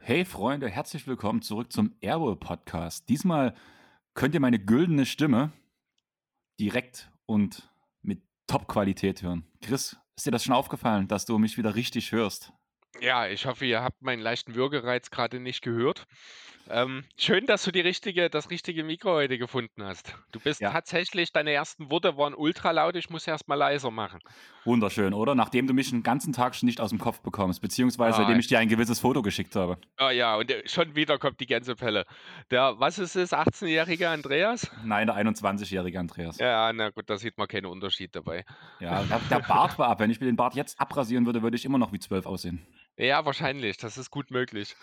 Hey Freunde, herzlich willkommen zurück zum Airwell Podcast. Diesmal könnt ihr meine güldene Stimme direkt und mit Top-Qualität hören. Chris, ist dir das schon aufgefallen, dass du mich wieder richtig hörst? Ja, ich hoffe, ihr habt meinen leichten Würgereiz gerade nicht gehört. Ähm, schön, dass du die richtige, das richtige Mikro heute gefunden hast. Du bist Ja. tatsächlich, deine ersten Worte waren ultra laut, ich muss erst mal leiser machen. Wunderschön, oder? Nachdem du mich den ganzen Tag schon nicht aus dem Kopf bekommst, beziehungsweise Ah, ich dir ein gewisses Foto geschickt habe. ah ja, und äh, schon wieder kommt die Gänsepelle. Der, was ist es, 18-jährige Andreas? Nein, der 21-jährige Andreas. Ja, na gut, da sieht man keinen Unterschied dabei. Ja, der, der Bart war ab. Wenn ich mir den Bart jetzt abrasieren würde, würde ich immer noch wie 12 aussehen. Ja, wahrscheinlich, das ist gut möglich.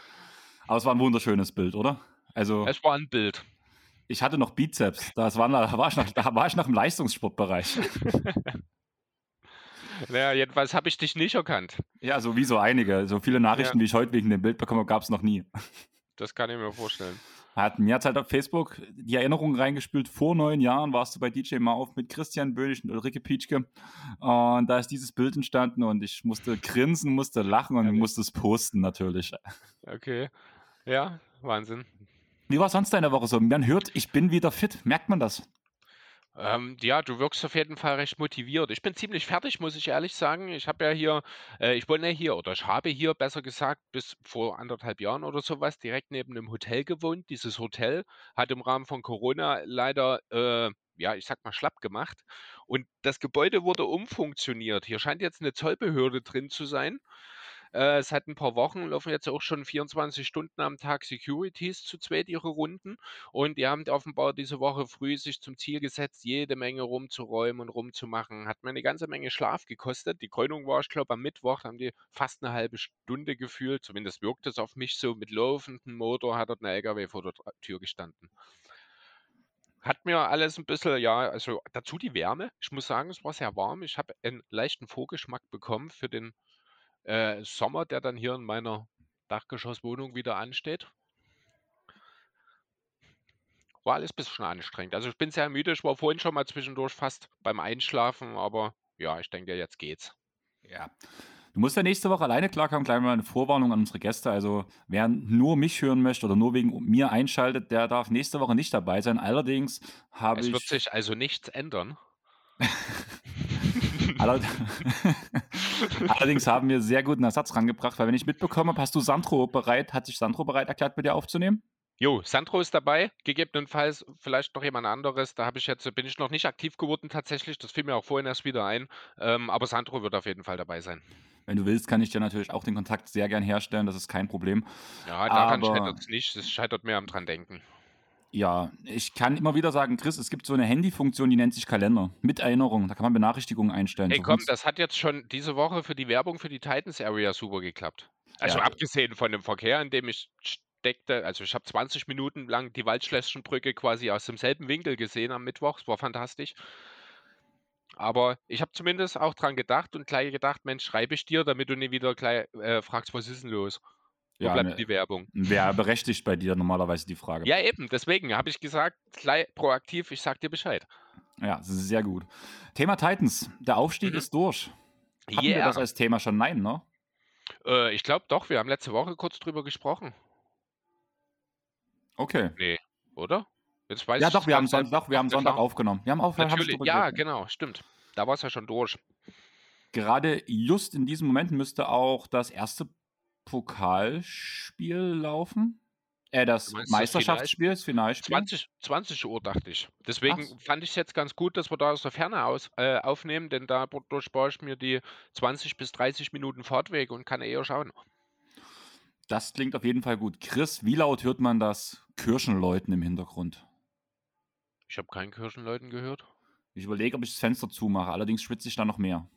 Aber es war ein wunderschönes Bild, oder? Also, Es war ein Bild. ich hatte noch Bizeps. Das war, da, war ich noch, da war ich noch im Leistungssportbereich. Naja, jedenfalls habe ich dich nicht erkannt. Ja, so wie so einige. So viele Nachrichten, wie ich heute wegen dem Bild bekomme, gab es noch nie. Das kann ich mir vorstellen. Hat mir hat halt auf Facebook die Erinnerung reingespült. Vor neun Jahren warst du bei DJ Mauf mit Christian Bönig und Ulrike Pietschke. Und da ist dieses Bild entstanden und ich musste grinsen, musste lachen und Ehrlich? musste es posten natürlich. Okay. Ja, Wahnsinn. Wie war sonst deine Woche so? Man hört, ich bin wieder fit. Merkt man das? Ähm, ja, du wirkst auf jeden Fall recht motiviert. Ich bin ziemlich fertig, muss ich ehrlich sagen. Ich habe ja hier, äh, ich wohne ja hier oder ich habe hier, besser gesagt, bis vor anderthalb Jahren oder sowas direkt neben einem Hotel gewohnt. Dieses Hotel hat im Rahmen von Corona leider, äh, ja, ich sag mal, schlapp gemacht. Und das Gebäude wurde umfunktioniert. Hier scheint jetzt eine Zollbehörde drin zu sein. Äh, seit ein paar Wochen laufen jetzt auch schon 24 Stunden am Tag Securities zu zweit ihre Runden. Und die haben offenbar diese Woche früh sich zum Ziel gesetzt, jede Menge rumzuräumen und rumzumachen. Hat mir eine ganze Menge Schlaf gekostet. Die Krönung war, ich glaube, am Mittwoch, haben die fast eine halbe Stunde gefühlt. Zumindest wirkt es auf mich so. Mit laufendem Motor hat dort ein LKW vor der Tür gestanden. Hat mir alles ein bisschen, ja, also dazu die Wärme. Ich muss sagen, es war sehr warm. Ich habe einen leichten Vorgeschmack bekommen für den äh, Sommer, der dann hier in meiner Dachgeschosswohnung wieder ansteht. War alles ein bisschen anstrengend. Also ich bin sehr müde. Ich war vorhin schon mal zwischendurch fast beim Einschlafen, aber ja, ich denke, jetzt geht's. Ja. Du musst ja nächste Woche alleine klarkommen. Gleich mal eine Vorwarnung an unsere Gäste. Also, wer nur mich hören möchte oder nur wegen mir einschaltet, der darf nächste Woche nicht dabei sein. Allerdings habe Es wird ich. sich also nichts ändern. Aller- Allerdings haben wir sehr guten Ersatz rangebracht, weil wenn ich mitbekommen habe, hast du Sandro bereit, hat sich Sandro bereit erklärt, mit dir aufzunehmen? Jo, Sandro ist dabei, gegebenenfalls vielleicht noch jemand anderes. Da habe ich jetzt, bin ich noch nicht aktiv geworden tatsächlich. Das fiel mir auch vorhin erst wieder ein. Ähm, aber Sandro wird auf jeden Fall dabei sein. Wenn du willst, kann ich dir natürlich auch den Kontakt sehr gern herstellen, das ist kein Problem. Ja, daran Aber- scheitert es nicht. Es scheitert mehr am dran denken. Ja, ich kann immer wieder sagen, Chris, es gibt so eine Handyfunktion, die nennt sich Kalender. Mit Erinnerung, da kann man Benachrichtigungen einstellen. Ey, So komm, funkt's- das hat jetzt schon diese Woche für die Werbung für die Titans Area super geklappt. Also Ja. abgesehen von dem Verkehr, in dem ich steckte, also ich habe 20 Minuten lang die Waldschlösschenbrücke quasi aus demselben Winkel gesehen am Mittwoch. Es war fantastisch. Aber ich habe zumindest auch dran gedacht und gleich gedacht, Mensch, schreibe ich dir, damit du nie wieder gleich äh, fragst, was ist denn los? Wo Ja, bleibt ne- die Werbung? Wäre berechtigt bei dir normalerweise die Frage. Ja, eben, deswegen habe ich gesagt, gleich proaktiv, ich sag dir Bescheid. Ja, das ist sehr gut. Thema Titans. Der Aufstieg Mhm. ist durch. Hatten wir Yeah. das als Thema schon? Nein, ne? Äh, ich glaube doch, wir haben letzte Woche kurz drüber gesprochen. Okay. Nee, oder? Jetzt weiß Ja, ich doch, es wir haben, nicht Son selber doch, wir haben auf Sonntag aufgenommen. Wir haben auch haben Natürlich, drüber ja, genau, stimmt. Da war es ja schon durch. Gerade just in diesem Moment müsste auch das erste Pokalspiel laufen. Äh, das meinst Meisterschaftsspiel, das Finalspiel. 20, 20 Uhr dachte ich. Deswegen Ach. fand ich es jetzt ganz gut, dass wir da aus der Ferne aus, äh, aufnehmen, denn dadurch spare ich mir die 20 bis 30 Minuten Fahrtweg und kann eher schauen. Das klingt auf jeden Fall gut. Chris, wie laut hört man das Kirchenläuten im Hintergrund? Ich habe keinen Kirchenleuten gehört. Ich überlege, ob ich das Fenster zumache. Allerdings schwitze ich da noch mehr.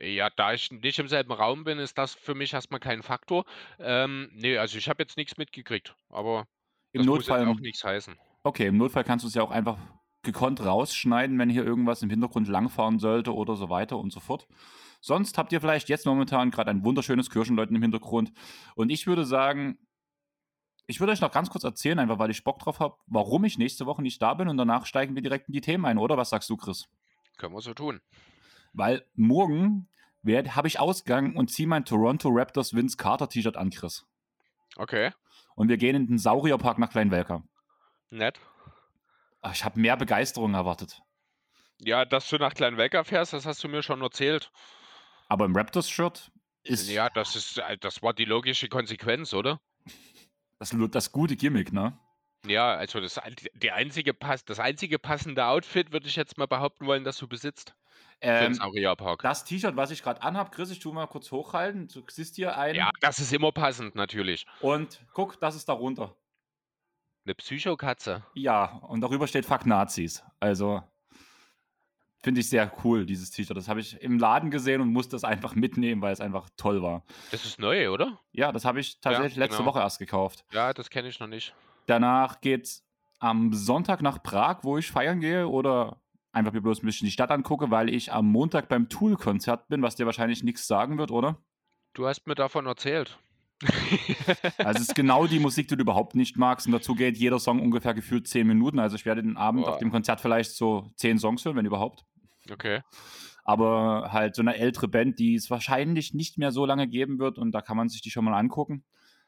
Ja, da ich nicht im selben Raum bin, ist das für mich erstmal kein Faktor. Ähm, nee, also ich habe jetzt nichts mitgekriegt, aber Im das muss Notfall, auch nichts heißen. okay, im Notfall kannst du es ja auch einfach gekonnt rausschneiden, wenn hier irgendwas im Hintergrund langfahren sollte oder so weiter und so fort. Sonst habt ihr vielleicht jetzt momentan gerade ein wunderschönes Kirchenläuten im Hintergrund. Und ich würde sagen, ich würde euch noch ganz kurz erzählen, einfach weil ich Bock drauf habe, warum ich nächste Woche nicht da bin und danach steigen wir direkt in die Themen ein, oder? Was sagst du, Chris? Können wir so tun. Weil morgen habe ich Ausgang und ziehe mein Toronto Raptors Vince Carter T-Shirt an, Chris. Okay. Und wir gehen in den Saurierpark nach Kleinwelker. Nett. Ach, ich habe mehr Begeisterung erwartet. Ja, dass du nach Kleinwelker fährst, das hast du mir schon erzählt. Aber im Raptors-Shirt ist. Ja, das ist, das war die logische Konsequenz, oder? Das, das gute Gimmick, ne? Ja, also das, die einzige das einzige passende Outfit würde ich jetzt mal behaupten wollen, dass du besitzt. Ähm, das T-Shirt, was ich gerade anhabe, Chris, ich tue mal kurz hochhalten. Du siehst hier ein. Ja, das ist immer passend, natürlich. Und guck, das ist darunter. Eine Psychokatze. Ja, und darüber steht Fuck Nazis. Also finde ich sehr cool, dieses T-Shirt. Das habe ich im Laden gesehen und musste es einfach mitnehmen, weil es einfach toll war. Das ist neu, oder? Ja, das habe ich tatsächlich ja, letzte genau. Woche erst gekauft. Ja, das kenne ich noch nicht. Danach geht's am Sonntag nach Prag, wo ich feiern gehe oder einfach mir bloß ein bisschen die Stadt angucke, weil ich am Montag beim Tool-Konzert bin, was dir wahrscheinlich nichts sagen wird, oder? Du hast mir davon erzählt. also es ist genau die Musik, die du überhaupt nicht magst und dazu geht jeder Song ungefähr gefühlt zehn Minuten. Also ich werde den Abend Boah. auf dem Konzert vielleicht so zehn Songs hören, wenn überhaupt. Okay. Aber halt so eine ältere Band, die es wahrscheinlich nicht mehr so lange geben wird und da kann man sich die schon mal angucken.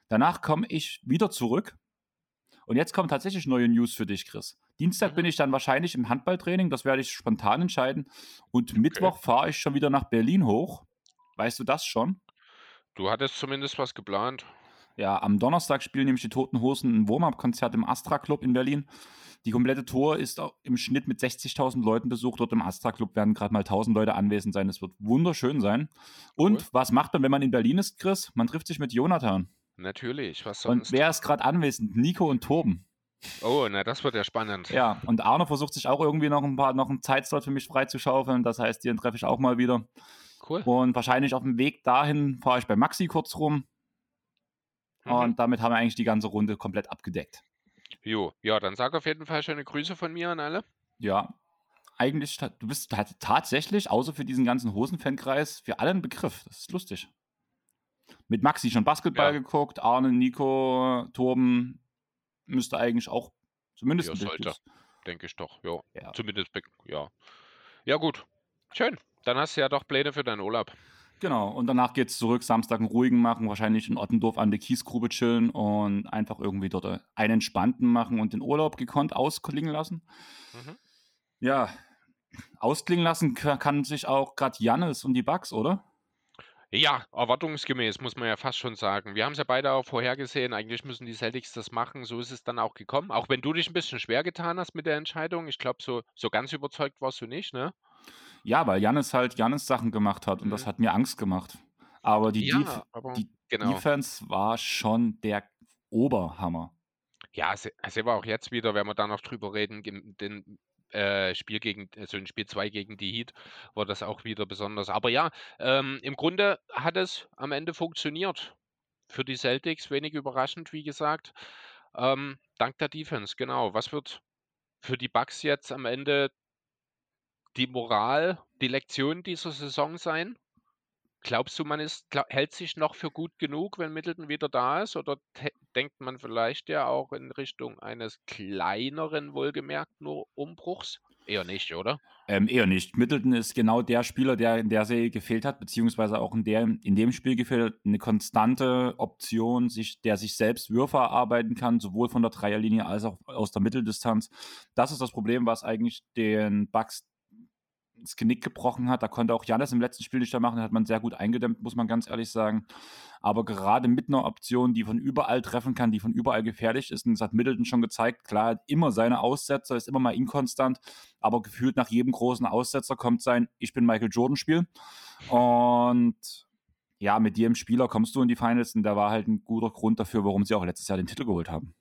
Danach komme ich wieder zurück und jetzt kommen tatsächlich neue News für dich, Chris. Dienstag mhm. bin ich dann wahrscheinlich im Handballtraining, das werde ich spontan entscheiden. Und okay. Mittwoch fahre ich schon wieder nach Berlin hoch. Weißt du das schon? Du hattest zumindest was geplant. Ja, am Donnerstag spielen nämlich die Toten Hosen ein Warm-Up-Konzert im Astra Club in Berlin. Die komplette Tour ist im Schnitt mit 60.000 Leuten besucht. Dort im Astra Club werden gerade mal 1.000 Leute anwesend sein. Es wird wunderschön sein. Und cool. was macht man, wenn man in Berlin ist, Chris? Man trifft sich mit Jonathan. Natürlich, was sonst? Und wer ist gerade anwesend? Nico und Toben. Oh, na, das wird ja spannend. Ja, und Arno versucht sich auch irgendwie noch ein paar, noch einen Zeitslot für mich freizuschaufeln. Das heißt, den treffe ich auch mal wieder. Cool. Und wahrscheinlich auf dem Weg dahin fahre ich bei Maxi kurz rum. Mhm. Und damit haben wir eigentlich die ganze Runde komplett abgedeckt. Jo, ja, dann sag auf jeden Fall schöne Grüße von mir an alle. Ja, eigentlich, du bist tatsächlich, außer für diesen ganzen Hosenfankreis, für alle ein Begriff. Das ist lustig mit Maxi schon Basketball ja. geguckt, Arne, Nico, Torben müsste eigentlich auch zumindest ja, sollte, denke ich doch. Jo. Ja. Zumindest, ja. Ja, gut. Schön. Dann hast du ja doch Pläne für deinen Urlaub. Genau, und danach geht es zurück, Samstag einen ruhigen machen, wahrscheinlich in Ottendorf an der Kiesgrube chillen und einfach irgendwie dort einen entspannten machen und den Urlaub gekonnt ausklingen lassen. Mhm. Ja, ausklingen lassen kann sich auch gerade Jannis und die Bugs, oder? Ja, erwartungsgemäß muss man ja fast schon sagen. Wir haben es ja beide auch vorhergesehen. Eigentlich müssen die Celtics das machen. So ist es dann auch gekommen. Auch wenn du dich ein bisschen schwer getan hast mit der Entscheidung. Ich glaube, so, so ganz überzeugt warst du nicht, ne? Ja, weil Janis halt Janis Sachen gemacht hat und das mhm. hat mir Angst gemacht. Aber die, Ja, Def aber die genau. Defense war schon der Oberhammer. Ja, se sehen wir auch jetzt wieder, wenn wir da noch drüber reden, den äh, Spiel gegen, also in Spiel 2 gegen die Heat war das auch wieder besonders. Aber ja, ähm, im Grunde hat es am Ende funktioniert. Für die Celtics wenig überraschend, wie gesagt. Ähm, dank der Defense, genau. Was wird für die Bucks jetzt am Ende die Moral, die Lektion dieser Saison sein? Glaubst du, man ist, glaub, hält sich noch für gut genug, wenn Middleton wieder da ist? Oder denkt man vielleicht ja auch in Richtung eines kleineren, wohlgemerkt nur Umbruchs? Eher nicht, oder? Ähm, eher nicht. Middleton ist genau der Spieler, der in der Serie gefehlt hat, beziehungsweise auch in, der, in dem Spiel gefehlt hat. Eine konstante Option, sich, der sich selbst Würfe erarbeiten kann, sowohl von der Dreierlinie als auch aus der Mitteldistanz. Das ist das Problem, was eigentlich den Bucks das Genick gebrochen hat. Da konnte auch Janis im letzten Spiel nicht da machen, hat man sehr gut eingedämmt, muss man ganz ehrlich sagen. Aber gerade mit einer Option, die von überall treffen kann, die von überall gefährlich ist, und das hat Middleton schon gezeigt, klar, immer seine Aussetzer, ist immer mal inkonstant, aber gefühlt nach jedem großen Aussetzer kommt sein Ich bin Michael Jordan-Spiel. Und ja, mit jedem Spieler kommst du in die Finals und da war halt ein guter Grund dafür, warum sie auch letztes Jahr den Titel geholt haben.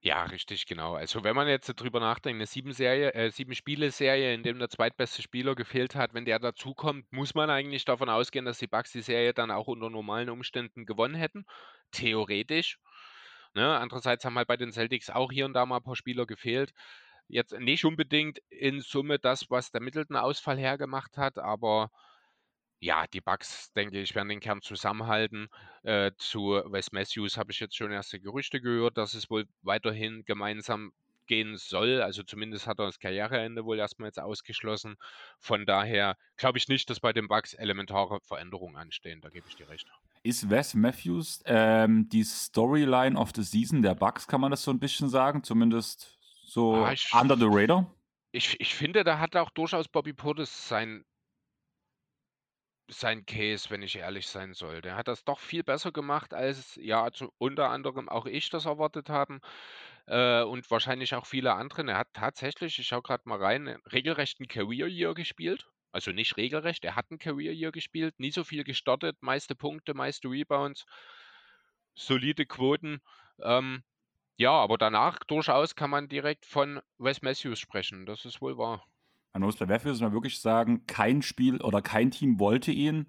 Ja, richtig, genau. Also wenn man jetzt drüber nachdenkt, eine sieben Serie, äh, sieben Spiele-Serie, in dem der zweitbeste Spieler gefehlt hat, wenn der dazukommt, muss man eigentlich davon ausgehen, dass die Bucks die Serie dann auch unter normalen Umständen gewonnen hätten. Theoretisch. Ne? Andererseits haben halt bei den Celtics auch hier und da mal ein paar Spieler gefehlt. Jetzt nicht unbedingt in Summe das, was der Middleton-Ausfall hergemacht hat, aber Ja, die Bucks, denke ich, werden den Kern zusammenhalten. Äh, zu Wes Matthews habe ich jetzt schon erste Gerüchte gehört, dass es wohl weiterhin gemeinsam gehen soll. Also zumindest hat er das Karriereende wohl erstmal jetzt ausgeschlossen. Von daher glaube ich nicht, dass bei den Bucks elementare Veränderungen anstehen. Da gebe ich dir recht. Ist Wes Matthews ähm, die Storyline of the Season der Bucks, kann man das so ein bisschen sagen? Zumindest so Ah, ich, under the radar? ich, ich finde, da hat auch durchaus Bobby Portis sein, sein Case, wenn ich ehrlich sein soll. Der hat das doch viel besser gemacht, als ja, zu, unter anderem auch ich das erwartet haben äh, und wahrscheinlich auch viele andere. Er hat tatsächlich, ich schaue gerade mal rein, einen regelrechten Career Year gespielt. Also nicht regelrecht, er hat einen Career Year gespielt, nie so viel gestartet, meiste Punkte, meiste Rebounds, solide Quoten. Ähm, ja, aber danach durchaus kann man direkt von Wes Matthews sprechen. Das ist wohl wahr. Man muss bei Matthews mal wirklich sagen, kein Spiel oder kein Team wollte ihn.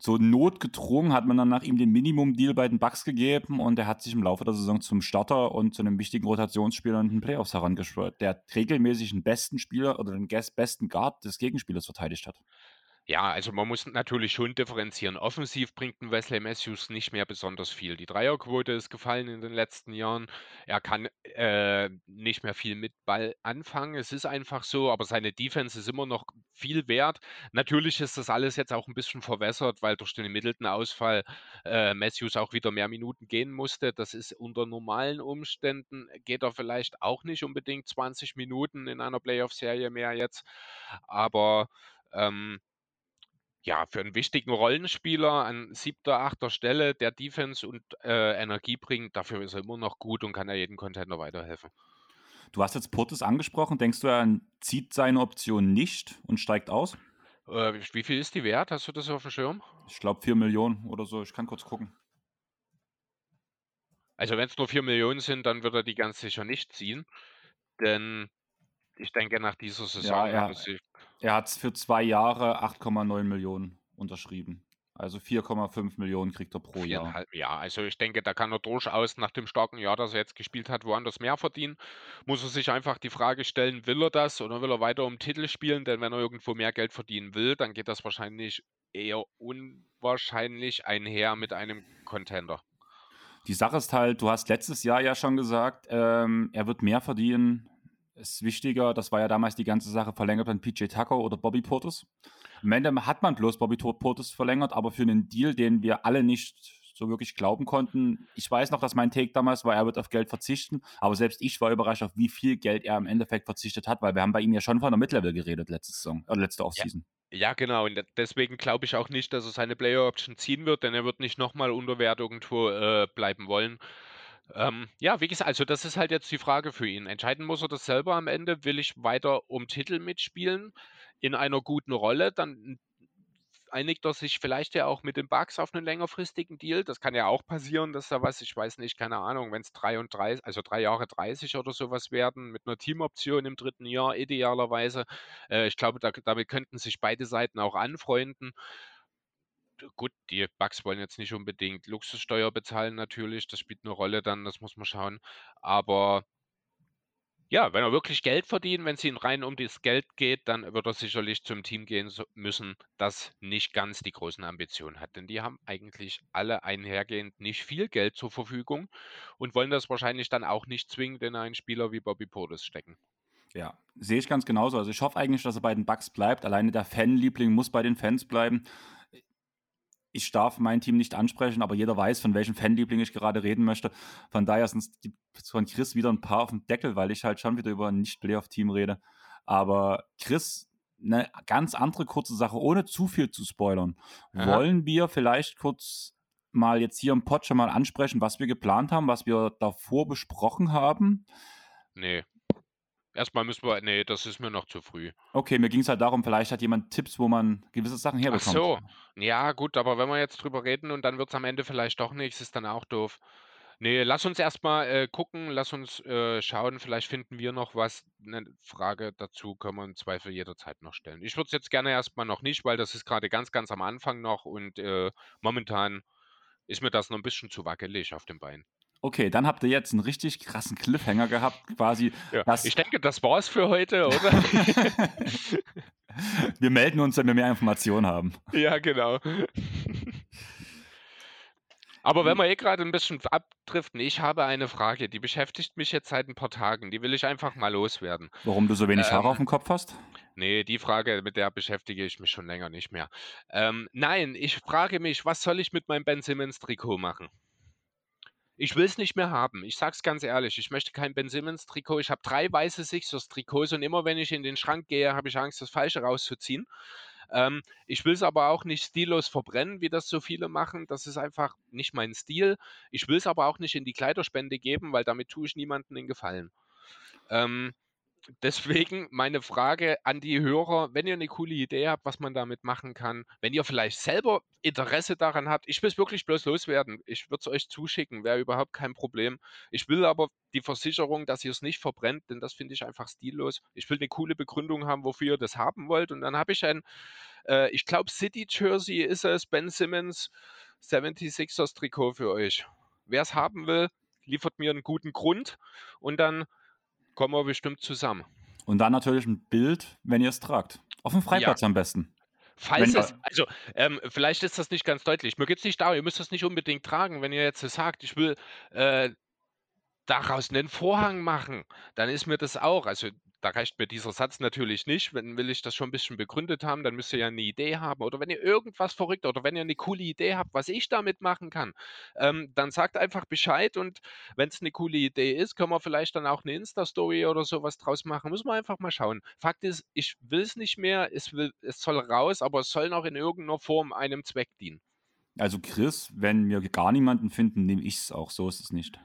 So notgedrungen hat man dann nach ihm den Minimum-Deal bei den Bucks gegeben und er hat sich im Laufe der Saison zum Starter und zu einem wichtigen Rotationsspieler in den Playoffs herangeschwört, der regelmäßig den besten Spieler oder den besten Guard des Gegenspielers verteidigt hat. Ja, also man muss natürlich schon differenzieren. Offensiv bringt ein Wesley Matthews nicht mehr besonders viel. Die Dreierquote ist gefallen in den letzten Jahren. Er kann äh, nicht mehr viel mit Ball anfangen. Es ist einfach so, aber seine Defense ist immer noch viel wert. Natürlich ist das alles jetzt auch ein bisschen verwässert, weil durch den Middleton-Ausfall äh, Matthews auch wieder mehr Minuten gehen musste. Das ist unter normalen Umständen, geht er vielleicht auch nicht unbedingt 20 Minuten in einer Playoff-Serie mehr jetzt. Aber ähm, ja, für einen wichtigen Rollenspieler an siebter, achter Stelle, der Defense und äh, Energie bringt, dafür ist er immer noch gut und kann er jeden Contender weiterhelfen. Du hast jetzt Portis angesprochen. Denkst du, er zieht seine Option nicht und steigt aus? Äh, wie viel ist die wert? Hast du das auf dem Schirm? Ich glaube 4 Millionen oder so. Ich kann kurz gucken. Also wenn es nur 4 Millionen sind, dann wird er die ganz sicher nicht ziehen. Denn ich denke, nach dieser Saison ja, er, er hat es für zwei Jahre 8,9 Millionen unterschrieben. Also 4,5 Millionen kriegt er pro Jahr. Ja, also ich denke, da kann er durchaus nach dem starken Jahr, das er jetzt gespielt hat, woanders mehr verdienen. Muss er sich einfach die Frage stellen, will er das oder will er weiter um Titel spielen? Denn wenn er irgendwo mehr Geld verdienen will, dann geht das wahrscheinlich eher unwahrscheinlich einher mit einem Contender. Die Sache ist halt, du hast letztes Jahr ja schon gesagt, ähm, er wird mehr verdienen, ist wichtiger, das war ja damals die ganze Sache, verlängert man PJ Tucker oder Bobby Portis. Am Ende hat man bloß Bobby Portis verlängert, aber für einen Deal, den wir alle nicht so wirklich glauben konnten. Ich weiß noch, dass mein Take damals war, er wird auf Geld verzichten, aber selbst ich war überrascht, auf wie viel Geld er im Endeffekt verzichtet hat, weil wir haben bei ihm ja schon von der Midlevel geredet letzte Saison, oder letzte Offseason. Ja. ja, genau. Und deswegen glaube ich auch nicht, dass er seine Player Option ziehen wird, denn er wird nicht nochmal unter Wert irgendwo äh, bleiben wollen. Ähm, ja, wie gesagt, also das ist halt jetzt die Frage für ihn. Entscheiden muss er das selber am Ende. Will ich weiter um Titel mitspielen in einer guten Rolle? Dann einigt er sich vielleicht ja auch mit den Bugs auf einen längerfristigen Deal. Das kann ja auch passieren, dass da was, ich weiß nicht, keine Ahnung, wenn es drei und drei, also drei Jahre 30 oder sowas werden, mit einer Teamoption im dritten Jahr idealerweise. Äh, ich glaube, da, damit könnten sich beide Seiten auch anfreunden gut, die Bugs wollen jetzt nicht unbedingt Luxussteuer bezahlen natürlich, das spielt eine Rolle dann, das muss man schauen. Aber ja, wenn er wirklich Geld verdient, wenn es ihm rein um das Geld geht, dann wird er sicherlich zum Team gehen müssen, das nicht ganz die großen Ambitionen hat. Denn die haben eigentlich alle einhergehend nicht viel Geld zur Verfügung und wollen das wahrscheinlich dann auch nicht zwingend in einen Spieler wie Bobby Portis stecken. Ja, sehe ich ganz genauso. Also ich hoffe eigentlich, dass er bei den Bugs bleibt. Alleine der Fanliebling muss bei den Fans bleiben ich darf mein Team nicht ansprechen, aber jeder weiß, von welchem Fanliebling ich gerade reden möchte. Von daher sind von Chris wieder ein paar auf dem Deckel, weil ich halt schon wieder über ein Nicht-Playoff-Team rede. Aber Chris, eine ganz andere kurze Sache, ohne zu viel zu spoilern. Aha. Wollen wir vielleicht kurz mal jetzt hier im Pod schon mal ansprechen, was wir geplant haben, was wir davor besprochen haben? Nee, Erstmal müssen wir, nee, das ist mir noch zu früh. Okay, mir ging es halt darum, vielleicht hat jemand Tipps, wo man gewisse Sachen herbekommt. Ach so, ja gut, aber wenn wir jetzt drüber reden und dann wird es am Ende vielleicht doch nichts, ist dann auch doof. Nee, lass uns erstmal äh, gucken, lass uns äh, schauen, vielleicht finden wir noch was. Eine Frage dazu können wir im Zweifel jederzeit noch stellen. Ich würde es jetzt gerne erstmal noch nicht, weil das ist gerade ganz, ganz am Anfang noch und äh, momentan ist mir das noch ein bisschen zu wackelig auf dem Bein. Okay, dann habt ihr jetzt einen richtig krassen Cliffhanger gehabt, quasi. Ja, ich denke, das war's für heute, oder? Wir melden uns, wenn wir mehr Informationen haben. Ja, genau. Aber wenn Hm. wir eh gerade ein bisschen abdriften, ich habe eine Frage, die beschäftigt mich jetzt seit ein paar Tagen. Die will ich einfach mal loswerden. Warum du so wenig Haare Ähm, auf dem Kopf hast? Ne, die Frage, mit der beschäftige ich mich schon länger nicht mehr. Ähm, nein, ich frage mich, was soll ich mit meinem Ben Simmons Trikot machen? Ich will es nicht mehr haben. Ich sage es ganz ehrlich, ich möchte kein Ben Simmons Trikot. Ich habe 3 weiße Sixers Trikots und immer wenn ich in den Schrank gehe, habe ich Angst, das Falsche rauszuziehen. Ähm, ich will es aber auch nicht stillos verbrennen, wie das so viele machen. Das ist einfach nicht mein Stil. Ich will es aber auch nicht in die Kleiderspende geben, weil damit tue ich niemandem den Gefallen. Ähm, deswegen meine Frage an die Hörer, wenn ihr eine coole Idee habt, was man damit machen kann, wenn ihr vielleicht selber Interesse daran habt, ich will es wirklich bloß loswerden. Ich würde es euch zuschicken, wäre überhaupt kein Problem. Ich will aber die Versicherung, dass ihr es nicht verbrennt, denn das finde ich einfach stillos. Ich will eine coole Begründung haben, wofür ihr das haben wollt und dann habe ich ein, äh, ich glaube City Jersey ist es, Ben Simmons 76ers Trikot für euch. Wer es haben will, liefert mir einen guten Grund und dann kommen wir bestimmt zusammen. Und dann natürlich ein Bild, wenn ihr es tragt. Auf dem Ja. Freiplatz am besten. Falls Wenn- es, also ähm, vielleicht ist das nicht ganz deutlich. Mir geht es nicht darum, ihr müsst das nicht unbedingt tragen. Wenn ihr jetzt sagt, ich will äh, daraus einen Vorhang machen, dann ist mir das auch. Also da reicht mir dieser Satz natürlich nicht. Wenn will ich das schon ein bisschen begründet haben, dann müsst ihr ja eine Idee haben. Oder wenn ihr irgendwas verrückt oder wenn ihr eine coole Idee habt, was ich damit machen kann, ähm, dann sagt einfach Bescheid und wenn es eine coole Idee ist, können wir vielleicht dann auch eine Insta-Story oder sowas draus machen. Müssen wir einfach mal schauen. Fakt ist, ich will es nicht mehr, es, will, es soll raus, aber es soll noch in irgendeiner Form einem Zweck dienen. Also Chris, wenn wir gar niemanden finden, nehme ich es auch. So ist es nicht.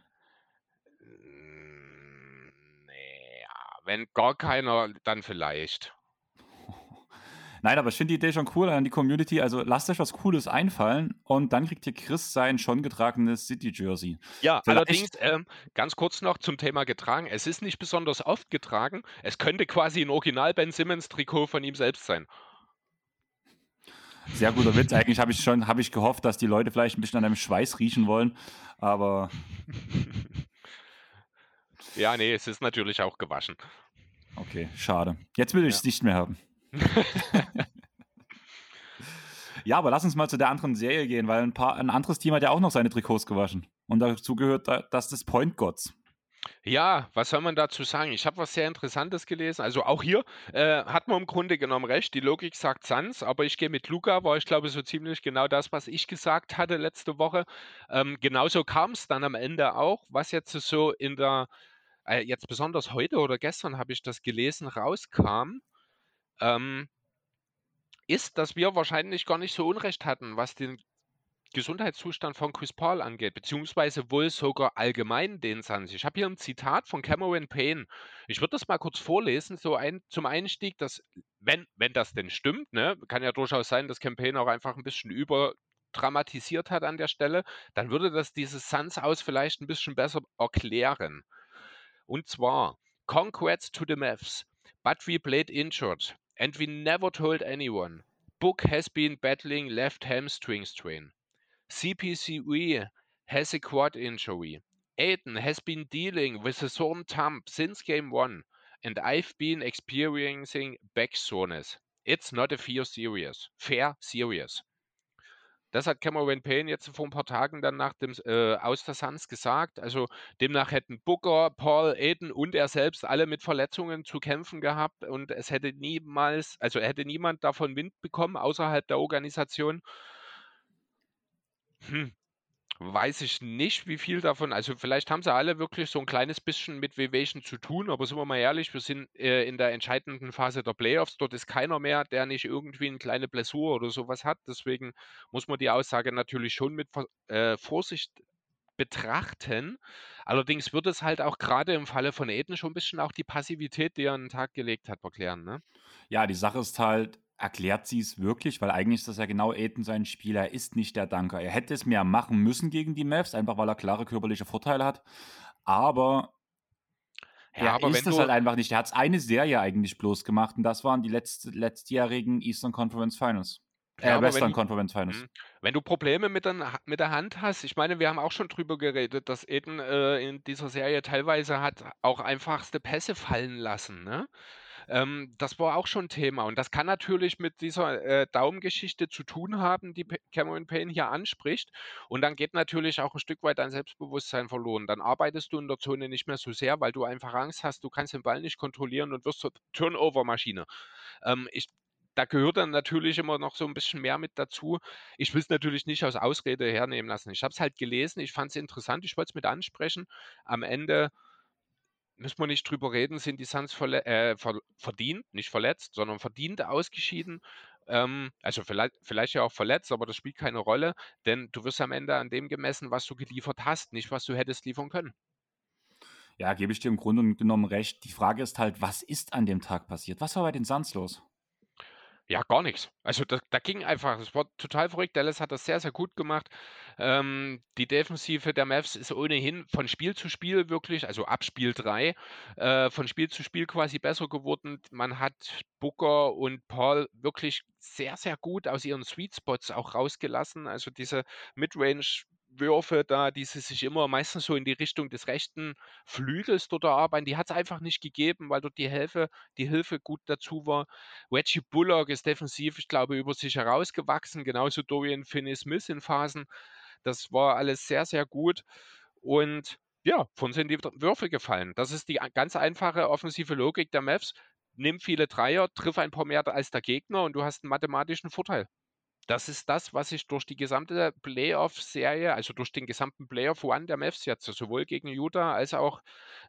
Mm, Nee, ja, wenn gar keiner, dann vielleicht. Nein, aber ich finde die Idee schon cool an die Community. Also lasst euch was Cooles einfallen und dann kriegt ihr Chris sein schon getragenes City-Jersey. Ja, Vielleicht- allerdings ähm, ganz kurz noch zum Thema getragen. Es ist nicht besonders oft getragen. Es könnte quasi ein Original Ben Simmons Trikot von ihm selbst sein. Sehr guter Witz. Eigentlich habe ich schon, habe ich gehofft, dass die Leute vielleicht ein bisschen an einem Schweiß riechen wollen. Aber Ja, nee, es ist natürlich auch gewaschen. okay, schade. Jetzt will ich es nicht mehr haben. Ja, aber lass uns mal zu der anderen Serie gehen, weil ein, paar, ein anderes Team hat ja auch noch seine Trikots gewaschen. Und dazu gehört da- das des Point Gods. Ja, was soll man dazu sagen? Ich habe was sehr Interessantes gelesen. Also auch hier äh, hat man im Grunde genommen recht. Die Logik sagt Sans, aber ich gehe mit Luca, war ich glaube so ziemlich genau das, was ich gesagt hatte letzte Woche. Ähm, genauso kam es dann am Ende auch, was jetzt so in der, äh, jetzt besonders heute oder gestern habe ich das gelesen, rauskam, ähm, ist, dass wir wahrscheinlich gar nicht so Unrecht hatten, was den Gesundheitszustand von Chris Paul angeht, beziehungsweise wohl sogar allgemein den Suns. Ich habe hier ein Zitat von Cameron Payne. Ich würde das mal kurz vorlesen, so ein, zum Einstieg, dass, wenn, wenn das denn stimmt, ne, kann ja durchaus sein, dass Campaign auch einfach ein bisschen überdramatisiert hat an der Stelle, dann würde das dieses Suns aus vielleicht ein bisschen besser erklären. Und zwar, Congrats to the Mavs, but we played injured and we never told anyone. Book has been battling left hamstring strain. CPCE has a quad injury. Aiden has been dealing with a sore thumb since game one, and I've been experiencing back soreness. It's not a fear serious. Fair serious. Das hat Cameron Payne jetzt vor ein paar Tagen dann nach dem äh, Aus der Suns gesagt. Also demnach hätten Booker, Paul, Aiden und er selbst alle mit Verletzungen zu kämpfen gehabt und es hätte niemals, also hätte niemand davon Wind bekommen außerhalb der Organisation. Hm, weiß ich nicht, wie viel davon. Also vielleicht haben sie alle wirklich so ein kleines bisschen mit Vivation zu tun, aber sind wir mal ehrlich, wir sind äh, in der entscheidenden Phase der Playoffs. Dort ist keiner mehr, der nicht irgendwie eine kleine Blessur oder sowas hat. Deswegen muss man die Aussage natürlich schon mit äh, Vorsicht betrachten. Allerdings wird es halt auch gerade im Falle von Eden schon ein bisschen auch die Passivität, die er an den Tag gelegt hat, erklären. Ne? Ja, die Sache ist halt, erklärt sie es wirklich? Weil eigentlich ist das ja genau Aiden sein Spiel. Er ist nicht der Danker. Er hätte es mehr machen müssen gegen die Mavs, einfach weil er klare körperliche Vorteile hat. Aber Ja, er aber ist wenn es halt einfach nicht. Er hat eine Serie eigentlich bloß gemacht und das waren die letzte, letztjährigen Eastern Conference Finals. Äh, Ja, aber Western wenn- Conference Finals. Mhm. Wenn du Probleme mit der, mit der Hand hast, ich meine, wir haben auch schon drüber geredet, dass Eden äh, in dieser Serie teilweise hat auch einfachste Pässe fallen lassen. Ne? Ähm, das war auch schon Thema und das kann natürlich mit dieser äh, Daumengeschichte zu tun haben, die Cameron Payne hier anspricht. Und dann geht natürlich auch ein Stück weit dein Selbstbewusstsein verloren. Dann arbeitest du in der Zone nicht mehr so sehr, weil du einfach Angst hast, du kannst den Ball nicht kontrollieren und wirst zur Turnover-Maschine. Ähm, ich da gehört dann natürlich immer noch so ein bisschen mehr mit dazu. Ich will es natürlich nicht als Ausrede hernehmen lassen. Ich habe es halt gelesen, ich fand es interessant, ich wollte es mit ansprechen. Am Ende müssen wir nicht drüber reden, sind die Suns äh, verdient, nicht verletzt, sondern verdient ausgeschieden. Ähm, also vielleicht, vielleicht ja auch verletzt, aber das spielt keine Rolle, denn du wirst am Ende an dem gemessen, was du geliefert hast, nicht was du hättest liefern können. Ja, gebe ich dir im Grunde genommen recht. Die Frage ist halt, was ist an dem Tag passiert? Was war bei den Suns los? Ja, gar nichts. Also da da ging einfach es war total verrückt. Dallas hat das sehr, sehr gut gemacht. Ähm, die Defensive der Mavs ist ohnehin von Spiel zu Spiel wirklich also ab Spiel 3, äh, von Spiel zu Spiel quasi besser geworden. Man hat Booker und Paul wirklich sehr, sehr gut aus ihren Sweet Spots auch rausgelassen. Also diese Midrange Würfe da, die sie sich immer meistens so in die Richtung des rechten Flügels dort erarbeiten, die hat es einfach nicht gegeben, weil dort die Hilfe, die Hilfe gut dazu war. Reggie Bullock ist defensiv, ich glaube, über sich herausgewachsen, genauso Dorian Finney-Smith in Phasen. Das war alles sehr, sehr gut. Und ja, von sind die Würfe gefallen. Das ist die ganz einfache offensive Logik der Mavs. Nimm viele Dreier, triff ein paar mehr als der Gegner und du hast einen mathematischen Vorteil. Das ist das, was sich durch die gesamte Playoff-Serie, also durch den gesamten Playoff-One der Mavs jetzt sowohl gegen Utah als auch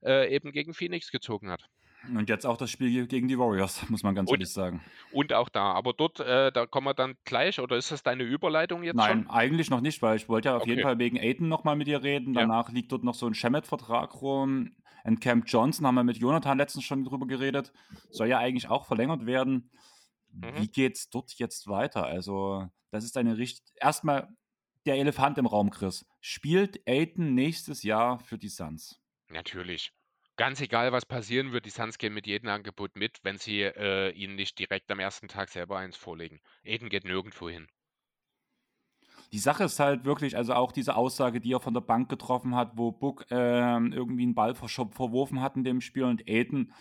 äh, eben gegen Phoenix gezogen hat. Und jetzt auch das Spiel gegen die Warriors, muss man ganz und, ehrlich sagen. Und auch da. Aber dort, äh, da kommen wir dann gleich, oder ist das deine Überleitung jetzt Nein, schon? eigentlich noch nicht, weil ich wollte ja auf okay. jeden Fall wegen Aiden nochmal mit dir reden. Danach ja. liegt dort noch so ein Shemet-Vertrag rum. Und Camp Johnson haben wir mit Jonathan letztens schon drüber geredet. Soll ja eigentlich auch verlängert werden. Mhm. Wie geht's dort jetzt weiter? Also, das ist eine richtig. Erstmal der Elefant im Raum, Chris. Spielt Aiden nächstes Jahr für die Suns? Natürlich. Ganz egal, was passieren wird, die Suns gehen mit jedem Angebot mit, wenn sie äh, ihnen nicht direkt am ersten Tag selber eins vorlegen. Aiden geht nirgendwo hin. Die Sache ist halt wirklich, also auch diese Aussage, die er von der Bank getroffen hat, wo Book äh, irgendwie einen Ball verworfen hat in dem Spiel und Aiden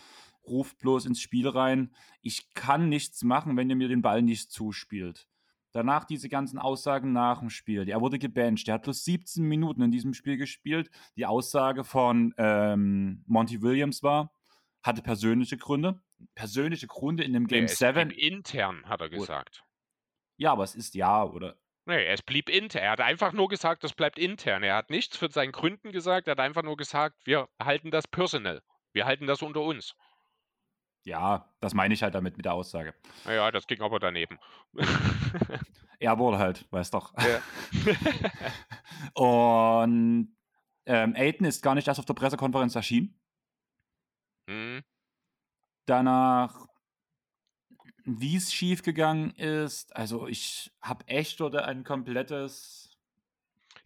ruft bloß ins Spiel rein, ich kann nichts machen, wenn ihr mir den Ball nicht zuspielt. Danach diese ganzen Aussagen nach dem Spiel. Er wurde gebancht. Er hat plus 17 Minuten in diesem Spiel gespielt. Die Aussage von ähm, Monty Williams war, hatte persönliche Gründe. Persönliche Gründe in dem Game 7. Intern, hat er gesagt. Ja, aber es ist ja, oder? Nee, es blieb intern. Er hat einfach nur gesagt, das bleibt intern. Er hat nichts für seinen Gründen gesagt. Er hat einfach nur gesagt, wir halten das personal. Wir halten das unter uns. Ja, das meine ich halt damit mit der Aussage. Ja, das ging aber daneben. Airball halt, weiß doch. Ja. Und ähm, Aiden ist gar nicht erst auf der Pressekonferenz erschienen. Mhm. Danach, wie es schiefgegangen ist, also ich habe echt oder ein komplettes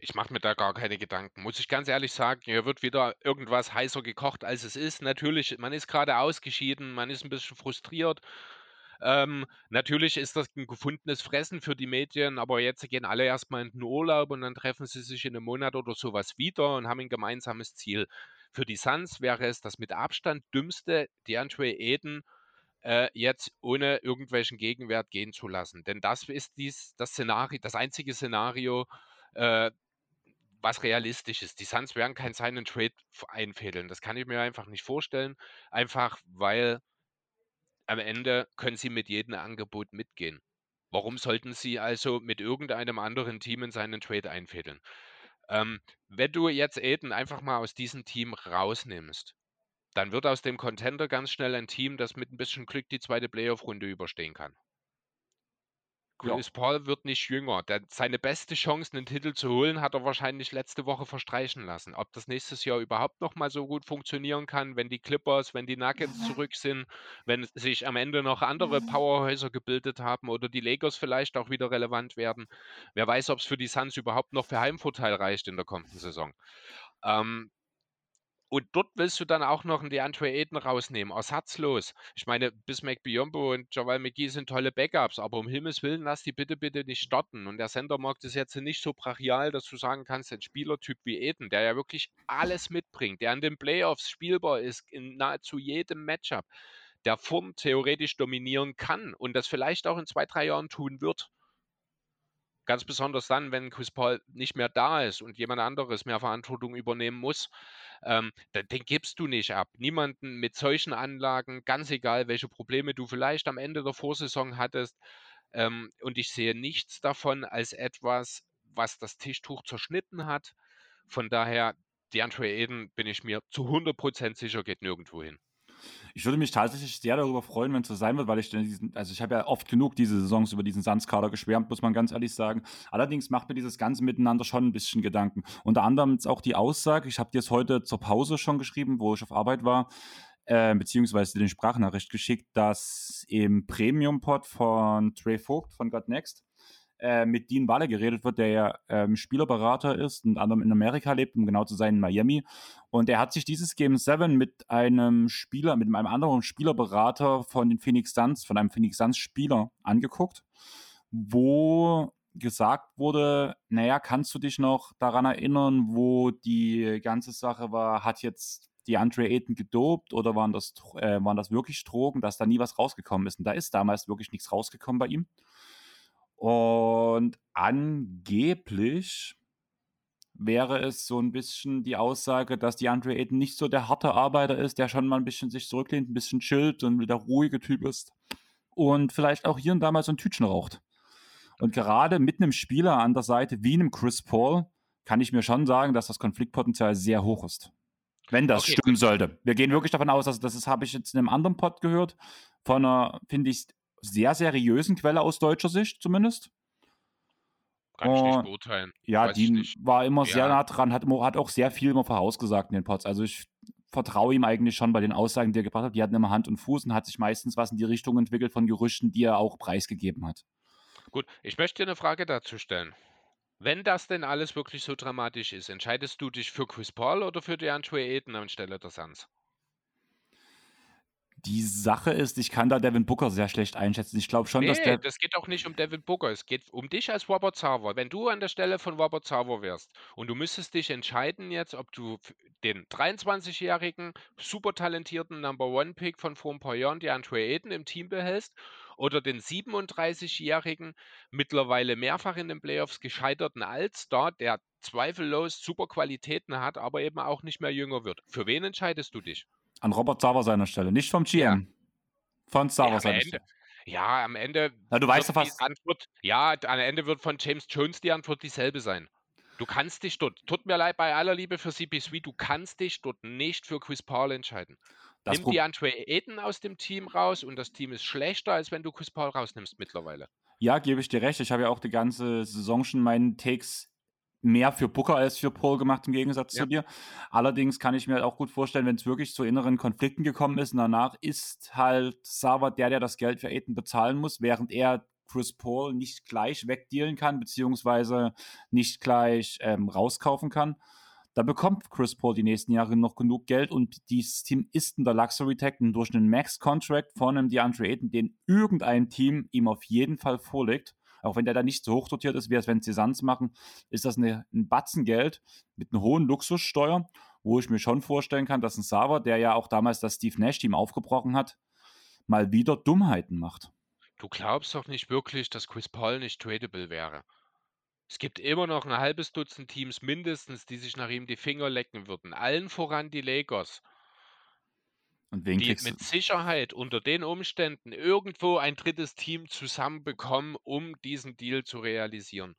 ich mache mir da gar keine Gedanken. Muss ich ganz ehrlich sagen, hier wird wieder irgendwas heißer gekocht, als es ist. Natürlich, man ist gerade ausgeschieden, man ist ein bisschen frustriert. Ähm, natürlich ist das ein gefundenes Fressen für die Medien, aber jetzt gehen alle erstmal in den Urlaub und dann treffen sie sich in einem Monat oder sowas wieder und haben ein gemeinsames Ziel. Für die Suns wäre es das mit Abstand dümmste, DeAndre Eden äh, jetzt ohne irgendwelchen Gegenwert gehen zu lassen. Denn das ist dies, das Szenario, das einzige Szenario, äh, was realistisch ist. Die Suns werden kein Sign and Trade einfädeln. Das kann ich mir einfach nicht vorstellen. Einfach weil am Ende können sie mit jedem Angebot mitgehen. Warum sollten sie also mit irgendeinem anderen Team in seinen Trade einfädeln? Ähm, wenn du jetzt Aiden einfach mal aus diesem Team rausnimmst, dann wird aus dem Contender ganz schnell ein Team, das mit ein bisschen Glück die zweite Playoff-Runde überstehen kann. Chris ja. Paul wird nicht jünger. Der, seine beste Chance, einen Titel zu holen, hat er wahrscheinlich letzte Woche verstreichen lassen. Ob das nächstes Jahr überhaupt noch mal so gut funktionieren kann, wenn die Clippers, wenn die Nuggets zurück sind, wenn sich am Ende noch andere Powerhäuser gebildet haben oder die Lakers vielleicht auch wieder relevant werden. Wer weiß, ob es für die Suns überhaupt noch für Heimvorteil reicht in der kommenden Saison. Ähm, und dort willst du dann auch noch einen DeAndre Aiden rausnehmen, ersatzlos. Ich meine, Bismack Biombo und Javal McGee sind tolle Backups, aber um Himmels Willen lass die bitte, bitte nicht starten. Und der Sendermarkt ist jetzt nicht so brachial, dass du sagen kannst, ein Spielertyp wie Aiden, der ja wirklich alles mitbringt, der an den Playoffs spielbar ist, in nahezu jedem Matchup, der vorn theoretisch dominieren kann und das vielleicht auch in zwei, drei Jahren tun wird. Ganz besonders dann, wenn Chris Paul nicht mehr da ist und jemand anderes mehr Verantwortung übernehmen muss, ähm, den, den gibst du nicht ab. Niemanden mit solchen Anlagen, ganz egal, welche Probleme du vielleicht am Ende der Vorsaison hattest. Ähm, und ich sehe nichts davon als etwas, was das Tischtuch zerschnitten hat. Von daher, DeAndre Eden, bin ich mir zu 100% sicher, geht nirgendwo hin. Ich würde mich tatsächlich sehr darüber freuen, wenn es so sein wird, weil ich diesen, also ich habe ja oft genug diese Saisons über diesen Suns-Kader geschwärmt, muss man ganz ehrlich sagen. Allerdings macht mir dieses ganze Miteinander schon ein bisschen Gedanken. Unter anderem jetzt auch die Aussage, ich habe dir es heute zur Pause schon geschrieben, wo ich auf Arbeit war, äh, beziehungsweise den Sprachnachricht geschickt, dass im Premium-Pod von Trey Vogt von God Next äh, mit Dean Walle geredet wird, der ja ähm, Spielerberater ist und anderem in Amerika lebt, um genau zu sein in Miami. Und er hat sich dieses Game 7 mit einem Spieler, mit einem anderen Spielerberater von den Phoenix Suns, von einem Phoenix Suns Spieler angeguckt, wo gesagt wurde, naja, kannst du dich noch daran erinnern, wo die ganze Sache war, hat jetzt die Andre Ayton gedopt oder waren das, äh, waren das wirklich Drogen, dass da nie was rausgekommen ist? Und da ist damals wirklich nichts rausgekommen bei ihm. Und angeblich wäre es so ein bisschen die Aussage, dass die Andre Ayton nicht so der harte Arbeiter ist, der schon mal ein bisschen sich zurücklehnt, ein bisschen chillt und der ruhige Typ ist und vielleicht auch hier und da mal so ein Tütchen raucht. Und gerade mit einem Spieler an der Seite wie einem Chris Paul kann ich mir schon sagen, dass das Konfliktpotenzial sehr hoch ist. Wenn das okay, stimmen sollte. Wir gehen wirklich davon aus, also das habe ich jetzt in einem anderen Pod gehört, von einer, finde ich, sehr seriösen Quelle aus deutscher Sicht zumindest. Kann ich nicht beurteilen. Ja, Weiß die war immer ja. sehr nah dran, hat, hat auch sehr viel immer vorausgesagt in den Pods. Also ich vertraue ihm eigentlich schon bei den Aussagen, die er gebracht hat. Die hatten immer Hand und Fuß und hat sich meistens was in die Richtung entwickelt von Gerüchten, die er auch preisgegeben hat. Gut, ich möchte dir eine Frage dazu stellen. Wenn das denn alles wirklich so dramatisch ist, entscheidest du dich für Chris Paul oder für DeAndre Ayton anstelle der Suns? Die Sache ist, ich kann da Devin Booker sehr schlecht einschätzen. Ich glaube schon, dass Nee, der. das geht auch nicht um Devin Booker. Es geht um dich als Robert Sarver. Wenn du an der Stelle von Robert Sarver wärst und du müsstest dich entscheiden jetzt, ob du den 23-jährigen, super talentierten Number One Pick von vor ein paar Jahren, die Andre Ayton, im Team behältst oder den 37-jährigen, mittlerweile mehrfach in den Playoffs gescheiterten Allstar, der zweifellos super Qualitäten hat, aber eben auch nicht mehr jünger wird. Für wen entscheidest du dich? An Robert Sava seiner Stelle, nicht vom GM. Ja. Von Sava ja, seiner Stelle. Ja, am Ende. Ja, du weißt doch was. Antwort, ja, am Ende wird von James Jones die Antwort dieselbe sein. Du kannst dich dort, tut mir leid, bei aller Liebe für CP3, du kannst dich dort nicht für Chris Paul entscheiden. Das Nimm die Andre Ayton aus dem Team raus und das Team ist schlechter, als wenn du Chris Paul rausnimmst mittlerweile. Ja, gebe ich dir recht. Ich habe ja auch die ganze Saison schon meinen Takes mehr für Booker als für Paul gemacht, im Gegensatz ja. zu dir. Allerdings kann ich mir halt auch gut vorstellen, wenn es wirklich zu inneren Konflikten gekommen ist und danach ist halt Sava der, der das Geld für Aiden bezahlen muss, während er Chris Paul nicht gleich wegdealen kann, beziehungsweise nicht gleich ähm, rauskaufen kann. Da bekommt Chris Paul die nächsten Jahre noch genug Geld und dieses Team ist in der Luxury Tag durch einen Max-Contract von einem DeAndre Ayton, den irgendein Team ihm auf jeden Fall vorlegt auch wenn der da nicht so hoch dotiert ist, wie es wenn sie Suns machen, ist das eine, ein Batzen Geld mit einer hohen Luxussteuer, wo ich mir schon vorstellen kann, dass ein Sava, der ja auch damals das Steve Nash-Team aufgebrochen hat, mal wieder Dummheiten macht. Du glaubst doch nicht wirklich, dass Chris Paul nicht tradable wäre. Es gibt immer noch ein halbes Dutzend Teams mindestens, die sich nach ihm die Finger lecken würden. Allen voran die Lakers. Und wen die mit Sicherheit unter den Umständen irgendwo ein drittes Team zusammenbekommen, um diesen Deal zu realisieren.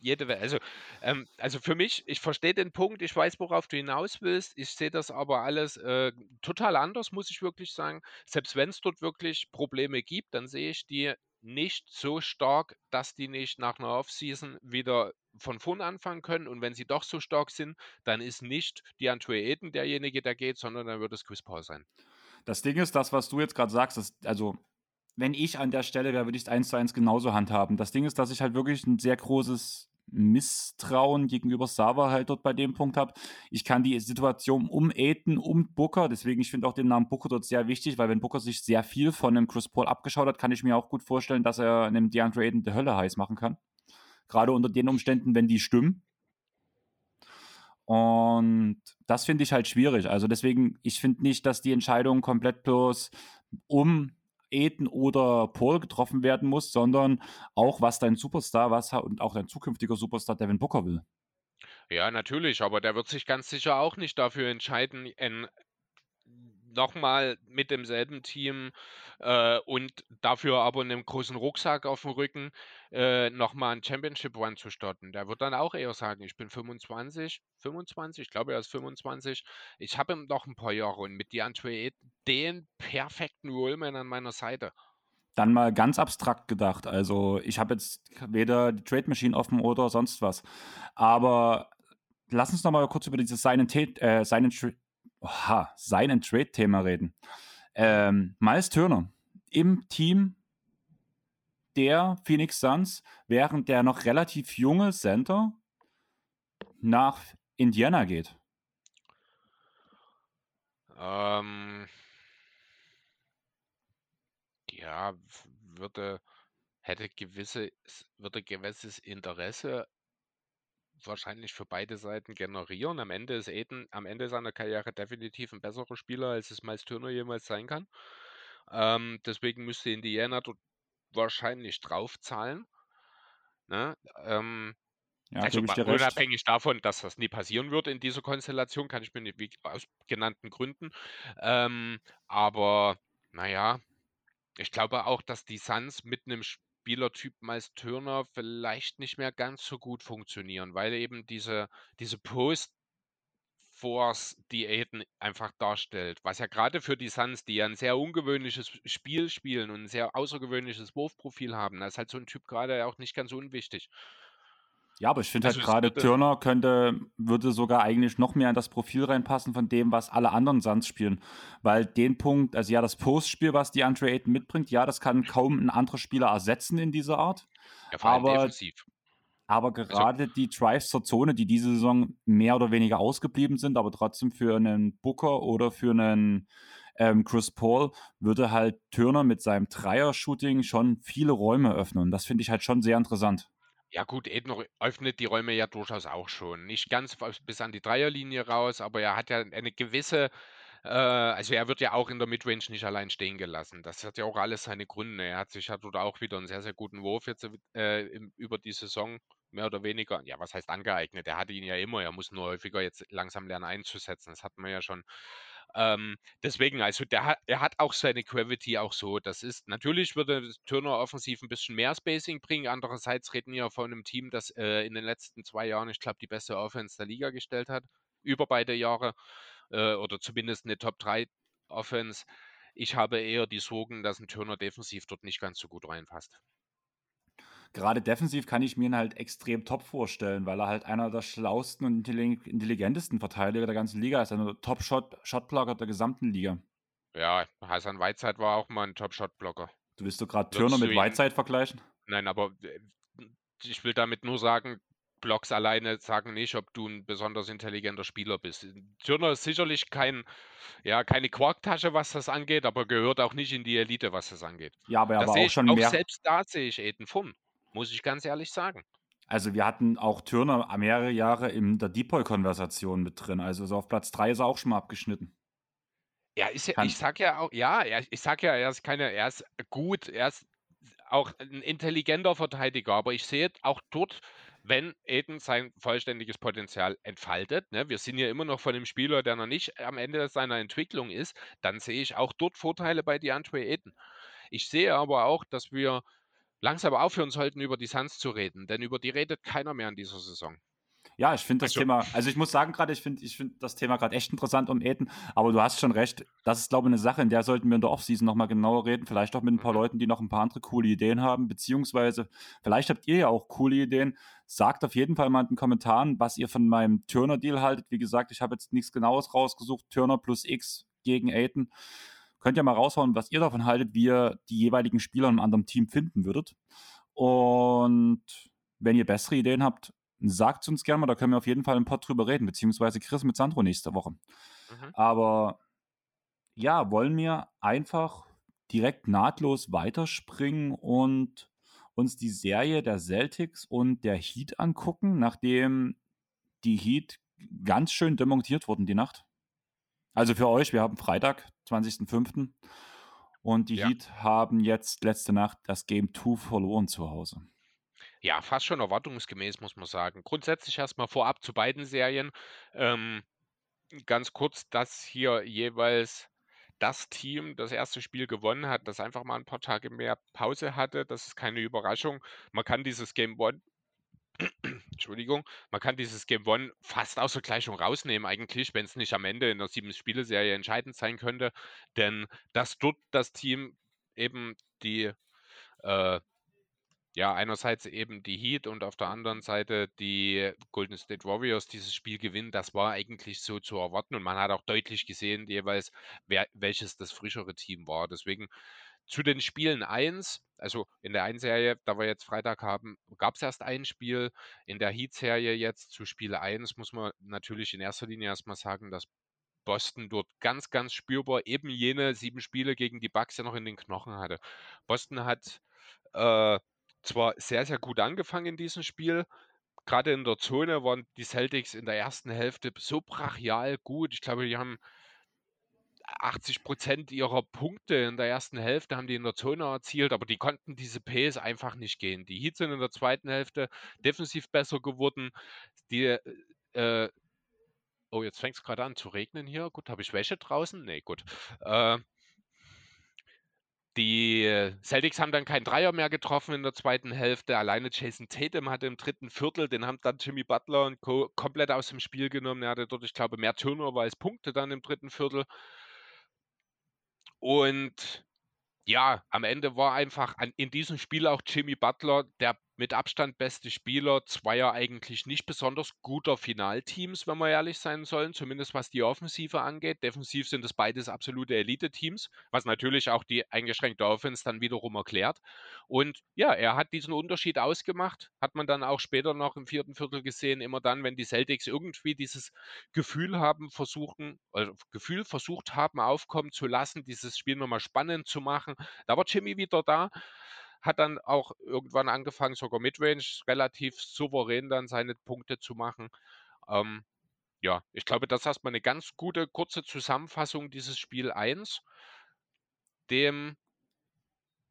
Jede, also, ähm, also für mich, ich verstehe den Punkt, ich weiß, worauf du hinaus willst. Ich sehe das aber alles äh, total anders, muss ich wirklich sagen. Selbst wenn es dort wirklich Probleme gibt, dann sehe ich die nicht so stark, dass die nicht nach einer Offseason wieder von vorn anfangen können. Und wenn sie doch so stark sind, dann ist nicht die Eden derjenige, der geht, sondern dann wird es Chris Paul sein. Das Ding ist, das, was du jetzt gerade sagst, ist, also, wenn ich an der Stelle wäre, würde ich es eins zu eins genauso handhaben. Das Ding ist, dass ich halt wirklich ein sehr großes Misstrauen gegenüber Sava halt dort bei dem Punkt habe. Ich kann die Situation um Aiden, um Booker, deswegen ich finde auch den Namen Booker dort sehr wichtig, weil wenn Booker sich sehr viel von einem Chris Paul abgeschaut hat, kann ich mir auch gut vorstellen, dass er einem DeAndre Aiden die Hölle heiß machen kann. Gerade unter den Umständen, wenn die stimmen. Und das finde ich halt schwierig. Also deswegen, ich finde nicht, dass die Entscheidung komplett bloß um Aiden oder Paul getroffen werden muss, sondern auch, was dein Superstar, was und auch dein zukünftiger Superstar Devin Booker will. Ja, natürlich, aber der wird sich ganz sicher auch nicht dafür entscheiden, ein nochmal mit demselben Team äh, und dafür aber einem großen Rucksack auf dem Rücken äh, nochmal ein Championship One zu starten. Der wird dann auch eher sagen, ich bin 25, 25, ich glaube er ist 25. Ich habe noch ein paar Jahre und mit DeAndre den perfekten Rollman an meiner Seite. Dann mal ganz abstrakt gedacht. Also ich habe jetzt weder die Trade Machine offen oder sonst was. Aber lass uns noch mal kurz über dieses Sign and, äh, and, Oha, Sign and Trade Thema reden. Ähm, Miles Turner im Team der Phoenix Suns, während der noch relativ junge Center nach Indiana geht. Ähm, ja, würde, hätte gewisse, würde gewisses Interesse wahrscheinlich für beide Seiten generieren. Am Ende ist Aiden am Ende seiner Karriere definitiv ein besserer Spieler, als es Miles Turner jemals sein kann. Ähm, deswegen müsste Indiana dort wahrscheinlich draufzahlen. Ne? Ähm, ja, also unabhängig davon, dass das nie passieren wird in dieser Konstellation, kann ich mir nicht, wie, aus genannten Gründen. Ähm, aber naja, ich glaube auch, dass die Suns mit einem Spielertypen als Turner vielleicht nicht mehr ganz so gut funktionieren, weil eben diese, diese Post Force, die Aiden einfach darstellt, was ja gerade für die Suns, die ja ein sehr ungewöhnliches Spiel spielen und ein sehr außergewöhnliches Wurfprofil haben, da ist halt so ein Typ gerade auch nicht ganz unwichtig. Ja, aber ich finde halt also halt gerade Turner könnte, würde sogar eigentlich noch mehr in das Profil reinpassen von dem, was alle anderen Suns spielen. Weil den Punkt, also ja, das Postspiel, was die Andre Ayton mitbringt, ja, das kann kaum ein anderer Spieler ersetzen in dieser Art. Ja, vor allem aber, defensiv. Aber also gerade also, die Drives zur Zone, die diese Saison mehr oder weniger ausgeblieben sind, aber trotzdem für einen Booker oder für einen ähm, Chris Paul würde halt Turner mit seinem Dreier-Shooting schon viele Räume öffnen. Das finde ich halt schon sehr interessant. Ja gut, Edner öffnet die Räume ja durchaus auch schon. Nicht ganz bis an die Dreierlinie raus, aber er hat ja eine gewisse, äh, also er wird ja auch in der Midrange nicht allein stehen gelassen. Das hat ja auch alles seine Gründe. Er hat sich hat dort auch wieder einen sehr, sehr guten Wurf jetzt äh, im, über die Saison mehr oder weniger, ja, was heißt angeeignet? Er hatte ihn ja immer, er muss nur häufiger jetzt langsam lernen einzusetzen. Das hat man ja schon ähm, deswegen, also der er hat auch seine Gravity auch so. Das ist, natürlich würde Turner offensiv ein bisschen mehr Spacing bringen. Andererseits reden wir von einem Team, das äh, in den letzten zwei Jahren, ich glaube, die beste Offense der Liga gestellt hat. Über beide Jahre. Äh, oder zumindest eine Top 3 Offense. Ich habe eher die Sorgen, dass ein Turner defensiv dort nicht ganz so gut reinpasst gerade defensiv kann ich mir ihn halt extrem top vorstellen, weil er halt einer der schlausten und intelligentesten Verteidiger der ganzen Liga ist. Also Top-Shot-Shotblocker der gesamten Liga. Ja, Hassan Whiteside war auch mal ein Top-Shot-Blocker. Du willst doch gerade Turner mit Whiteside vergleichen? Nein, aber äh, ich will damit nur sagen, Blocks alleine sagen nicht, ob du ein besonders intelligenter Spieler bist. Turner ist sicherlich kein, ja, keine Quarktasche, was das angeht, aber gehört auch nicht in die Elite, was das angeht. Ja, aber er war auch schon auch mehr. Selbst da sehe ich Eden Fum muss ich ganz ehrlich sagen. Also wir hatten auch Turner mehrere Jahre in der Depoy-Konversation mit drin. Also so auf Platz 3 ist er auch schon mal abgeschnitten. Ja, ist ja, ich sag ja auch, ja, ich sag ja, er ist keine, er ist gut, er ist auch ein intelligenter Verteidiger, aber ich sehe auch dort, wenn Eden sein vollständiges Potenzial entfaltet, ne, wir sind ja immer noch von dem Spieler, der noch nicht am Ende seiner Entwicklung ist, dann sehe ich auch dort Vorteile bei DeAndre Eden. Ich sehe aber auch, dass wir langsam aufhören sollten, über die Suns zu reden, denn über die redet keiner mehr in dieser Saison. Ja, ich finde das also, Thema, also ich muss sagen gerade, ich finde ich find das Thema gerade echt interessant um Eden, aber du hast schon recht, das ist glaube ich eine Sache, in der sollten wir in der Offseason nochmal genauer reden, vielleicht auch mit ein paar mhm. Leuten, die noch ein paar andere coole Ideen haben, beziehungsweise vielleicht habt ihr ja auch coole Ideen, sagt auf jeden Fall mal in den Kommentaren, was ihr von meinem Turner-Deal haltet, wie gesagt, ich habe jetzt nichts genaues rausgesucht, Turner plus X gegen Aiden, Könnt ihr mal raushauen, was ihr davon haltet, wie ihr die jeweiligen Spieler in einem anderen Team finden würdet. Und wenn ihr bessere Ideen habt, sagt es uns gerne mal, da können wir auf jeden Fall im Pod drüber reden, beziehungsweise Chris mit Sandro nächste Woche. Mhm. Aber ja, wollen wir einfach direkt nahtlos weiterspringen und uns die Serie der Celtics und der Heat angucken, nachdem die Heat ganz schön demontiert wurden die Nacht. Also für euch, wir haben Freitag, 20.05. Und die Ja. Heat haben jetzt letzte Nacht das Game 2 verloren zu Hause. Ja, fast schon erwartungsgemäß, muss man sagen. Grundsätzlich erstmal vorab zu beiden Serien. Ähm, ganz kurz, dass hier jeweils das Team das erste Spiel gewonnen hat, das einfach mal ein paar Tage mehr Pause hatte. Das ist keine Überraschung. Man kann dieses Game One, Entschuldigung, man kann dieses Game One fast aus der Gleichung rausnehmen, eigentlich, wenn es nicht am Ende in der sieben-Spiele-Serie entscheidend sein könnte. Denn dass dort das Team eben die äh, ja, einerseits eben die Heat und auf der anderen Seite die Golden State Warriors dieses Spiel gewinnen, das war eigentlich so zu erwarten und man hat auch deutlich gesehen, jeweils, wer, welches das frischere Team war. Deswegen zu den Spielen 1, also in der einen Serie, da wir jetzt Freitag haben, gab es erst ein Spiel. In der Heat-Serie jetzt zu Spiel 1 muss man natürlich in erster Linie erstmal sagen, dass Boston dort ganz, ganz spürbar eben jene sieben Spiele gegen die Bucks ja noch in den Knochen hatte. Boston hat äh, zwar sehr, sehr gut angefangen in diesem Spiel. Gerade in der Zone waren die Celtics in der ersten Hälfte so brachial gut. Ich glaube, die haben 80 Prozent ihrer Punkte in der ersten Hälfte haben die in der Zone erzielt, aber die konnten diese Pace einfach nicht gehen. Die Heat sind in der zweiten Hälfte defensiv besser geworden. Die, äh, oh, jetzt fängt es gerade an zu regnen hier. Gut, habe ich Wäsche draußen? Nee, gut. Äh, die Celtics haben dann keinen Dreier mehr getroffen in der zweiten Hälfte. Alleine Jason Tatum hatte im dritten Viertel, den haben dann Jimmy Butler und Co. komplett aus dem Spiel genommen. Er hatte dort, ich glaube, mehr Turnover als Punkte dann im dritten Viertel. Und ja, am Ende war einfach an, in diesem Spiel auch Jimmy Butler der mit Abstand beste Spieler zweier eigentlich nicht besonders guter Finalteams, wenn wir ehrlich sein sollen, zumindest was die Offensive angeht. Defensiv sind es beides absolute Elite-Teams, was natürlich auch die eingeschränkte Offense dann wiederum erklärt. Und ja, er hat diesen Unterschied ausgemacht, hat man dann auch später noch im vierten Viertel gesehen, immer dann, wenn die Celtics irgendwie dieses Gefühl haben, versuchen, also Gefühl versucht haben, aufkommen zu lassen, dieses Spiel nochmal spannend zu machen. Da war Jimmy wieder da hat dann auch irgendwann angefangen, sogar Midrange relativ souverän dann seine Punkte zu machen. Ähm, ja, ich glaube, das ist erstmal eine ganz gute, kurze Zusammenfassung dieses Spiel 1. Dem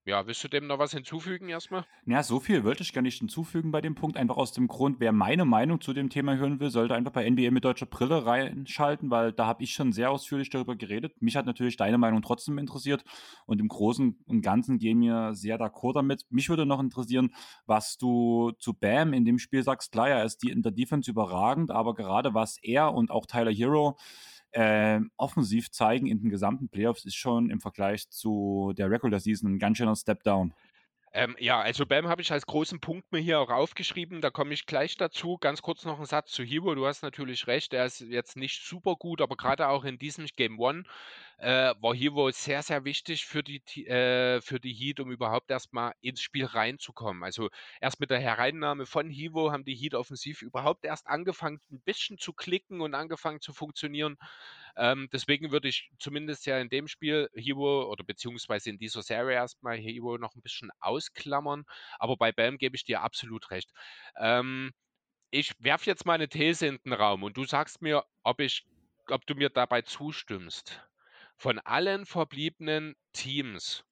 ja, willst du dem noch was hinzufügen erstmal? Ja, so viel wollte ich gar nicht hinzufügen bei dem Punkt, einfach aus dem Grund, wer meine Meinung zu dem Thema hören will, sollte einfach bei NBA mit deutscher Brille reinschalten, weil da habe ich schon sehr ausführlich darüber geredet. Mich hat natürlich deine Meinung trotzdem interessiert und im Großen und Ganzen gehen wir sehr d'accord damit. Mich würde noch interessieren, was du zu Bam in dem Spiel sagst. Klar, er ist die in der Defense überragend, aber gerade was er und auch Tyler Hero äh, offensiv zeigen in den gesamten Playoffs ist schon im Vergleich zu der Regular Season ein ganz schöner Step down. Ähm, ja, also Bam habe ich als großen Punkt mir hier auch aufgeschrieben, da komme ich gleich dazu. Ganz kurz noch ein Satz zu Hero, du hast natürlich recht, er ist jetzt nicht super gut, aber gerade auch in diesem Game One äh, war Hero sehr, sehr wichtig für die, äh, für die Heat, um überhaupt erstmal ins Spiel reinzukommen. Also erst mit der Hereinnahme von Hero haben die Heat offensiv überhaupt erst angefangen, ein bisschen zu klicken und angefangen zu funktionieren. Ähm, deswegen würde ich zumindest ja in dem Spiel Hero oder beziehungsweise in dieser Serie erstmal Hero noch ein bisschen ausklammern. Aber bei Bam gebe ich dir absolut recht. Ähm, ich werfe jetzt mal eine These in den Raum und du sagst mir, ob ich, ob du mir dabei zustimmst. Von allen verbliebenen Teams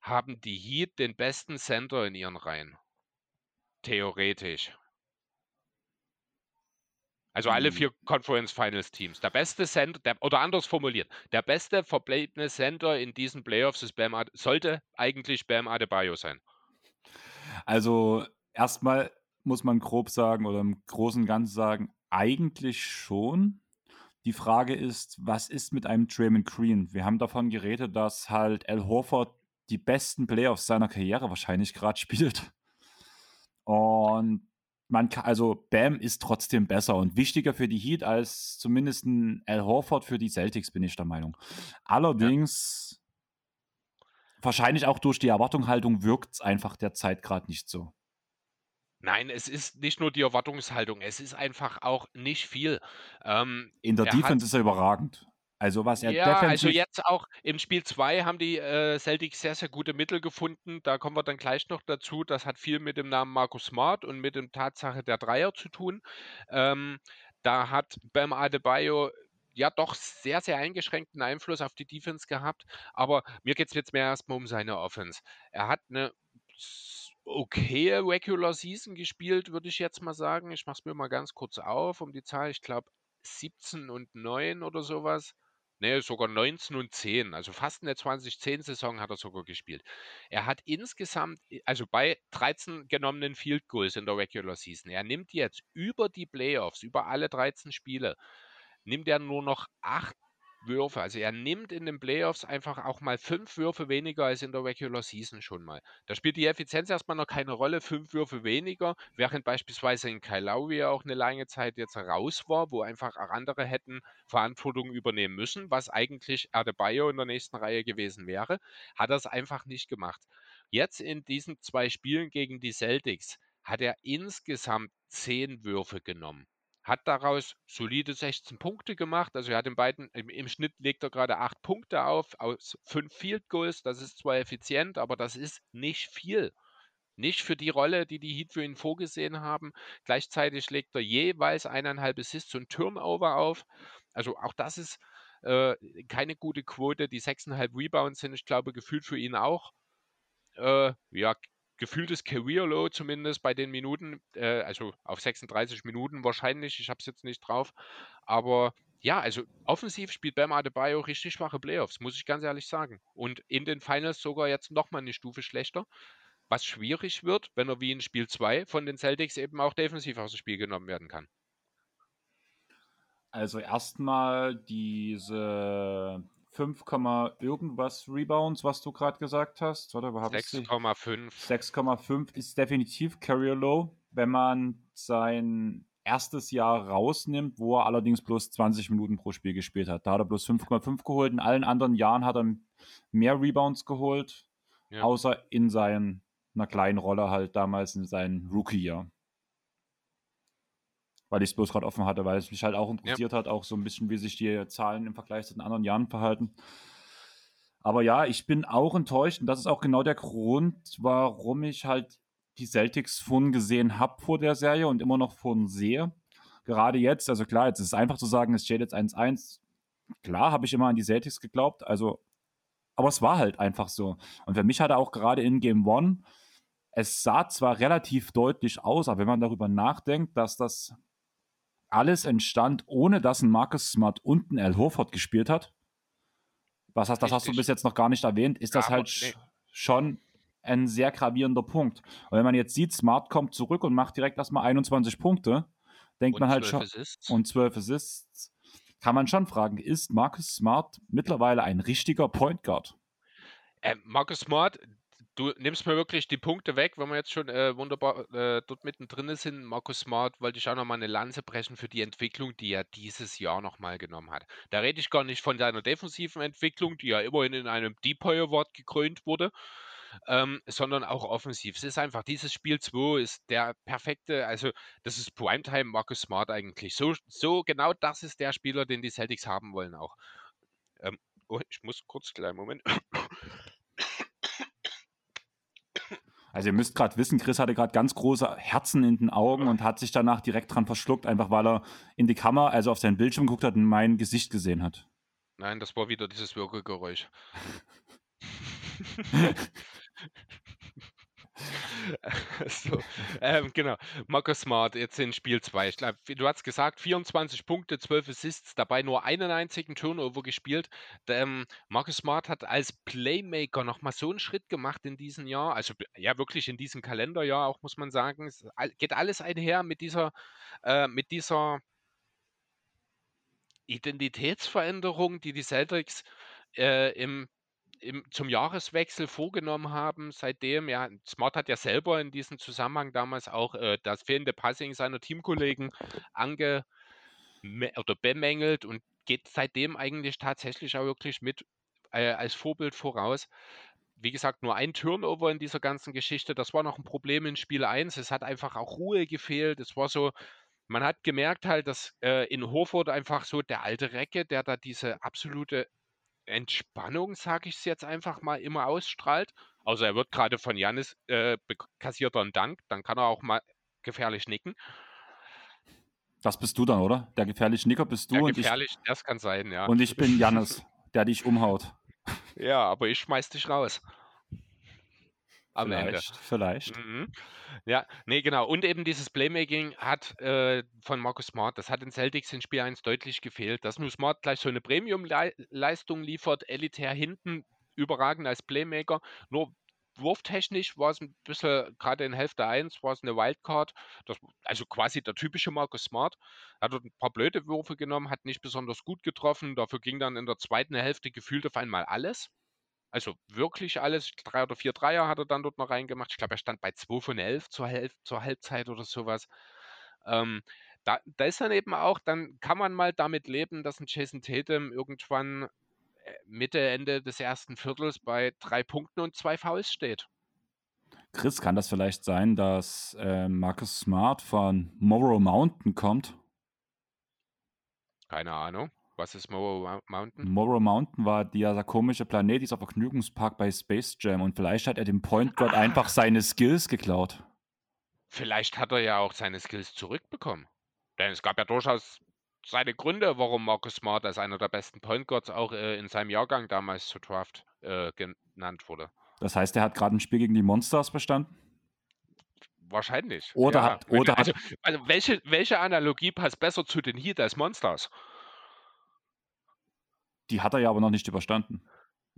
haben die Heat den besten Center in ihren Reihen. Theoretisch. Also alle Hm. vier Conference Finals Teams. Der beste Center, der, oder anders formuliert, der beste verbliebene Center in diesen Playoffs ist Bam Ade, sollte eigentlich Bam Adebayo sein. Also erstmal muss man grob sagen oder im Großen und Ganzen sagen, eigentlich schon. Die Frage ist, was ist mit einem Draymond Green? Wir haben davon geredet, dass halt Al Horford die besten Playoffs seiner Karriere wahrscheinlich gerade spielt. Und man kann, also Bam ist trotzdem besser und wichtiger für die Heat als zumindest ein Al Horford für die Celtics, bin ich der Meinung. Allerdings, wahrscheinlich auch durch die Erwartungshaltung wirkt es einfach derzeit gerade nicht so. Nein, es ist nicht nur die Erwartungshaltung, es ist einfach auch nicht viel. Ähm, In der er Defense ist er überragend. Also was er ja, also defensiv, jetzt auch im Spiel 2 haben die äh, Celtics sehr, sehr gute Mittel gefunden. Da kommen wir dann gleich noch dazu. Das hat viel mit dem Namen Markus Smart und mit der Tatsache der Dreier zu tun. Ähm, da hat Bam Adebayo ja doch sehr, sehr eingeschränkten Einfluss auf die Defense gehabt. Aber mir geht es jetzt mehr erstmal um seine Offense. Er hat eine okay Regular Season gespielt, würde ich jetzt mal sagen. Ich mache es mir mal ganz kurz auf, um die Zahl. Ich glaube 17 und 9 oder sowas. Ne, sogar 19 und 10. Also fast in der 2010-Saison hat er sogar gespielt. Er hat insgesamt, also bei 13 genommenen Field Goals in der Regular Season, er nimmt jetzt über die Playoffs, über alle 13 Spiele, nimmt er nur noch 8 Würfe. Also er nimmt in den Playoffs einfach auch mal fünf Würfe weniger als in der Regular Season schon mal. Da spielt die Effizienz erstmal noch keine Rolle, fünf Würfe weniger, während beispielsweise in Lowry auch eine lange Zeit jetzt raus war, wo einfach auch andere hätten Verantwortung übernehmen müssen, was eigentlich Adebayo in der nächsten Reihe gewesen wäre, hat er es einfach nicht gemacht. Jetzt in diesen zwei Spielen gegen die Celtics hat er insgesamt zehn Würfe genommen hat daraus solide 16 Punkte gemacht. Also er hat in beiden, im, im Schnitt legt er gerade acht Punkte auf aus fünf Field Goals. Das ist zwar effizient, aber das ist nicht viel. Nicht für die Rolle, die die Heat für ihn vorgesehen haben. Gleichzeitig legt er jeweils eineinhalb Assists und Turnover auf. Also auch das ist äh, keine gute Quote. Die sechseinhalb Rebounds sind, ich glaube, gefühlt für ihn auch äh, ja, gefühltes Career Low zumindest bei den Minuten, äh, also auf 36 Minuten wahrscheinlich, ich habe es jetzt nicht drauf, aber ja, also offensiv spielt Bam Adebayo richtig schwache Playoffs, muss ich ganz ehrlich sagen. Und in den Finals sogar jetzt nochmal eine Stufe schlechter, was schwierig wird, wenn er wie in Spiel 2 von den Celtics eben auch defensiv aus dem Spiel genommen werden kann. Also erstmal diese 5, irgendwas Rebounds, was du gerade gesagt hast. 6,5. 6,5 ist definitiv Carrier Low, wenn man sein erstes Jahr rausnimmt, wo er allerdings bloß 20 Minuten pro Spiel gespielt hat. Da hat er bloß 5,5 geholt. In allen anderen Jahren hat er mehr Rebounds geholt, ja. außer in seiner kleinen Rolle halt damals in seinem Rookie-Jahr weil ich es bloß gerade offen hatte, weil es mich halt auch interessiert ja. hat, auch so ein bisschen, wie sich die Zahlen im Vergleich zu den anderen Jahren verhalten. Aber ja, ich bin auch enttäuscht und das ist auch genau der Grund, warum ich halt die Celtics von gesehen habe vor der Serie und immer noch von sehe. Gerade jetzt, also klar, jetzt ist es einfach zu sagen, es steht jetzt 1-1. Klar, habe ich immer an die Celtics geglaubt, also, aber es war halt einfach so. Und für mich hat er auch gerade in Game One, es sah zwar relativ deutlich aus, aber wenn man darüber nachdenkt, dass das alles entstand, ohne dass ein Marcus Smart und ein Al Horford gespielt hat. Was hast, das hast du bis jetzt noch gar nicht erwähnt, ist ja, das halt nee. schon ein sehr gravierender Punkt. Und wenn man jetzt sieht, Smart kommt zurück und macht direkt erstmal 21 Punkte, denkt und man halt schon. Assists. Und 12 Assists. Kann man schon fragen, ist Marcus Smart mittlerweile ein richtiger Point Guard? Äh, Marcus Smart, Du nimmst mir wirklich die Punkte weg, wenn wir jetzt schon äh, wunderbar äh, dort mittendrin sind. Markus Smart wollte ich auch nochmal eine Lanze brechen für die Entwicklung, die er dieses Jahr nochmal genommen hat. Da rede ich gar nicht von seiner defensiven Entwicklung, die ja immerhin in einem Depoy Award gekrönt wurde, ähm, sondern auch offensiv. Es ist einfach, dieses Spiel 2 ist der perfekte, also das ist Primetime Markus Smart eigentlich. So, so genau das ist der Spieler, den die Celtics haben wollen auch. Ähm, oh, ich muss kurz, kleinen Moment. Also ihr müsst gerade wissen, Chris hatte gerade ganz große Herzen in den Augen und hat sich danach direkt dran verschluckt, einfach weil er in die Kamera, also auf sein Bildschirm geguckt hat und mein Gesicht gesehen hat. Nein, das war wieder dieses Würgegeräusch. so, ähm, genau. Marcus Smart jetzt in Spiel 2. Ich glaube, du hast gesagt, 24 Punkte, 12 Assists, dabei nur einen einzigen Turnover gespielt. Ähm, Marcus Smart hat als Playmaker nochmal so einen Schritt gemacht in diesem Jahr. Also ja, wirklich in diesem Kalenderjahr auch, muss man sagen. Es geht alles einher mit dieser, äh, mit dieser Identitätsveränderung, die die Celtics äh, im im, zum Jahreswechsel vorgenommen haben. Seitdem, ja, Smart hat ja selber in diesem Zusammenhang damals auch äh, das fehlende Passing seiner Teamkollegen ange oder bemängelt und geht seitdem eigentlich tatsächlich auch wirklich mit äh, als Vorbild voraus. Wie gesagt, nur ein Turnover in dieser ganzen Geschichte. Das war noch ein Problem in Spiel 1. Es hat einfach auch Ruhe gefehlt. Es war so, man hat gemerkt halt, dass äh, in Horford einfach so der alte Recke, der da diese absolute Entspannung, sage ich es jetzt einfach mal, immer ausstrahlt. Außer er wird gerade von Janis äh, kassiert er einen Dank, dann kann er auch mal gefährlich nicken. Das bist du dann, oder? Der gefährliche Nicker bist du Ja, und gefährlich, das kann sein, ja. ich, und ich bin Jannis, der dich umhaut. Ja, aber ich schmeiß dich raus. Am Ende. Vielleicht, vielleicht. Mhm. Ja, nee, genau. Und eben dieses Playmaking hat äh, von Marcus Smart, das hat den Celtics in Spiel 1 deutlich gefehlt. Dass nur Smart gleich so eine Premium-Leistung liefert, elitär hinten, überragend als Playmaker. Nur wurftechnisch war es ein bisschen, gerade in Hälfte 1 war es eine Wildcard. Das, also quasi der typische Marcus Smart. Er hat ein paar blöde Würfe genommen, hat nicht besonders gut getroffen. Dafür ging dann in der zweiten Hälfte gefühlt auf einmal alles. Also wirklich alles. Drei oder vier Dreier hat er dann dort noch reingemacht. Ich glaube, er stand bei 2 von 11 zur, Hälf zur Halbzeit oder sowas. Ähm, da, da ist dann eben auch, dann kann man mal damit leben, dass ein Jason Tatum irgendwann äh, Mitte, Ende des ersten Viertels bei drei Punkten und zwei Fouls steht. Chris, kann das vielleicht sein, dass äh, Marcus Smart von Morrow Mountain kommt? Keine Ahnung. Was ist Morrow Mountain? Morrow Mountain war dieser komische Planet, dieser Vergnügungspark bei Space Jam und vielleicht hat er dem Point Guard Ah. einfach seine Skills geklaut. Vielleicht hat er ja auch seine Skills zurückbekommen. Denn es gab ja durchaus seine Gründe, warum Marcus Smart als einer der besten Point Guards auch äh, in seinem Jahrgang damals zu Draft äh, genannt wurde. Das heißt, er hat gerade ein Spiel gegen die Monsters bestanden? Wahrscheinlich. Oder ja. hat- oder hat- also, also welche, welche Analogie passt besser zu den Heat als Monsters? Die hat er ja aber noch nicht überstanden.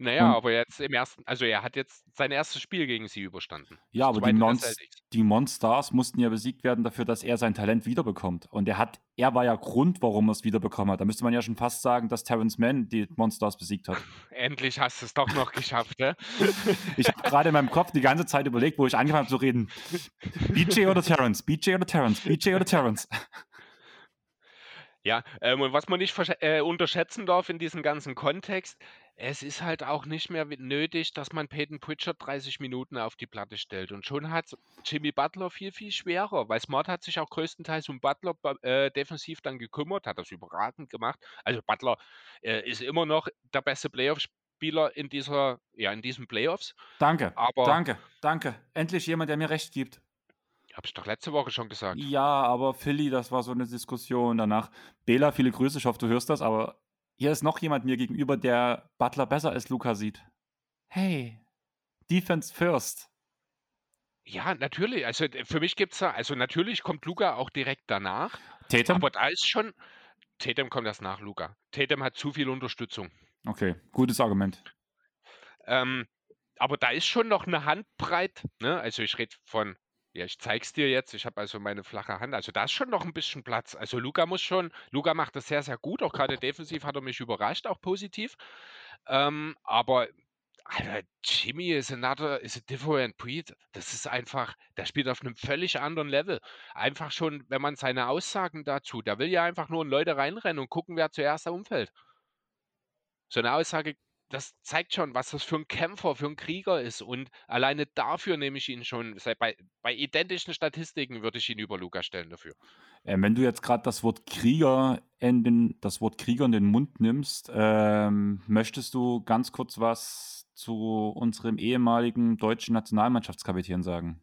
Naja, Und- aber jetzt im ersten, also er hat jetzt sein erstes Spiel gegen sie überstanden. Ja, aber die, Celtics. die Monsters mussten ja besiegt werden dafür, dass er sein Talent wiederbekommt. Und er hat, er war ja Grund, warum er es wiederbekommen hat. Da müsste man ja schon fast sagen, dass Terrence Mann die Monsters besiegt hat. Endlich hast du es doch noch geschafft, ne? Ich habe gerade in meinem Kopf die ganze Zeit überlegt, wo ich angefangen habe zu reden. BJ oder Terrence? BJ oder Terrence? BJ oder Terrence? Ja, ähm, und was man nicht versch- äh, unterschätzen darf in diesem ganzen Kontext, es ist halt auch nicht mehr wi- nötig, dass man Peyton Pritchard 30 Minuten auf die Platte stellt. Und schon hat Jimmy Butler viel, viel schwerer, weil Smart hat sich auch größtenteils um Butler äh, defensiv dann gekümmert, hat das überragend gemacht. Also Butler äh, ist immer noch der beste Playoff-Spieler in dieser, ja, in diesen Playoffs. Danke, Aber danke, danke. Endlich jemand, der mir recht gibt. Habe ich doch letzte Woche schon gesagt. Ja, aber Philly, das war so eine Diskussion danach. Bela, viele Grüße, ich hoffe, du hörst das, aber hier ist noch jemand mir gegenüber, der Butler besser als Luca sieht. Hey, Defense first. Ja, natürlich. Also für mich gibt es da, also natürlich kommt Luca auch direkt danach. Tatum? Aber da ist schon. Tatum kommt erst nach Luca. Tatum hat zu viel Unterstützung. Okay, gutes Argument. Ähm, aber da ist schon noch eine Handbreit. Ne? Also ich rede von, ja, ich zeig's dir jetzt. Ich habe also meine flache Hand. Also da ist schon noch ein bisschen Platz. Also Luca muss schon, Luca macht das sehr, sehr gut. Auch gerade defensiv hat er mich überrascht, auch positiv. Ähm, aber Alter, Jimmy is another, is a different breed. Das ist einfach, der spielt auf einem völlig anderen Level. Einfach schon, wenn man seine Aussagen dazu, der will ja einfach nur in Leute reinrennen und gucken, wer zuerst da umfällt. So eine Aussage, das zeigt schon, was das für ein Kämpfer, für ein Krieger ist. Und alleine dafür nehme ich ihn schon, bei, bei identischen Statistiken würde ich ihn über Luca stellen dafür. Ähm, wenn du jetzt gerade das Wort Krieger in den, das Wort Krieger in den Mund nimmst, ähm, möchtest du ganz kurz was zu unserem ehemaligen deutschen Nationalmannschaftskapitän sagen?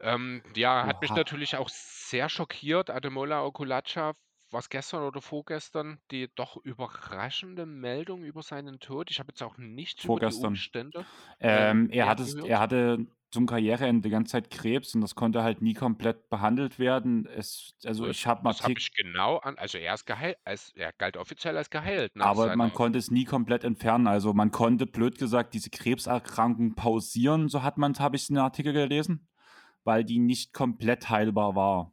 Ähm, ja, hat mich Oha. natürlich auch sehr schockiert, Ademola Okulacha, was gestern oder vorgestern, die doch überraschende Meldung über seinen Tod. Ich habe jetzt auch nichts über die Vorgestern. Umstände. Ähm, Ähm, er, hatte, es- er hatte zum Karriereende die ganze Zeit Krebs und das konnte halt nie komplett behandelt werden. Es, also Das, ich habe habe Artik- ich genau an, also er ist geheilt, als, er galt offiziell als geheilt nach aber man konnte es nie komplett entfernen. Also man konnte, blöd gesagt, diese Krebserkrankung pausieren, so hat man es, habe ich in einem Artikel gelesen, weil die nicht komplett heilbar war.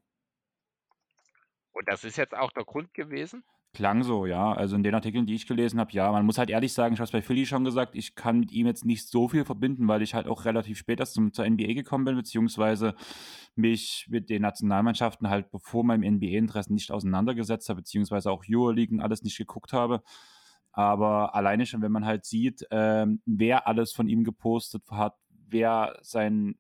Und das ist jetzt auch der Grund gewesen. Klang so, ja. Also in den Artikeln, die ich gelesen habe, ja. Man muss halt ehrlich sagen, ich habe es bei Philly schon gesagt, ich kann mit ihm jetzt nicht so viel verbinden, weil ich halt auch relativ spät erst zum, zur NBA gekommen bin, beziehungsweise mich mit den Nationalmannschaften halt bevor meinem NBA-Interesse nicht auseinandergesetzt habe, beziehungsweise auch Euroleague und alles nicht geguckt habe. Aber alleine schon, wenn man halt sieht, ähm, wer alles von ihm gepostet hat, wer sein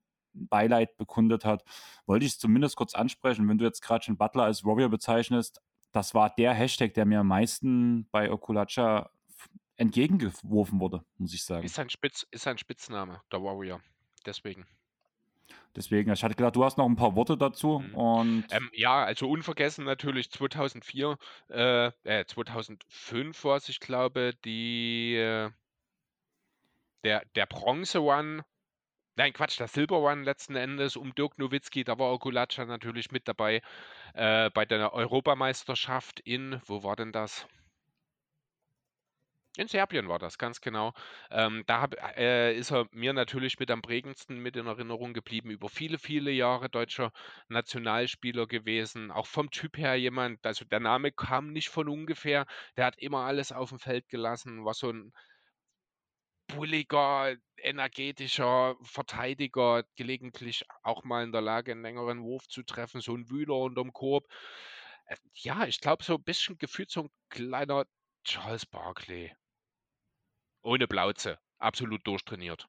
Beileid bekundet hat, wollte ich es zumindest kurz ansprechen. Wenn du jetzt gerade schon Butler als Warrior bezeichnest, das war der Hashtag, der mir am meisten bei Okulacha entgegengeworfen wurde, muss ich sagen. Ist ein, Spitz, ist ein Spitzname, der Warrior. Deswegen. Deswegen, ich hatte gedacht, du hast noch ein paar Worte dazu Mhm. und Ähm, ja, also unvergessen natürlich 2004, äh, äh, 2005 war's, ich glaube, die äh der der Bronze One nein, Quatsch, der Silber One letzten Endes um Dirk Nowitzki, da war Okulacha natürlich mit dabei, äh, bei der Europameisterschaft in wo war denn das? In Serbien war das, ganz genau. Ähm, da habe äh, ist er mir natürlich mit am prägendsten mit in Erinnerung geblieben. Über viele, viele Jahre deutscher Nationalspieler gewesen, auch vom Typ her jemand also der Name kam nicht von ungefähr. Der hat immer alles aufm Feld gelassen, war so 'n bulliger, energetischer Verteidiger, gelegentlich auch mal in der Lage, 'n längeren Wurf zu treffen, so 'n Wühler unterm Korb. Äh, ja, ich glaube, so 'n bisschen gefühlt so 'n kleiner Charles Barkley. Ohne Plauze, absolut durchtrainiert.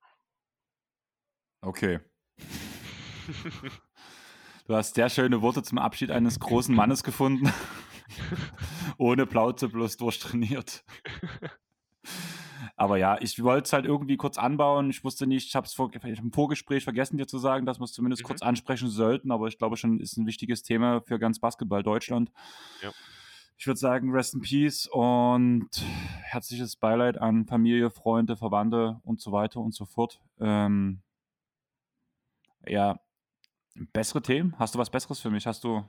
Okay. Du hast sehr schöne Worte zum Abschied eines großen Mannes gefunden. Ohne Plauze, bloß durchtrainiert. Aber ja, ich wollte es halt irgendwie kurz anbauen. Ich wusste nicht, ich habe es vor, im Vorgespräch vergessen, dir zu sagen, dass wir es zumindest Mhm. kurz ansprechen sollten. Aber ich glaube schon, ist ein wichtiges Thema für ganz Basketball Deutschland. Ja. Ich würde sagen, rest in peace und herzliches Beileid an Familie, Freunde, Verwandte und so weiter und so fort. Ähm, ja, bessere Themen? Hast du was Besseres für mich? Hast du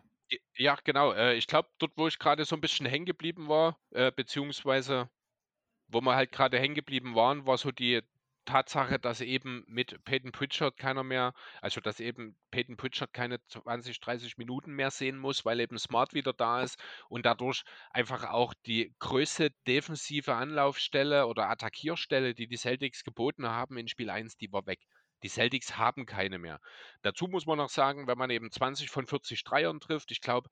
ja, genau. Äh, ich glaube, dort, wo ich grade so 'n bisschen hängen geblieben war, äh, beziehungsweise wo wir halt grade hängen geblieben waren, war so die Tatsache, dass eben mit Peyton Pritchard keiner mehr also, dass eben Peyton Pritchard keine 20, 30 Minuten mehr sehen muss, weil eben Smart wieder da ist und dadurch einfach auch die größte defensive Anlaufstelle oder Attackierstelle, die die Celtics geboten haben in Spiel 1, die war weg. Die Celtics haben keine mehr. Dazu muss man noch sagen, wenn man eben 20 von 40 Dreiern trifft, ich glaube,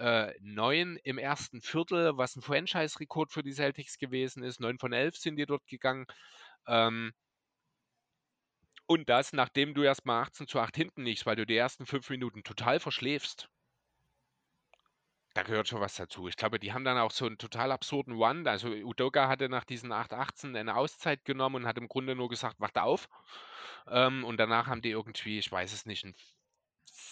äh, 9 im ersten Viertel, was 'n Franchise-Rekord für die Celtics gewesen ist. 9 von 11 sind die dort gegangen. Ähm und das, nachdem du erst mal 18:8 hinten liegst, weil du die ersten 5 Minuten total verschläfst. Da gehört schon was dazu. Ich glaube, die haben dann auch so 'n total absurden Run also, Udoka hatte nach diesen 8:18 eine Auszeit genommen und hat im Grunde nur gesagt: „Wacht auf.“ Ähm, und danach haben die irgendwie, ich weiß es nicht,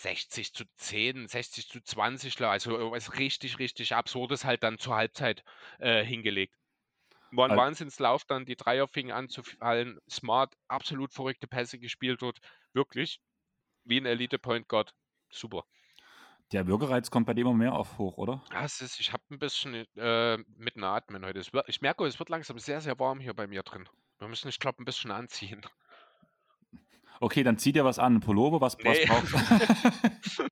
'n 60:10, 60:20, also irgendwas richtig, richtig Absurdes halt dann zur Halbzeit, äh, hingelegt. War 'n Al Wahnsinnslauf dann, die Dreier fingen an zu fallen. Smart, absolut verrückte Pässe gespielt dort. Wirklich wie 'n Elite Point Guard. Super. Der Würgereiz kommt bei dir immer mehr auf hoch, oder? Ja, es ist ich habe 'n bisschen, äh, Mittenatmen heute. Es wird ich merke, es wird langsam sehr, sehr warm hier bei mir drin. Wir müssen, ich glaube, 'n bisschen anziehen. Okay, dann zieh dir was an. 'N Pullover, was was Ne. brauchst du?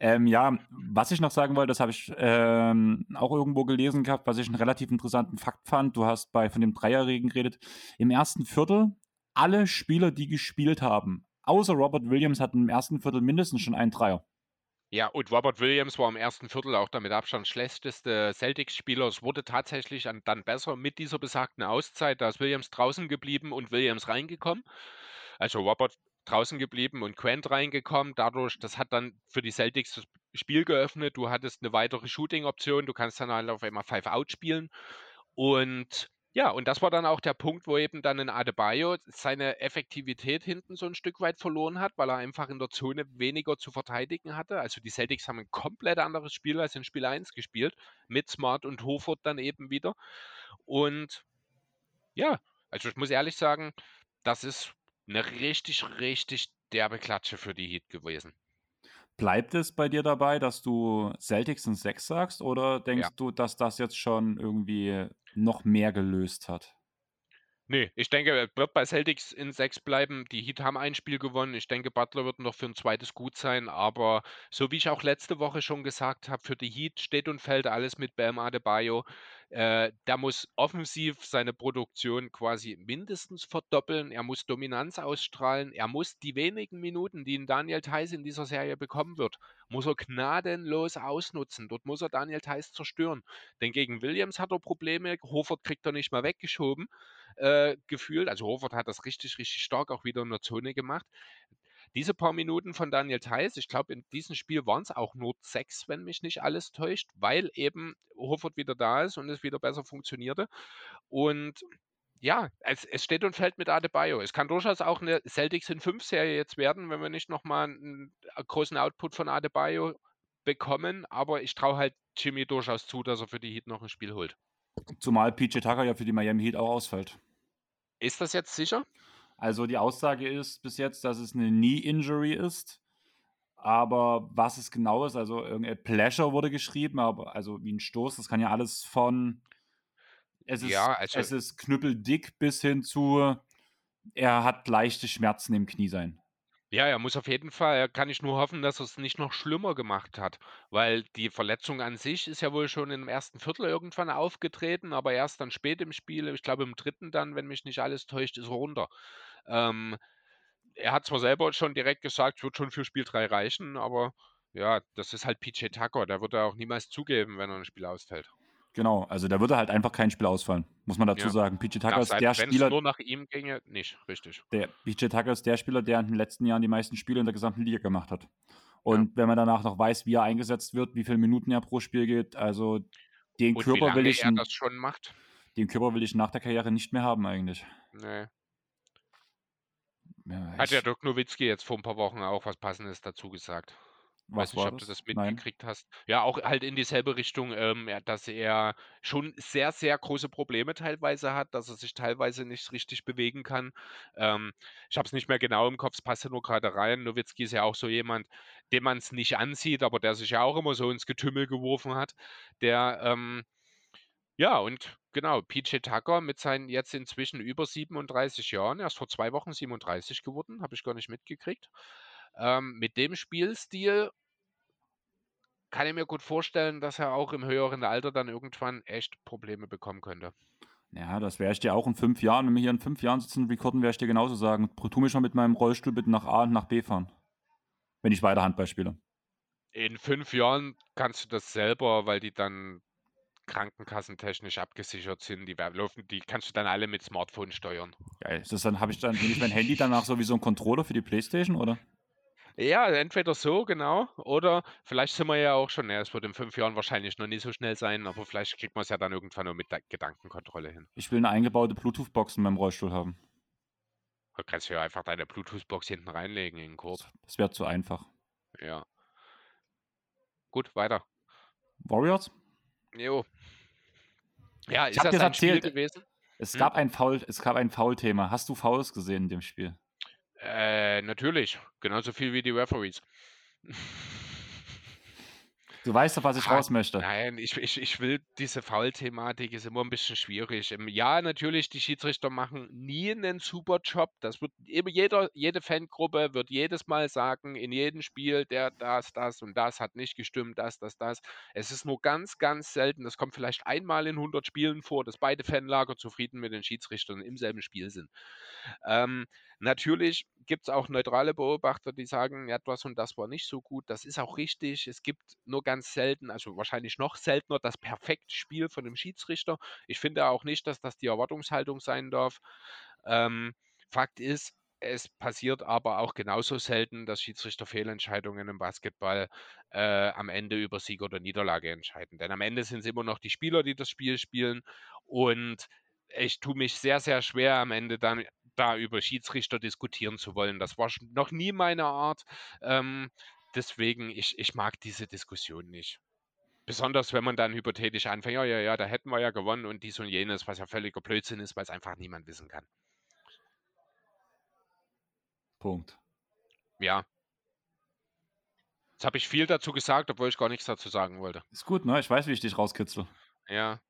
Ähm, ja, was ich noch sagen wollte, das habe ich, ähm, auch irgendwo gelesen gehabt, was ich 'n relativ interessanten Fakt fand. Du hast bei von dem Dreierregen geredet. Im ersten Viertel, alle Spieler, die gespielt haben, außer Robert Williams, hatten im ersten Viertel mindestens schon einen Dreier. Ja, und Robert Williams war im ersten Viertel auch der mit Abstand schlechteste Celtics-Spieler. Es wurde tatsächlich an dann besser mit dieser besagten Auszeit. Da ist Williams draußen geblieben und Williams reingekommen. Also, Robert draußen geblieben und Grant reingekommen. Dadurch das hat dann für die Celtics das Spiel geöffnet. Du hattest 'ne weitere Shooting-Option. Du kannst dann halt auf einmal Five Out spielen. Und ja, und das war dann auch der Punkt, wo eben dann 'n Adebayo seine Effektivität hinten so 'n Stück weit verloren hat, weil er einfach in der Zone weniger zu verteidigen hatte. Also, die Celtics haben 'n komplett anderes Spiel als in Spiel 1 gespielt, mit Smart und Horford dann eben wieder. Und ja, also, ich muss ehrlich sagen, das ist 'ne richtig, richtig derbe Klatsche für die Heat gewesen. Bleibt es bei dir dabei, dass du Celtics in 6 sagst, oder Ja. denkst du, dass das jetzt schon irgendwie noch mehr gelöst hat? Ne, ich denke, er wird bei Celtics in 6 bleiben. Die Heat haben ein Spiel gewonnen. Ich denke, Butler wird noch für 'n zweites gut sein, aber so wie ich auch letzte Woche schon gesagt habe, für die Heat steht und fällt alles mit Bam Adebayo. Äh, der muss offensiv seine Produktion quasi mindestens verdoppeln. Er muss Dominanz ausstrahlen. Er muss die wenigen Minuten, die 'n Daniel Theis in dieser Serie bekommen wird, muss er gnadenlos ausnutzen. Dort muss er Daniel Theis zerstören. Denn gegen Williams hat er Probleme. Horford kriegt er nicht mal weggeschoben, äh, gefühlt. Also, Horford hat das richtig, richtig stark auch wieder in der Zone gemacht. Diese paar Minuten von Daniel Theis, ich glaube, in diesem Spiel waren's auch nur 6, wenn mich nicht alles täuscht, weil eben Horford wieder da ist und es wieder besser funktionierte. Und ja, es, es steht und fällt mit Adebayo. Es kann durchaus auch eine Celtics in 5 Serie jetzt werden, wenn wir nicht nochmal einen großen Output von Adebayo bekommen. Aber ich traue halt Jimmy durchaus zu, dass er für die Heat noch ein Spiel holt. Zumal PJ Tucker ja für die Miami Heat auch ausfällt. Ist das jetzt sicher? Also die Aussage ist bis jetzt, dass es eine Knee-Injury ist. Aber was es genau ist, also irgendein Pleasure wurde geschrieben, aber also wie ein Stoß, das kann ja alles von es ist, Ja, also es ist knüppeldick bis hin zu er hat leichte Schmerzen im Knie sein. Ja, er muss auf jeden Fall kann ich nur hoffen, dass er es nicht noch schlimmer gemacht hat, weil die Verletzung an sich ist ja wohl schon im ersten Viertel irgendwann aufgetreten, aber erst dann spät im Spiel, ich glaube im dritten dann, wenn mich nicht alles täuscht, ist er runter. Ähm, er hat zwar selber schon direkt gesagt, wird schon für Spiel 3 reichen, aber ja, das ist halt PJ Tucker, der wird er auch niemals zugeben, wenn er ein Spiel ausfällt. Genau, also da würde halt einfach kein Spiel ausfallen, muss man dazu Ja. sagen. PJ Tucker Ja, ist seit der Spieler, nur nach ihm ginge, nicht, richtig. der PJ Tucker ist der Spieler, der in den letzten Jahren die meisten Spiele in der gesamten Liga gemacht hat. Und wenn man danach noch weiß, wie er eingesetzt wird, wie viele Minuten er pro Spiel geht, also den Und Körper will ich, er das schon macht? den Körper will ich nach der Karriere nicht mehr haben eigentlich. Ne. Ja, Hat ja Dirk Nowitzki jetzt vor ein paar Wochen auch was Passendes dazu gesagt. Was Weiß nicht, ob du das? das Nein. mitgekriegt hast. Ja, auch halt in dieselbe Richtung, ähm, ja, dass er schon sehr, sehr große Probleme teilweise hat, dass er sich teilweise nicht richtig bewegen kann. Ähm, ich habe es nicht mehr genau im Kopf, es passt ja nur gerade rein. Nowitzki ist ja auch so jemand, dem man es nicht ansieht, aber der sich ja auch immer so ins Getümmel geworfen hat. Der, ähm, ja, und genau, PJ Tucker mit seinen jetzt inzwischen über 37 Jahren, er ist vor zwei Wochen 37 geworden, habe ich gar nicht mitgekriegt. Ähm, mit dem Spielstil kann ich mir gut vorstellen, dass er auch im höheren Alter dann irgendwann echt Probleme bekommen könnte. Ja, das wäre ich dir auch in fünf Jahren. Wenn wir hier in fünf Jahren sitzen und recorden, wäre ich dir genauso sagen. Tu mich mal mit meinem Rollstuhl bitte nach A und nach B fahren. Wenn ich weiter Handball spiele. In fünf Jahren kannst du das selber, weil die dann krankenkassentechnisch abgesichert sind. Die, laufen, die kannst du dann alle mit Smartphone steuern. Geil. Ist das dann, habe ich dann, nehme ich mein Handy danach so wie so ein Controller für die Playstation, oder? Ja, entweder so, genau. Oder vielleicht sind wir ja auch schon, ja, es wird in fünf Jahren wahrscheinlich noch nicht so schnell sein, aber vielleicht kriegt man es ja dann irgendwann nur mit der Gedankenkontrolle hin. Ich will eine eingebaute Bluetooth-Box in meinem Rollstuhl haben. Da kannst du ja einfach deine Bluetooth-Box hinten reinlegen in den Korb. Das wäre zu einfach. Ja. Gut, weiter. Warriors? Jo. Ja, Ich ist das ein Spiel erzählt, gewesen? Es Hm? gab ein Foul, es gab ein Foul-Thema. Hast du Fouls gesehen in dem Spiel? Äh, natürlich. Genauso viel wie die Referees. Du weißt doch, was ich Ah, raus möchte. Nein, ich, ich, ich will, diese Foul-Thematik ist immer ein bisschen schwierig. Ähm, Ja, natürlich, die Schiedsrichter machen nie einen super Job. Das wird eben jeder, jede Fangruppe wird jedes Mal sagen, in jedem Spiel, der, das, das und das hat nicht gestimmt, das, das, das. Es ist nur ganz, ganz selten, das kommt vielleicht einmal in 100 Spielen vor, dass beide Fanlager zufrieden mit den Schiedsrichtern im selben Spiel sind. Ähm, natürlich gibt es auch neutrale Beobachter, die sagen, ja, das und das war nicht so gut. Das ist auch richtig. Es gibt nur ganz selten, also wahrscheinlich noch seltener, das perfekte Spiel von einem Schiedsrichter. Ich finde auch nicht, dass das die Erwartungshaltung sein darf. Ähm, Fakt ist, es passiert aber auch genauso selten, dass Schiedsrichter Fehlentscheidungen im Basketball äh, am Ende über Sieg oder Niederlage entscheiden. Denn am Ende sind es immer noch die Spieler, die das Spiel spielen. Und ich tue mich sehr, sehr schwer am Ende dann da über Schiedsrichter diskutieren zu wollen. Das war noch nie meine Art. Ähm, deswegen, ich, ich mag diese Diskussion nicht. Besonders wenn man dann hypothetisch anfängt, ja, ja, ja, da hätten wir ja gewonnen und dies und jenes, was ja völliger Blödsinn ist, weil es einfach niemand wissen kann. Punkt. Ja. Jetzt habe ich viel dazu gesagt, obwohl ich gar nichts dazu sagen wollte. Ist gut, ne? Ich weiß, wie ich dich rauskitzel. Ja.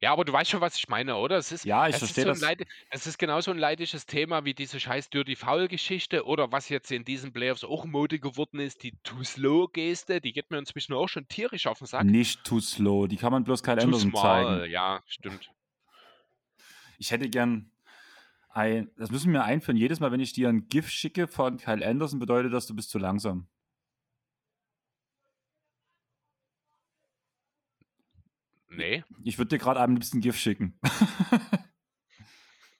Ja, aber du weißt schon, was ich meine, oder? Es ist, Ja, ich es ist verstehe so ein das. Es ist genauso ein leidiges Thema wie diese scheiß Dirty Foul-Geschichte oder was jetzt in diesen Playoffs auch Mode geworden ist, die Too-Slow-Geste, die geht mir inzwischen auch schon tierisch auf den Sack. Nicht too slow. Die kann man bloß Kyle Too Anderson small, zeigen. ja, stimmt. Ich hätte gern ein, das müssen wir einführen. Jedes Mal, wenn ich dir ein GIF schicke von Kyle Anderson, bedeutet das, du bist zu langsam. Nee, Ich würde dir gerade am liebsten GIF schicken.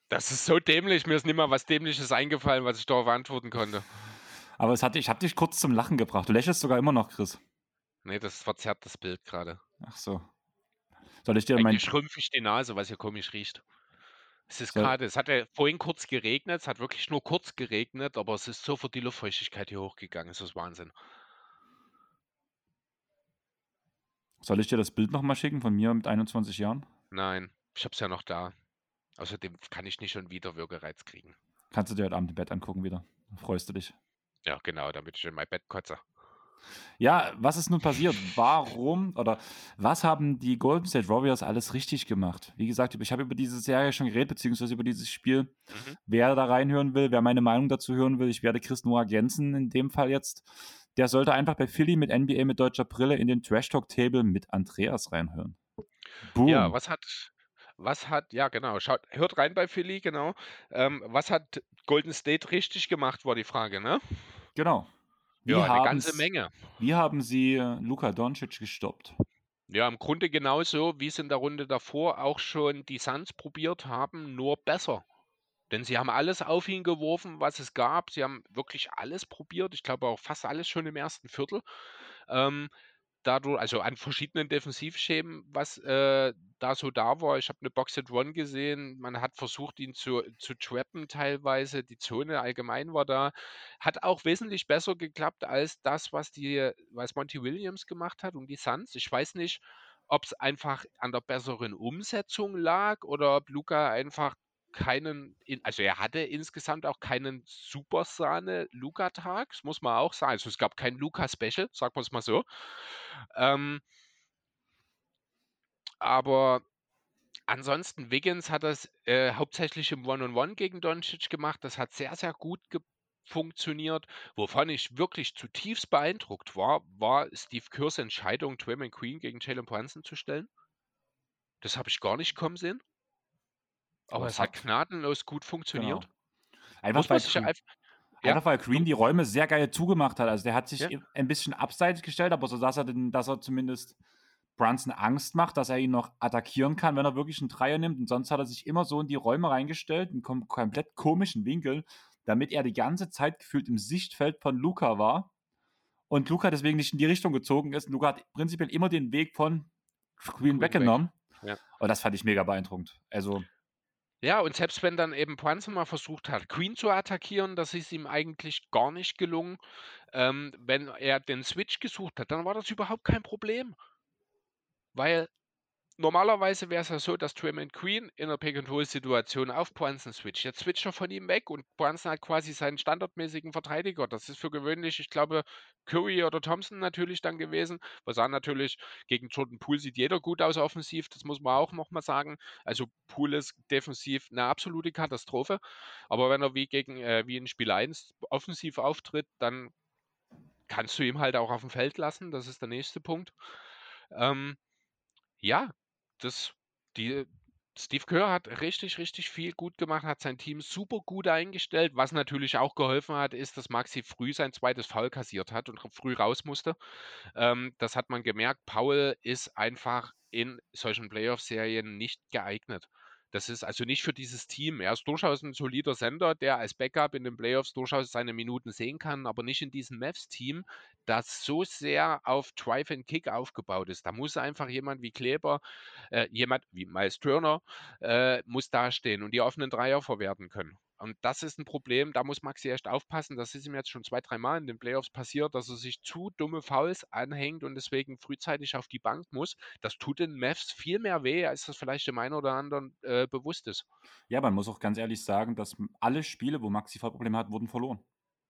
das ist so dämlich. Mir ist nicht mal was Dämliches eingefallen, was ich darauf antworten konnte. Aber es hat, ich habe dich kurz zum Lachen gebracht. Du lächelst sogar immer noch, Chris. Nee, das verzerrt das Bild gerade. Ach so. Soll ich dir mein. Schrümpfe ich die Nase, was hier komisch riecht. Es ist gerade, es hat ja vorhin kurz geregnet, es hat wirklich nur kurz geregnet, aber es ist sofort die Luftfeuchtigkeit hier hochgegangen. Es ist Wahnsinn. Soll ich dir das Bild nochmal schicken von mir mit 21 Jahren? Nein, ich hab's ja noch da. Außerdem kann ich nicht schon wieder Würgereiz kriegen. Kannst du dir heute Abend im Bett angucken wieder. Freust du dich. Ja, genau, damit ich in mein Bett kotze. Ja, was ist nun passiert? Warum oder was haben die Golden State Warriors alles richtig gemacht? Wie gesagt, ich habe über diese Serie schon geredet, beziehungsweise über dieses Spiel. Mhm. Wer da reinhören will, wer meine Meinung dazu hören will, ich werde Chris Noah ergänzen in dem Fall jetzt. Der sollte einfach bei Philly mit NBA mit deutscher Brille in den Trash Talk Table mit Andreas reinhören. Boom. Ja, was hat, was hat, ja genau, schaut, hört rein bei Philly, genau. Ähm, was hat Golden State richtig gemacht, war die Frage, ne? Genau. Wie Ja, eine ganze Menge. Wie haben sie äh, Luka Doncic gestoppt? Ja, im Grunde genauso, wie es in der Runde davor auch schon die Suns probiert haben, nur besser. Denn sie haben alles auf ihn geworfen, was es gab. Sie haben wirklich alles probiert. Ich glaube auch fast alles schon im ersten Viertel. Ähm, dadurch, also an verschiedenen Defensivschemen, was äh, da so da war. Ich habe eine Box at One gesehen. Man hat versucht, ihn zu, zu trappen teilweise. Die Zone allgemein war da. Hat auch wesentlich besser geklappt als das, was die, was Monty Williams gemacht hat und die Suns. Ich weiß nicht, ob es einfach an der besseren Umsetzung lag oder ob Luca einfach keinen, in- also er hatte insgesamt auch keinen Supersahne-Luca-Tag, das muss man auch sagen. Also es gab kein Luca-Special, sagen wir es mal so. Ähm, aber ansonsten, Wiggins hat das äh, hauptsächlich im One-on-One gegen Doncic gemacht. Das hat sehr, sehr gut funktioniert. Wovon ich wirklich zutiefst beeindruckt war, war Steve Kerrs Entscheidung, Draymond Queen gegen Jalen Brunson zu stellen. Das habe ich gar nicht kommen sehen. Aber Aber es hat gnadenlos gut funktioniert. Genau. Einfach weil, Green, einfach, ja, einfach weil Green die Räume sehr geil zugemacht hat. Also der hat sich Ja. ein bisschen abseits gestellt, aber so dass er, den, dass er zumindest Brunson Angst macht, dass er ihn noch attackieren kann, wenn er wirklich einen Dreier nimmt. Und sonst hat er sich immer so in die Räume reingestellt, in kom komplett komischen Winkel, damit er die ganze Zeit gefühlt im Sichtfeld von Luca war. Und Luca deswegen nicht in die Richtung gezogen ist. Und Luca hat prinzipiell immer den Weg von Green Green weg. weggenommen. Ja. Und das fand ich mega beeindruckend. Also, Ja, und selbst wenn dann eben Brunson mal versucht hat, Queen zu attackieren, das ist ihm eigentlich gar nicht gelungen. Ähm, wenn er den Switch gesucht hat, dann war das überhaupt kein Problem. Weil normalerweise wäre es ja so, dass Draymond Queen in einer Pick-and-Roll-Situation auf Brunson switcht. Jetzt switcht er von ihm weg und Brunson hat quasi seinen standardmäßigen Verteidiger. Das ist für gewöhnlich, ich glaube, Curry oder Thompson natürlich dann gewesen. Was auch natürlich gegen Jordan Poole sieht jeder gut aus offensiv, das muss man auch nochmal sagen. Also Poole ist defensiv eine absolute Katastrophe. Aber wenn er wie gegen äh, wie in Spiel 1 offensiv auftritt, dann kannst du ihm halt auch auf dem Feld lassen. Das ist der nächste Punkt. Ähm, ja, das, die, Steve Kerr hat richtig, richtig viel gut gemacht, hat sein Team super gut eingestellt. Was natürlich auch geholfen hat, ist, dass Maxi früh sein zweites Foul kassiert hat und früh raus musste. Ähm, das hat man gemerkt. Paul ist einfach in solchen Playoff-Serien nicht geeignet. Das ist also nicht für dieses Team. Er ist durchaus ein solider Sender, der als Backup in den Playoffs durchaus seine Minuten sehen kann, aber nicht in diesem Mavs-Team, das so sehr auf Drive and Kick aufgebaut ist. Da muss einfach jemand wie Kleber, äh, jemand wie Miles Turner, äh, muss dastehen und die offenen Dreier verwerten können. Und das ist ein Problem, da muss Maxi echt aufpassen. Das ist ihm jetzt schon zwei, drei Mal in den Playoffs passiert, dass er sich zu dumme Fouls anhängt und deswegen frühzeitig auf die Bank muss. Das tut den Mavs viel mehr weh, als das vielleicht dem einen oder anderen äh, bewusst ist. ja, man muss auch ganz ehrlich sagen, dass alle Spiele, wo Maxi Probleme hat, wurden verloren.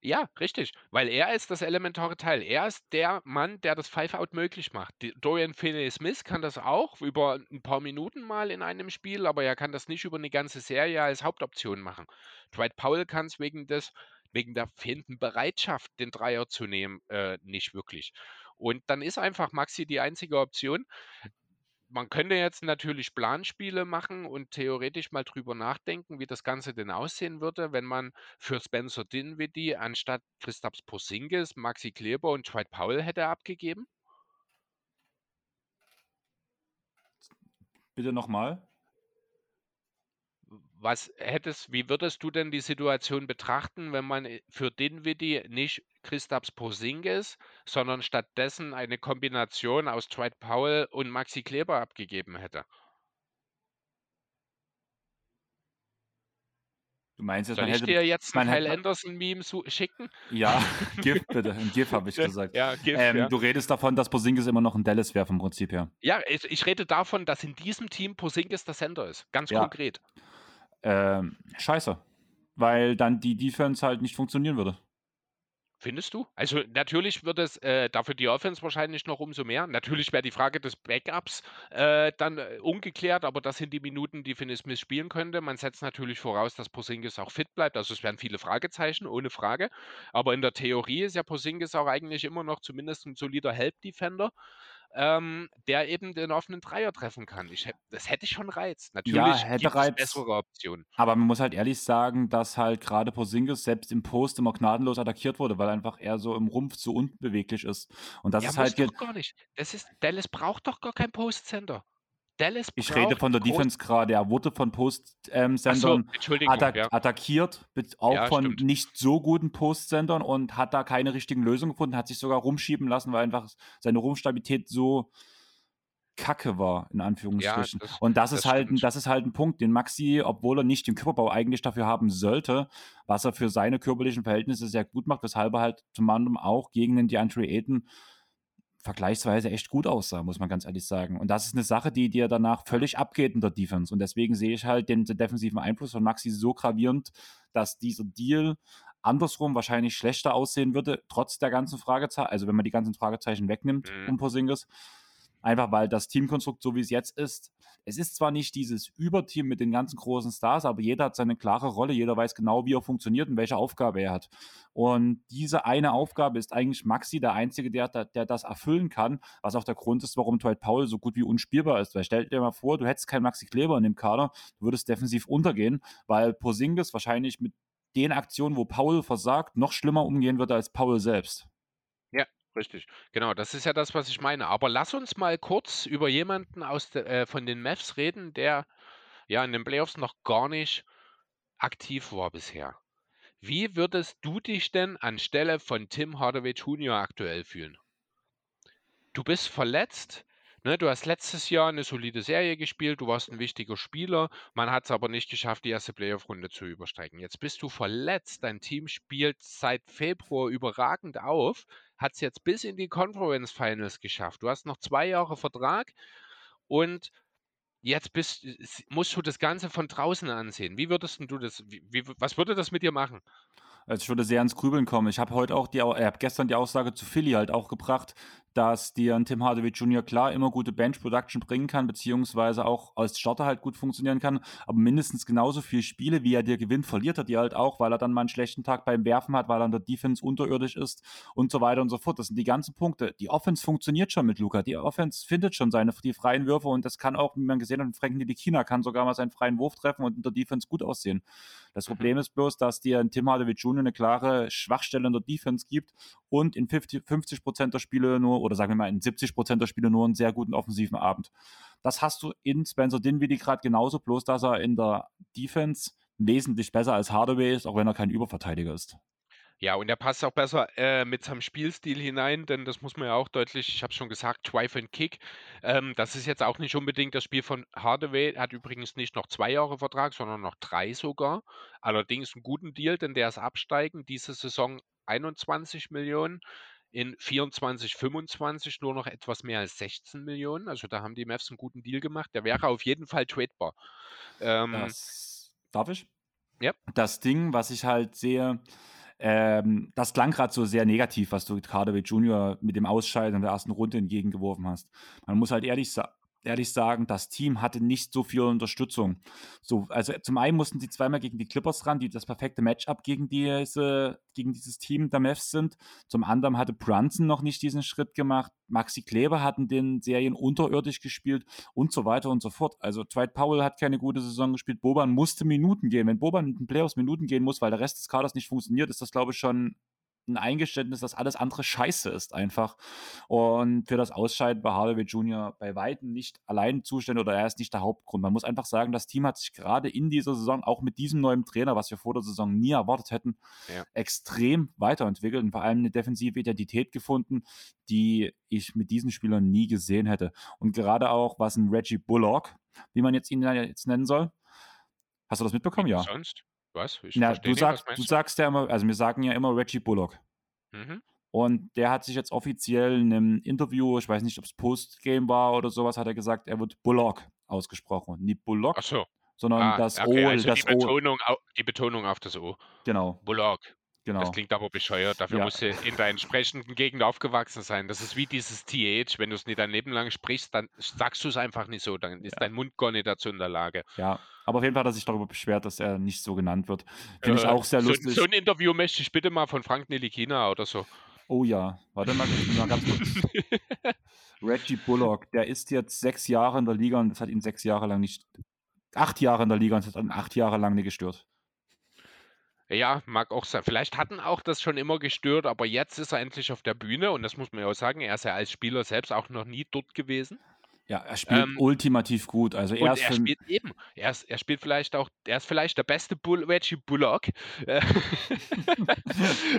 Ja, richtig, weil er ist das elementare Teil. Er ist der Mann, der das Five-Out möglich macht. Dorian Finney-Smith kann das auch über ein paar Minuten mal in einem Spiel, aber er kann das nicht über eine ganze Serie als Hauptoption machen. Dwight Powell kann es wegen wegen der fehlenden Bereitschaft, den Dreier zu nehmen, äh, nicht wirklich. Und dann ist einfach Maxi die einzige Option. Man könnte jetzt natürlich Planspiele machen und theoretisch mal drüber nachdenken, wie das Ganze denn aussehen würde, wenn man für Spencer Dinwiddie anstatt Christaps Porzingis, Maxi Kleber und Dwight Powell hätte abgegeben. Bitte nochmal. Was hättest, wie würdest du denn die Situation betrachten, wenn man äh, für Dinwiddie nicht Christaps Porzingis, sondern stattdessen eine Kombination aus Dwight Powell und Maxi Kleber abgegeben hätte? Du meinst jetzt, Soll man ich hätte, dir jetzt ein Kyle Anderson-Meme schicken? ja, GIF bitte, ein GIF habe ich gesagt. Ja, GIF, Ähm, ja. Du redest davon, dass Porzingis immer noch ein Dallas wäre vom Prinzip her. Ja, ich, ich rede davon, dass in diesem Team Porzingis der Center ist. Ganz Ja. konkret. Ähm, scheiße. Weil dann die Defense halt nicht funktionieren würde. Findest du? Also natürlich wird es äh, dafür die Offense wahrscheinlich noch umso mehr. Natürlich wäre die Frage des Backups äh, dann äh, ungeklärt, aber das sind die Minuten, die Finney Smith spielen könnte. Man setzt natürlich voraus, dass Porzingis auch fit bleibt. Also es wären viele Fragezeichen, ohne Frage. Aber in der Theorie ist ja Porzingis auch eigentlich immer noch zumindest ein solider Help-Defender, ähm, der eben den offenen Dreier treffen kann. Ich, das hätte schon Reiz. Natürlich hätte gibt Reiz. es bessere Optionen. Aber man muss halt ehrlich sagen, dass halt gerade Porzingis selbst im Post immer gnadenlos attackiert wurde, weil einfach er so im Rumpf so unbeweglich ist. Und das ja, ist halt. doch gar nicht. Das ist, Dallas braucht doch gar kein Post-Center. Dallas Ich rede von der Defense gerade. Er wurde von so, Post-Sendern Entschuldigung, attack ja. attackiert, auch Ja, von stimmt. nicht so guten Post-Sendern und hat da keine richtigen Lösungen gefunden, hat sich sogar rumschieben lassen, weil einfach seine Rumpfstabilität so kacke war, in Anführungsstrichen. das- und das, ist das halt, ein- stimmt. das ist halt ein Punkt, den Maxi, obwohl er nicht den Körperbau eigentlich dafür haben sollte, was er für seine körperlichen Verhältnisse sehr gut macht, weshalb er halt zum anderen auch gegen den DeAndre Ayton vergleichsweise echt gut aussah, muss man ganz ehrlich sagen. Und das ist eine Sache, die dir danach völlig abgeht in der Defense. Und deswegen sehe ich halt den, den defensiven Einfluss von Maxi so gravierend, dass dieser Deal andersrum wahrscheinlich schlechter aussehen würde, trotz der ganzen Fragezeichen, also wenn man die ganzen Fragezeichen wegnimmt Mhm. um Porzingis. Einfach weil das Teamkonstrukt, so wie es jetzt ist, es ist zwar nicht dieses Überteam mit den ganzen großen Stars, aber jeder hat seine klare Rolle, jeder weiß genau, wie er funktioniert und welche Aufgabe er hat. Und diese eine Aufgabe ist eigentlich Maxi der Einzige, der, der, das erfüllen kann, was auch der Grund ist, warum Dwight Powell so gut wie unspielbar ist. Weil stell dir mal vor, du hättest keinen Maxi Kleber in dem Kader, du würdest defensiv untergehen, weil Porzingis wahrscheinlich mit den Aktionen, wo Powell versagt, noch schlimmer umgehen würde als Powell selbst. Richtig, genau, das ist ja das, was ich meine. Aber lass uns mal kurz über jemanden aus de, äh, von den Mavs reden, der ja in den Playoffs noch gar nicht aktiv war bisher. Wie würdest du dich denn anstelle von Tim Hardaway Jr. aktuell fühlen? Du bist verletzt, ne? Du hast letztes Jahr eine solide Serie gespielt, du warst ein wichtiger Spieler, man hat es aber nicht geschafft, die erste Playoff-Runde zu übersteigen. Jetzt bist du verletzt, dein Team spielt seit Februar überragend auf, hat es jetzt bis in die Conference Finals geschafft. Du hast noch zwei Jahre Vertrag und jetzt bist, s- musst du das Ganze von draußen ansehen. Wie würdest du das, wie, was würde das mit dir machen? Also ich würde sehr ins Grübeln kommen. Ich habe heute auch die, äh, gestern die Aussage zu Philly halt auch gebracht, dass dir ein Tim Hardaway Jr. klar immer gute Bench Production bringen kann, beziehungsweise auch als Starter halt gut funktionieren kann, aber mindestens genauso viele Spiele, wie er dir gewinnt, verliert er dir halt auch, weil er dann mal einen schlechten Tag beim Werfen hat, weil er in der Defense unterirdisch ist und so weiter und so fort. Das sind die ganzen Punkte. Die Offense funktioniert schon mit Luca. Die Offense findet schon seine die freien Würfe und das kann auch, wie man gesehen hat, Frank Ntilikina kann sogar mal seinen freien Wurf treffen und in der Defense gut aussehen. Das Mhm. Problem ist bloß, dass dir ein Tim Hardaway Jr. eine klare Schwachstelle in der Defense gibt und in 50 50% der Spiele nur, oder sagen wir mal in 70% der Spiele nur einen sehr guten offensiven Abend. Das hast du in Spencer Dinwiddie gerade genauso, bloß dass er in der Defense wesentlich besser als Hardaway ist, auch wenn er kein Überverteidiger ist. Ja, und er passt auch besser äh, mit seinem Spielstil hinein, denn das muss man ja auch deutlich, ich habe schon gesagt, Drive and Kick. Ähm, das ist jetzt auch nicht unbedingt das Spiel von Hardaway. Er hat übrigens nicht noch zwei Jahre Vertrag, sondern noch drei sogar. Allerdings einen guten Deal, denn der ist absteigen. Diese Saison 21 Millionen, in 24, 25 nur noch etwas mehr als 16 Millionen. Also da haben die Mavs einen guten Deal gemacht. Der wäre auf jeden Fall tradebar. Ähm, Das, darf ich? Ja. Das Ding, was ich halt sehe, ähm, das klang gerade so sehr negativ, was du Hardaway Jr. mit dem Ausscheiden in der ersten Runde entgegengeworfen hast. Man muss halt ehrlich, sa ehrlich sagen, das Team hatte nicht so viel Unterstützung. So, also zum einen mussten sie zweimal gegen die Clippers ran, die das perfekte Matchup gegen, diese, gegen dieses Team der Mavs sind. Zum anderen hatte Brunson noch nicht diesen Schritt gemacht. Maxi Kleber hatten den Serien unterirdisch gespielt und so weiter und so fort. Also Dwight Powell hat keine gute Saison gespielt. Boban musste Minuten gehen. Wenn Boban in den Playoffs Minuten gehen muss, weil der Rest des Kaders nicht funktioniert, ist das, glaube ich, schon ein Eingeständnis, dass alles andere scheiße ist einfach. Und für das Ausscheiden war Hardaway Jr. bei Weitem nicht allein zuständig oder er ist nicht der Hauptgrund. Man muss einfach sagen, das Team hat sich gerade in dieser Saison, auch mit diesem neuen Trainer, was wir vor der Saison nie erwartet hätten, Ja. extrem weiterentwickelt und vor allem eine defensive Identität gefunden, die ich mit diesen Spielern nie gesehen hätte. Und gerade auch, was ein Reggie Bullock, wie man jetzt ihn jetzt nennen soll. Hast du das mitbekommen? wie Ja. Sonst? Was? Ich Na, du nicht, was sagst, du meinst du? sagst ja immer, also wir sagen ja immer Reggie Bullock. Mhm. Und der hat sich jetzt offiziell in einem Interview, ich weiß nicht, ob es Postgame war oder sowas, hat er gesagt, er wird Bullock ausgesprochen. Nicht Bullock, so. sondern Ah, das okay, O, also die das O. Betonung, au- die Betonung auf das O. Genau, Bullock. Das genau. klingt aber bescheuert. Dafür Ja. musst du in der entsprechenden Gegend aufgewachsen sein. Das ist wie dieses TH. Wenn du es nicht dein Leben lang sprichst, dann sagst du es einfach nicht so. Dann ist Ja. dein Mund gar nicht dazu in der Lage. Ja, aber auf jeden Fall hat er sich darüber beschwert, dass er nicht so genannt wird. Finde ich Äh, auch sehr so, lustig. so ein Interview möchte ich bitte mal von Frank Nilikina oder so. Oh ja, warte mal, ich mal ganz kurz. Reggie Bullock, der ist jetzt sechs Jahre in der Liga und das hat ihn sechs Jahre lang nicht, acht Jahre in der Liga und das hat ihn acht Jahre lang nicht gestört. Ja, mag auch sein. Vielleicht hatten auch das schon immer gestört, aber jetzt ist er endlich auf der Bühne und das muss man ja auch sagen. Er ist ja als Spieler selbst auch noch nie dort gewesen. Ja, er spielt Ähm, ultimativ gut. Also er er spielt eben, er, ist, er spielt vielleicht auch, er ist vielleicht der beste Bull, Reggie Bullock.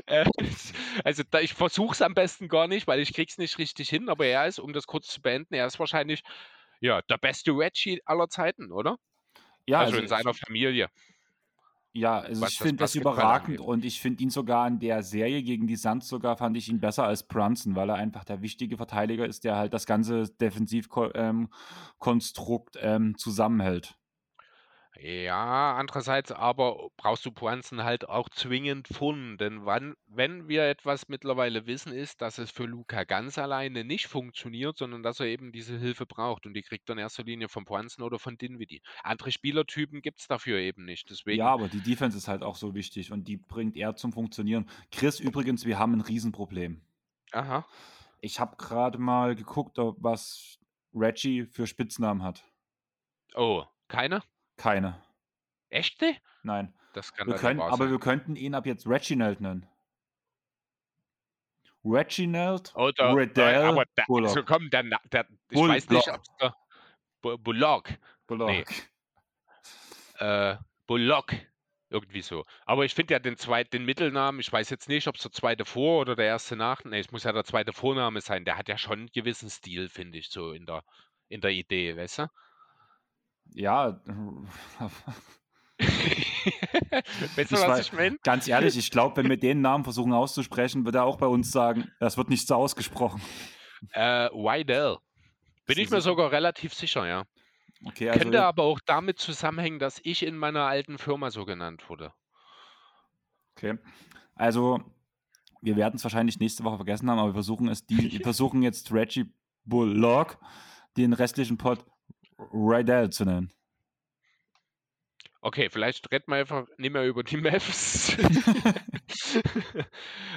Äh, also da, ich versuche es am besten gar nicht, weil ich krieg's nicht richtig hin, aber er ist, um das kurz zu beenden, er ist wahrscheinlich ja, der beste Reggie aller Zeiten, oder? ja, also also in seiner Familie, ja, also was ich finde das überragend und ich finde ihn sogar in der Serie gegen die Suns sogar fand ich ihn besser als Brunson, weil er einfach der wichtige Verteidiger ist, der halt das ganze Defensivkonstrukt ähm, zusammenhält. Ja, andererseits aber brauchst du Brunson halt auch zwingend von, denn wann, wenn wir etwas mittlerweile wissen, ist, dass es für Luca ganz alleine nicht funktioniert, sondern dass er eben diese Hilfe braucht und die kriegt er in erster Linie von Brunson oder von Dinwiddie. Andere Spielertypen gibt es dafür eben nicht, Ja, deswegen, aber die Defense ist halt auch so wichtig und die bringt er zum Funktionieren. Chris, übrigens, wir haben ein Riesenproblem. aha, Ich habe gerade mal geguckt, ob- was Reggie für Spitznamen hat. oh, keine? Keine. Echte? Nein. Das kann Wir können, aber sein. wir könnten ihn ab jetzt Reginald nennen. Reginald Oder, nein, Riddell aber der, so Bullock. komm, der, Na- der, ich Bull weiß nicht, ob es der Bu- Bullock, nee, Bullock. äh, Bullock. Irgendwie so. Aber ich finde ja den zweiten, den Mittelnamen, ich weiß jetzt nicht, ob es der zweite Vor- oder der erste Nach. Nee, es muss ja der zweite Vorname sein. Der hat ja schon einen gewissen Stil, finde ich, so in der, in der Idee, weißt du? Ja, weißt du, ich was ich meine? ganz ehrlich, ich glaube, wenn wir den Namen versuchen auszusprechen, wird er auch bei uns sagen, das wird nicht so ausgesprochen. Äh, Wydell. Bin du ich mir sogar relativ sicher, ja. Okay, also Könnte aber auch damit zusammenhängen, dass ich in meiner alten Firma so genannt wurde. Okay. Also, wir werden es wahrscheinlich nächste Woche vergessen haben, aber wir versuchen es, die, wir versuchen jetzt Reggie Bullock, den restlichen Pod Riddell zu nennen. Okay, vielleicht reden wir einfach nicht mehr über die Mavs.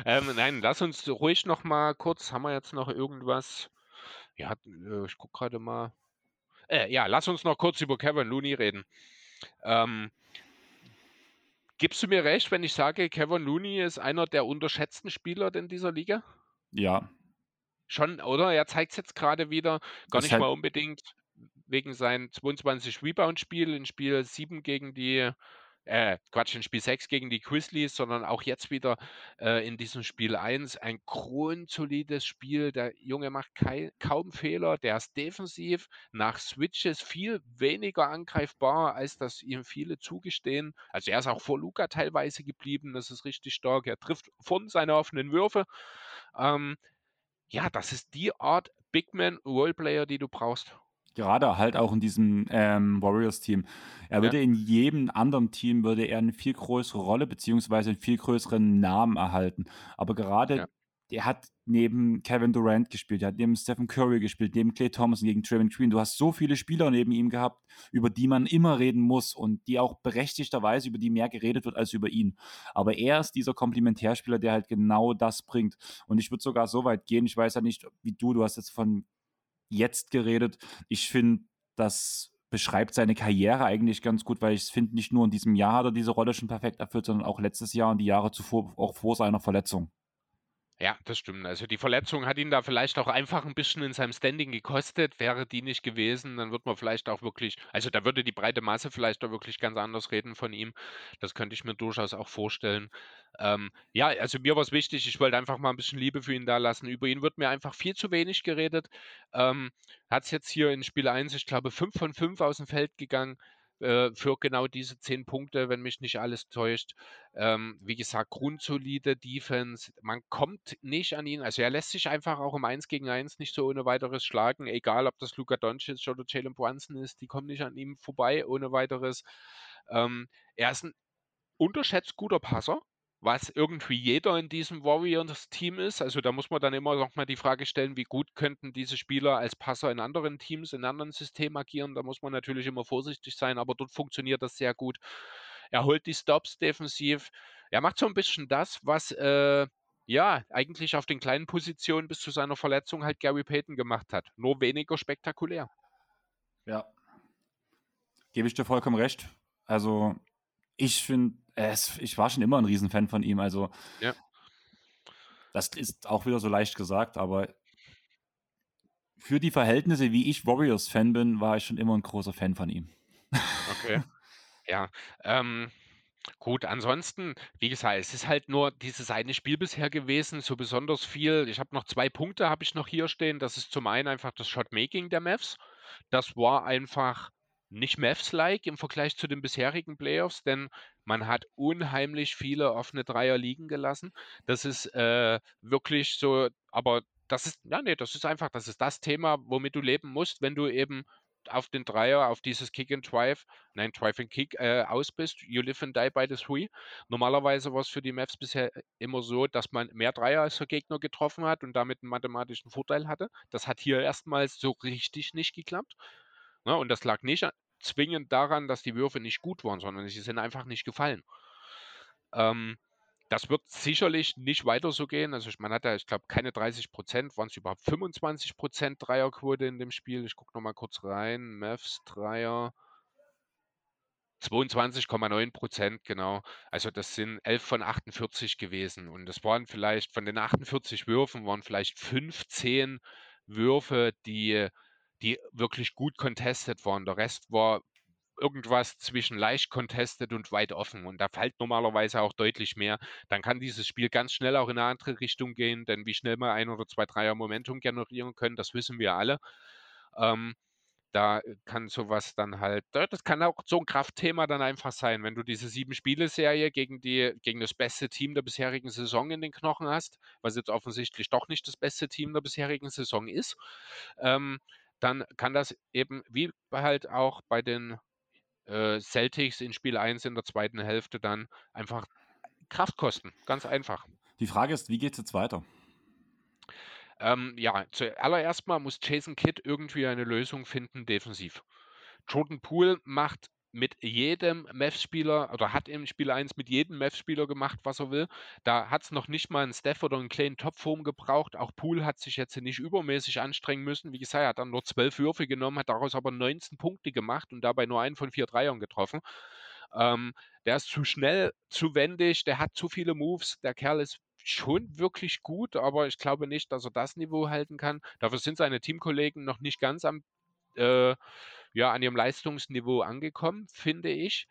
ähm, nein, lass uns ruhig noch mal kurz, haben wir jetzt noch irgendwas? Ja, äh, ich gucke gerade mal. Äh, ja, lass uns noch kurz über Kevin Looney reden. Ähm, gibst du mir recht, wenn ich sage, Kevin Looney ist einer der unterschätzten Spieler in dieser Liga? ja, Schon, oder? Er zeigt es jetzt gerade wieder, gar das nicht halt, mal unbedingt wegen seinem 22 Rebound-Spiel in Spiel 7 gegen die, äh, Quatsch, in Spiel 6 gegen die Grizzlies, sondern auch jetzt wieder äh, in diesem Spiel 1 ein grundsolides Spiel. Der Junge macht kei kaum Fehler, der ist defensiv nach Switches viel weniger angreifbar, als das ihm viele zugestehen. Also er ist auch vor Luca teilweise geblieben, das ist richtig stark. Er trifft von seine offenen Würfe. Ähm, ja, das ist die Art Big Man Roleplayer, die du brauchst. Gerade halt auch in diesem ähm, Warriors-Team. Er Ja, würde in jedem anderen Team würde er eine viel größere Rolle beziehungsweise einen viel größeren Namen erhalten. Aber gerade ja, der hat neben Kevin Durant gespielt, der hat neben Stephen Curry gespielt, neben Klay Thompson gegen Draymond Green. Du hast so viele Spieler neben ihm gehabt, über die man immer reden muss und die auch berechtigterweise über die mehr geredet wird als über ihn. Aber er ist dieser Komplementärspieler, der halt genau das bringt. Und ich würde sogar so weit gehen, ich weiß ja nicht, wie du, du hast jetzt von jetzt geredet. Ich finde, das beschreibt seine Karriere eigentlich ganz gut, weil ich finde, nicht nur in diesem Jahr hat er diese Rolle schon perfekt erfüllt, sondern auch letztes Jahr und die Jahre zuvor, auch vor seiner Verletzung. Ja, das stimmt. Also die Verletzung hat ihn da vielleicht auch einfach ein bisschen in seinem Standing gekostet. Wäre die nicht gewesen, dann würde man vielleicht auch wirklich, also da würde die breite Masse vielleicht auch wirklich ganz anders reden von ihm. Das könnte ich mir durchaus auch vorstellen. Ähm, ja, also mir war es wichtig, ich wollte einfach mal ein bisschen Liebe für ihn da lassen. Über ihn wird mir einfach viel zu wenig geredet. Ähm, hat es jetzt hier in Spiel 1, ich glaube, 5 von 5 aus dem Feld gegangen. Äh, für genau diese zehn Punkte, wenn mich nicht alles täuscht. Ähm, wie gesagt, grundsolide Defense. Man kommt nicht an ihn. Also er lässt sich einfach auch im 1 gegen 1 nicht so ohne weiteres schlagen. Egal, ob das Luka Doncic oder Jalen Brunson ist, die kommen nicht an ihm vorbei ohne weiteres. Ähm, er ist ein unterschätzt guter Passer was irgendwie jeder in diesem Warriors-Team ist. Also da muss man dann immer noch mal die Frage stellen, wie gut könnten diese Spieler als Passer in anderen Teams, in anderen Systemen agieren. Da muss man natürlich immer vorsichtig sein, aber dort funktioniert das sehr gut. Er holt die Stops defensiv. Er macht so ein bisschen das, was äh, ja eigentlich auf den kleinen Positionen bis zu seiner Verletzung halt Gary Payton gemacht hat. Nur weniger spektakulär. Ja. Gebe ich dir vollkommen recht. Also ich finde, ich war schon immer ein Riesenfan von ihm. Also, ja. das ist auch wieder so leicht gesagt, aber für die Verhältnisse, wie ich Warriors-Fan bin, war ich schon immer ein großer Fan von ihm. Okay. ja. Ähm, gut, ansonsten, wie gesagt, es ist halt nur dieses eine Spiel bisher gewesen, so besonders viel. Ich habe noch zwei Punkte, habe ich noch hier stehen. Das ist zum einen einfach das Shot-Making der Mavs. Das war einfach nicht Mavs-like im Vergleich zu den bisherigen Playoffs, denn man hat unheimlich viele offene Dreier liegen gelassen. Das ist äh, wirklich so, aber das ist, ja, nee, das ist einfach, das ist das Thema, womit du leben musst, wenn du eben auf den Dreier, auf dieses Kick and Drive, nein, Drive and Kick äh, aus bist. You live and die by the three. Normalerweise war es für die Mavs bisher immer so, dass man mehr Dreier als der Gegner getroffen hat und damit einen mathematischen Vorteil hatte. Das hat hier erstmals so richtig nicht geklappt. Ne? Und das lag nicht zwingend daran, dass die Würfe nicht gut waren, sondern sie sind einfach nicht gefallen. Ähm, das wird sicherlich nicht weiter so gehen. Also man hat ja, ich glaube, keine 30 Prozent, waren es überhaupt 25 Prozent Dreierquote in dem Spiel. Ich gucke nochmal kurz rein. Mavs Dreier. 22,9 Prozent, genau. Also das sind 11 von 48 gewesen. Und das waren vielleicht, von den 48 Würfen waren vielleicht 15 Würfe, die die wirklich gut contested waren. Der Rest war irgendwas zwischen leicht contested und weit offen. Und da fällt normalerweise auch deutlich mehr. Dann kann dieses Spiel ganz schnell auch in eine andere Richtung gehen, denn wie schnell wir ein oder zwei Dreier Momentum generieren können, das wissen wir alle. Ähm, da kann sowas dann halt, das kann auch so ein Kraftthema dann einfach sein, wenn du diese sieben Spiele-Serie gegen die, gegen das beste Team der bisherigen Saison in den Knochen hast, was jetzt offensichtlich doch nicht das beste Team der bisherigen Saison ist. Ähm, dann kann das eben, wie halt auch bei den äh, Celtics in Spiel 1 in der zweiten Hälfte dann einfach Kraft kosten. Ganz einfach. Die Frage ist, wie geht es jetzt weiter? Ähm, ja, zuallererst mal muss Jason Kidd irgendwie eine Lösung finden defensiv. Jordan Poole macht mit jedem Mavs-Spieler oder hat im Spiel 1 mit jedem Mavs-Spieler gemacht, was er will. Da hat es noch nicht mal einen Steph oder einen kleinen Topform gebraucht. Auch Poole hat sich jetzt nicht übermäßig anstrengen müssen. Wie gesagt, er hat dann nur zwölf Würfe genommen, hat daraus aber 19 Punkte gemacht und dabei nur einen von vier Dreiern getroffen. Ähm, der ist zu schnell, zu wendig, der hat zu viele Moves. Der Kerl ist schon wirklich gut, aber ich glaube nicht, dass er das Niveau halten kann. Dafür sind seine Teamkollegen noch nicht ganz am äh, ja, an ihrem Leistungsniveau angekommen, finde ich.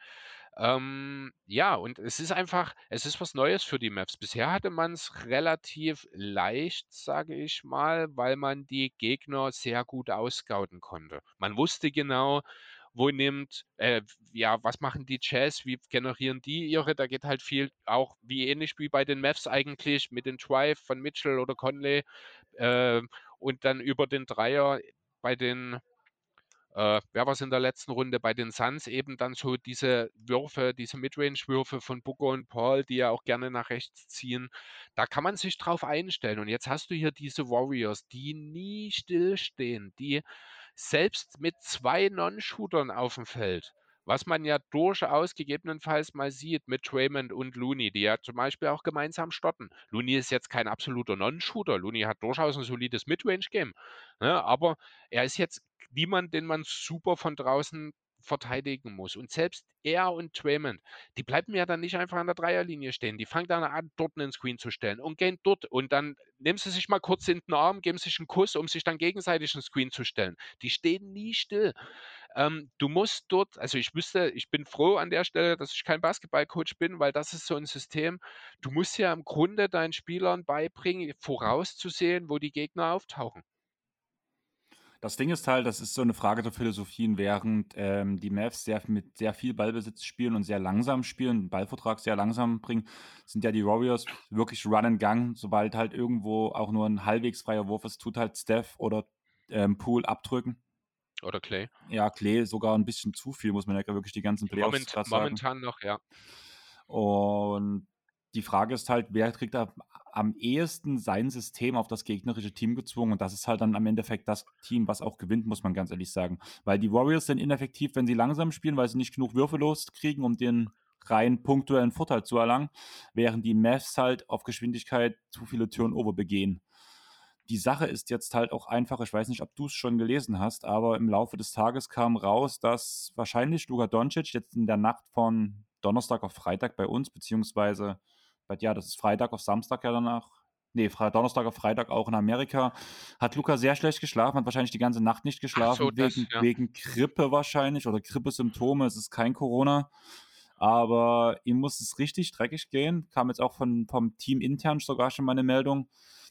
Ähm, ja, und es ist einfach, es ist was Neues für die Maps. Bisher hatte man es relativ leicht, sage ich mal, weil man die Gegner sehr gut ausgauten konnte. Man wusste genau, wo nimmt, äh, ja, was machen die Jazz, wie generieren die ihre, da geht halt viel, auch wie ähnlich wie bei den Mavs eigentlich, mit den Drive von Mitchell oder Conley äh, und dann über den Dreier bei den äh, wer war es in der letzten Runde bei den Suns eben dann so diese Würfe, diese Midrange-Würfe von Booker und Paul, die ja auch gerne nach rechts ziehen. Da kann man sich drauf einstellen. Und jetzt hast du hier diese Warriors, die nie stillstehen, die selbst mit zwei Non-Shootern auf dem Feld was man ja durchaus gegebenenfalls mal sieht mit Draymond und Looney, die ja zum Beispiel auch gemeinsam stotten. Looney ist jetzt kein absoluter Non-Shooter. Looney hat durchaus ein solides Midrange-Game. Ne? Aber er ist jetzt niemand, den man super von draußen verteidigen muss. Und selbst er und Draymond, die bleiben ja dann nicht einfach an der Dreierlinie stehen. Die fangen dann an, dort einen Screen zu stellen und gehen dort. Und dann nehmen sie sich mal kurz in den Arm, geben sich einen Kuss, um sich dann gegenseitig einen Screen zu stellen. Die stehen nie still. Ähm, du musst dort, also ich wüsste, ich bin froh an der Stelle, dass ich kein Basketballcoach bin, weil das ist so ein System. Du musst ja im Grunde deinen Spielern beibringen, vorauszusehen, wo die Gegner auftauchen. Das Ding ist halt, das ist so eine Frage der Philosophien, während ähm, die Mavs sehr, mit sehr viel Ballbesitz spielen und sehr langsam spielen, den Ballvertrag sehr langsam bringen, sind ja die Warriors wirklich Run and Gang. Sobald halt irgendwo auch nur ein halbwegs freier Wurf ist, tut halt Steph oder ähm, Pool abdrücken. Oder Clay. Ja, Clay sogar ein bisschen zu viel, muss man ja wirklich die ganzen Playoffs Moment. Momentan noch, ja. Und die Frage ist halt, wer kriegt da am ehesten sein System auf das gegnerische Team gezwungen? Und das ist halt dann am Endeffekt das Team, was auch gewinnt, muss man ganz ehrlich sagen. Weil die Warriors sind ineffektiv, wenn sie langsam spielen, weil sie nicht genug Würfe loskriegen, um den rein punktuellen Vorteil zu erlangen, während die Mavs halt auf Geschwindigkeit zu viele Turnover begehen. Die Sache ist jetzt halt auch einfach, ich weiß nicht, ob du es schon gelesen hast, aber im Laufe des Tages kam raus, dass wahrscheinlich Luka Doncic jetzt in der Nacht von Donnerstag auf Freitag bei uns, beziehungsweise, ja, das ist Freitag auf Samstag ja danach, nee, Donnerstag auf Freitag auch in Amerika, hat Luca sehr schlecht geschlafen, hat wahrscheinlich die ganze Nacht nicht geschlafen, so, das, wegen, ja. wegen Grippe wahrscheinlich oder Grippesymptome, es ist kein Corona. Aber ihm muss es richtig dreckig gehen. Kam jetzt auch von, vom Team intern sogar schon mal eine Meldung.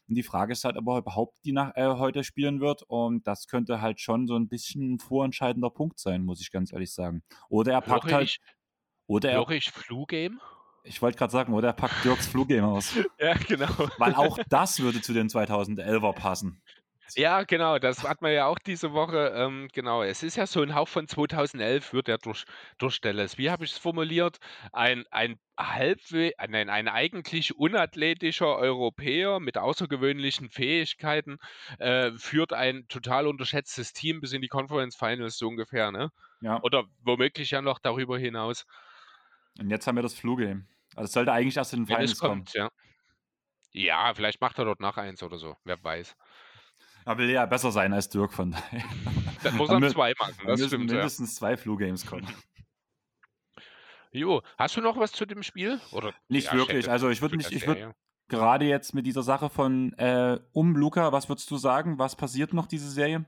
Und die Frage ist halt, ob er überhaupt die nach, äh, heute spielen wird. Und das könnte halt schon so ein bisschen ein vorentscheidender Punkt sein, muss ich ganz ehrlich sagen. Oder er packt halt. Ich, oder er. ich Flu-Game? Ich wollte gerade sagen, oder er packt Dirks Flu-Game aus. ja, genau. Weil auch das würde zu den 2011er passen. Ja, genau, das hat man ja auch diese Woche. Ähm, genau, es ist ja so ein Hauch von 2011, wird er durch, durch Dallas. Wie habe ich es formuliert? Ein, ein halbwe äh, nein, ein eigentlich unathletischer Europäer mit außergewöhnlichen Fähigkeiten äh, führt ein total unterschätztes Team bis in die Conference Finals so ungefähr, ne? Ja. Oder womöglich ja noch darüber hinaus. Und jetzt haben wir das Flu-Game. Also es sollte eigentlich erst in den Finals kommt, kommen. Ja. ja, vielleicht macht er dort nach eins oder so, wer weiß. Er will ja besser sein als Dirk, von daher. Dann muss er zwei machen, das stimmt. mindestens ja. zwei Flu-Games kommen. Jo, hast du noch was zu dem Spiel? Oder, nicht ja, wirklich. Ich also ich würde nicht, ich würde gerade jetzt mit dieser Sache von äh, um Luca, was würdest du sagen? Was passiert noch diese Serie?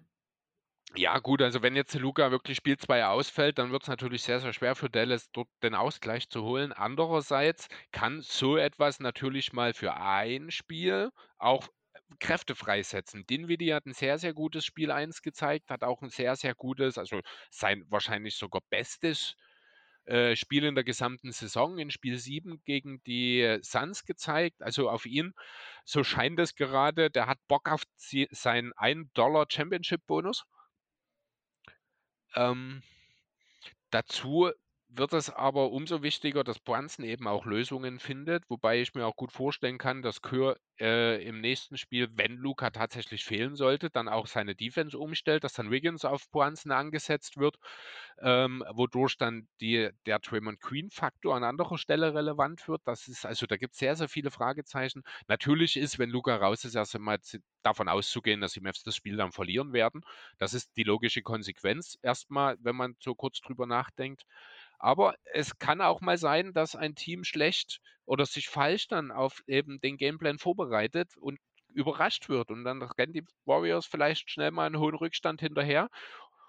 Ja, gut, also wenn jetzt Luca wirklich Spiel 2 ausfällt, dann wird es natürlich sehr, sehr schwer für Dallas, dort den Ausgleich zu holen. Andererseits kann so etwas natürlich mal für ein Spiel auch Kräfte freisetzen. Dinwiddie hat ein sehr, sehr gutes Spiel 1 gezeigt, hat auch ein sehr, sehr gutes, also sein wahrscheinlich sogar bestes äh, Spiel in der gesamten Saison in Spiel 7 gegen die Suns gezeigt. Also auf ihn, so scheint es gerade, der hat Bock auf seinen 1 Dollar Championship Bonus. Ähm, dazu wird es aber umso wichtiger, dass Brunson eben auch Lösungen findet, wobei ich mir auch gut vorstellen kann, dass Kür äh, im nächsten Spiel, wenn Luca tatsächlich fehlen sollte, dann auch seine Defense umstellt, dass dann Wiggins auf Brunson angesetzt wird, ähm, wodurch dann die, der Draymond Queen-Faktor an anderer Stelle relevant wird. Das ist, also da gibt es sehr, sehr viele Fragezeichen. Natürlich ist, wenn Luca raus ist, erst einmal davon auszugehen, dass die Mavs das Spiel dann verlieren werden. Das ist die logische Konsequenz erstmal, wenn man so kurz drüber nachdenkt. Aber es kann auch mal sein, dass ein Team schlecht oder sich falsch dann auf eben den Gameplan vorbereitet und überrascht wird. Und dann rennen die Warriors vielleicht schnell mal einen hohen Rückstand hinterher.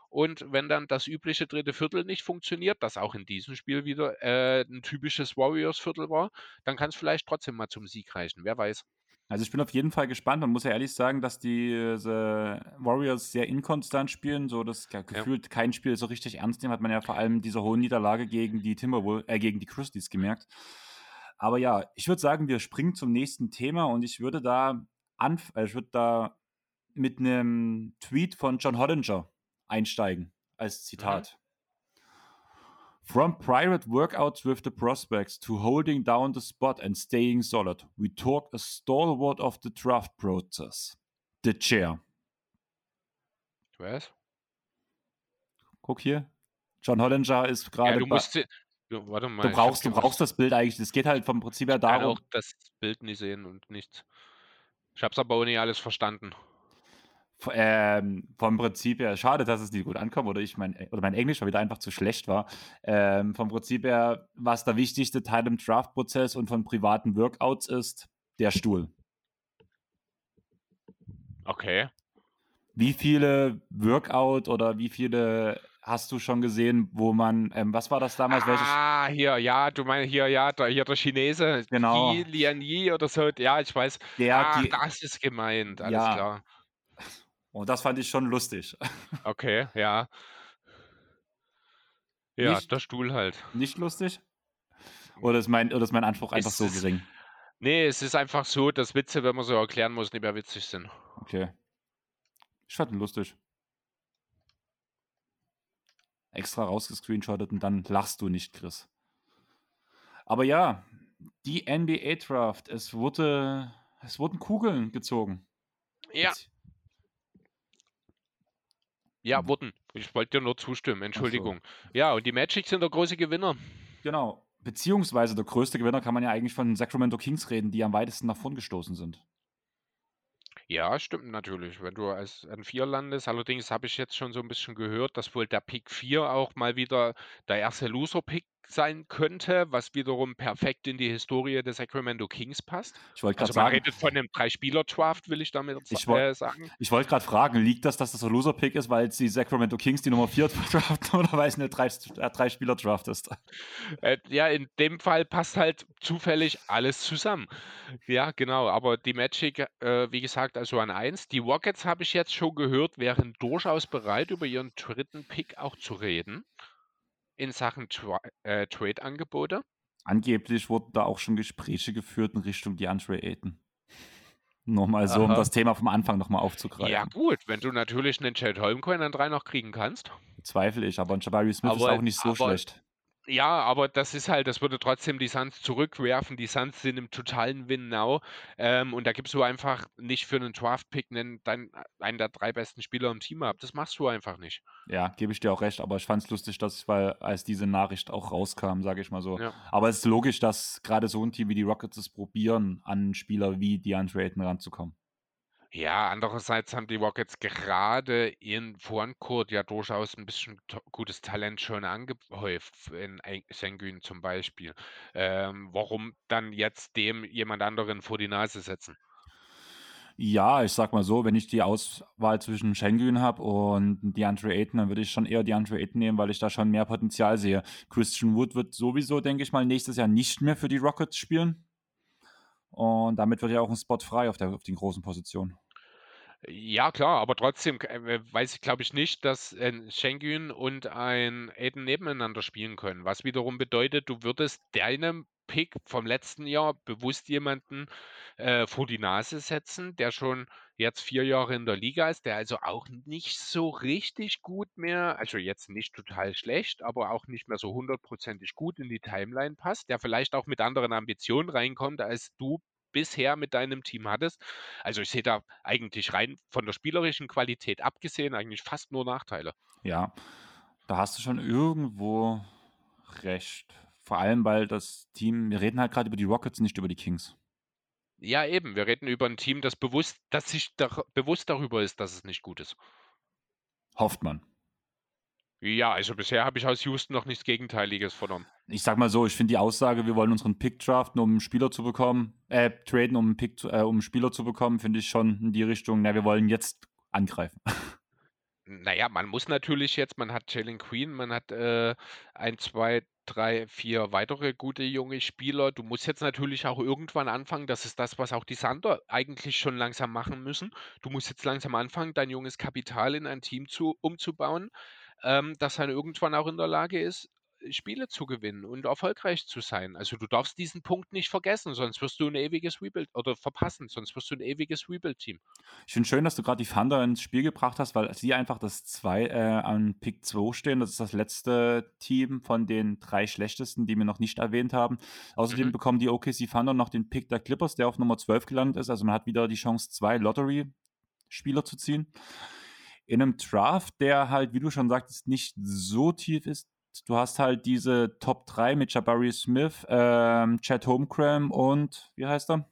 Und wenn dann das übliche dritte Viertel nicht funktioniert, das auch in diesem Spiel wieder äh, ein typisches Warriors-Viertel war, dann kann es vielleicht trotzdem mal zum Sieg reichen. Wer weiß. Also ich bin auf jeden Fall gespannt. Man muss ja ehrlich sagen, dass die Warriors sehr inkonstant spielen, so dass ja, gefühlt ja. kein Spiel so richtig ernst nehmen, hat man ja vor allem diese hohen Niederlage gegen die Timberwolves, äh, gegen die Christies gemerkt. Aber ja, ich würde sagen, wir springen zum nächsten Thema und ich würde da anf äh, ich würde da mit einem Tweet von John Hollinger einsteigen als Zitat. From private workouts with the prospects to holding down the spot and staying solid, we talk a stalwart of the draft process. The chair. Was? Guck hier. John Hollinger ist gerade. Ja, du musst. Du, warte mal. Du brauchst, du brauchst das Bild eigentlich. Es geht halt vom Prinzip her darum. Ich kann auch das Bild nicht sehen und nichts. Ich hab's aber auch nicht alles verstanden ähm, vom Prinzip her, schade, dass es nicht gut ankommt oder ich mein, oder mein Englisch war wieder einfach zu schlecht war. Ähm, vom Prinzip her, was der wichtigste Teil im Draft-Prozess und von privaten Workouts ist, der Stuhl. Okay. Wie viele Workout oder wie viele hast du schon gesehen, wo man, ähm, was war das damals? Ah, Welches? hier, ja, du meinst hier, ja, der, hier der Chinese, genau. Lian Yi oder so, ja, ich weiß. Der, ah, die, das ist gemeint, alles ja. klar Und das fand ich schon lustig. Okay, ja. Ja, Nicht, der Stuhl halt. nicht lustig? Oder ist mein, oder ist mein Anspruch einfach Es so ist, gering? nee, es ist einfach so, dass Witze, wenn man so erklären muss, nicht mehr witzig sind. Okay. Ich fand ihn lustig. Extra rausgescreenshottet und dann lachst du nicht, Chris. Aber ja, die NBA Draft, es wurde, es wurden Kugeln gezogen. Ja, Jetzt, ja, wurden. Ich wollte dir nur zustimmen, ach so. Entschuldigung. Ja, und die Magic sind der große Gewinner. Genau. Beziehungsweise der größte Gewinner kann man ja eigentlich von den Sacramento Kings reden, die am weitesten nach vorn gestoßen sind. Ja, stimmt natürlich, wenn du als an 4 landest. Allerdings habe ich jetzt schon so ein bisschen gehört, dass wohl der Pick 4 auch mal wieder der erste Loser-Pick sein könnte, was wiederum perfekt in die Historie des Sacramento Kings passt. Ich wollte gerade Also man sagen, redet von einem Drei-Spieler-Draft, will ich damit ich, äh, sagen. ich wollte gerade fragen, liegt das, dass das ein Loser-Pick ist, weil die Sacramento Kings die Nummer 4 draften oder weil es eine äh, Drei-Spieler-Draft ist? Äh, ja, in dem Fall passt halt zufällig alles zusammen. Ja, genau. Aber die Magic, äh, wie gesagt, also an 1. Die Rockets habe ich jetzt schon gehört, wären durchaus bereit, über ihren dritten Pick auch zu reden. In Sachen Tra äh, Trade-Angebote. Angeblich wurden da auch schon Gespräche geführt in Richtung DeAndre Ayton. Nur mal so, um Aha. das Thema vom Anfang nochmal Ja, aufzugreifen. gut, wenn du natürlich einen Chad Holmgren an 3 noch kriegen kannst. Zweifle ich, aber ein Jabari Smith ist Aber, auch nicht so aber schlecht. Ja, aber das ist halt, das würde trotzdem die Suns zurückwerfen. Die Suns sind im totalen Win now. Ähm, und da gibst du einfach nicht für einen Draft-Pick einen, einen der drei besten Spieler im Team ab. Das machst du einfach nicht. Ja, gebe ich dir auch recht, aber ich fand es lustig, dass, weil als diese Nachricht auch rauskam, sage ich mal so. Ja. Aber es ist logisch, dass gerade so ein Team wie die Rockets es probieren, an Spieler wie DeAndre Ayton ranzukommen. Ja, andererseits haben die Rockets gerade in Frontcourt ja durchaus ein bisschen gutes Talent schon angehäuft, in Sengun zum Beispiel. Ähm, warum dann jetzt dem jemand anderen vor die Nase setzen? Ja, ich sag mal so, wenn ich die Auswahl zwischen Schengen habe und DeAndre Ayton, dann würde ich schon eher DeAndre Ayton nehmen, weil ich da schon mehr Potenzial sehe. Christian Wood wird sowieso, denke ich mal, nächstes Jahr nicht mehr für die Rockets spielen. Und damit wird ja auch ein Spot frei auf, der, auf den großen Positionen. Ja, klar, aber trotzdem äh, weiß ich, glaube ich, nicht, dass ein Schengen und ein Aiden nebeneinander spielen können. Was wiederum bedeutet, du würdest deinem Pick vom letzten Jahr bewusst jemanden äh, vor die Nase setzen, der schon jetzt vier Jahre in der Liga ist, der also auch nicht so richtig gut mehr, also jetzt nicht total schlecht, aber auch nicht mehr so hundertprozentig gut in die Timeline passt, der vielleicht auch mit anderen Ambitionen reinkommt, als du bisher mit deinem Team hattest. Also ich sehe da eigentlich rein von der spielerischen Qualität abgesehen eigentlich fast nur Nachteile. Ja, da hast du schon irgendwo recht. Vor allem, weil das Team, wir reden halt gerade über die Rockets, nicht über die Kings. Ja, eben, wir reden über ein Team, das bewusst, das sich dar bewusst darüber ist, dass es nicht gut ist. Hofft man. Ja, also bisher habe ich aus Houston noch nichts Gegenteiliges vernommen. Ich sag mal so, ich finde die Aussage, wir wollen unseren Pick draften, um einen Spieler zu bekommen, äh, traden, um einen, Pick, zu- äh, um einen Spieler zu bekommen, finde ich schon in die Richtung, na, wir wollen jetzt angreifen. Naja, man muss natürlich jetzt, man hat Jalen Queen, man hat äh, ein, zwei, drei, vier weitere gute junge Spieler. Du musst jetzt natürlich auch irgendwann anfangen, das ist das, was auch die Sander eigentlich schon langsam machen müssen. Du musst jetzt langsam anfangen, dein junges Kapital in ein Team zu, umzubauen, ähm, das dann irgendwann auch in der Lage ist, Spiele zu gewinnen und erfolgreich zu sein. Also du darfst diesen Punkt nicht vergessen, sonst wirst du ein ewiges Rebuild oder verpassen, sonst wirst du ein ewiges Rebuild-Team. Ich finde schön, dass du gerade die Thunder ins Spiel gebracht hast, weil sie einfach das zwei äh, an Pick 2 stehen. Das ist das letzte Team von den drei schlechtesten, die wir noch nicht erwähnt haben. Außerdem Mhm. bekommen die OKC Thunder noch den Pick der Clippers, der auf Nummer 12 gelandet ist. Also man hat wieder die Chance, zwei Lottery-Spieler zu ziehen. In einem Draft, der halt, wie du schon sagtest, nicht so tief ist. Du hast halt diese Top 3 mit Jabari Smith, ähm, Chad Holmgren und wie heißt er?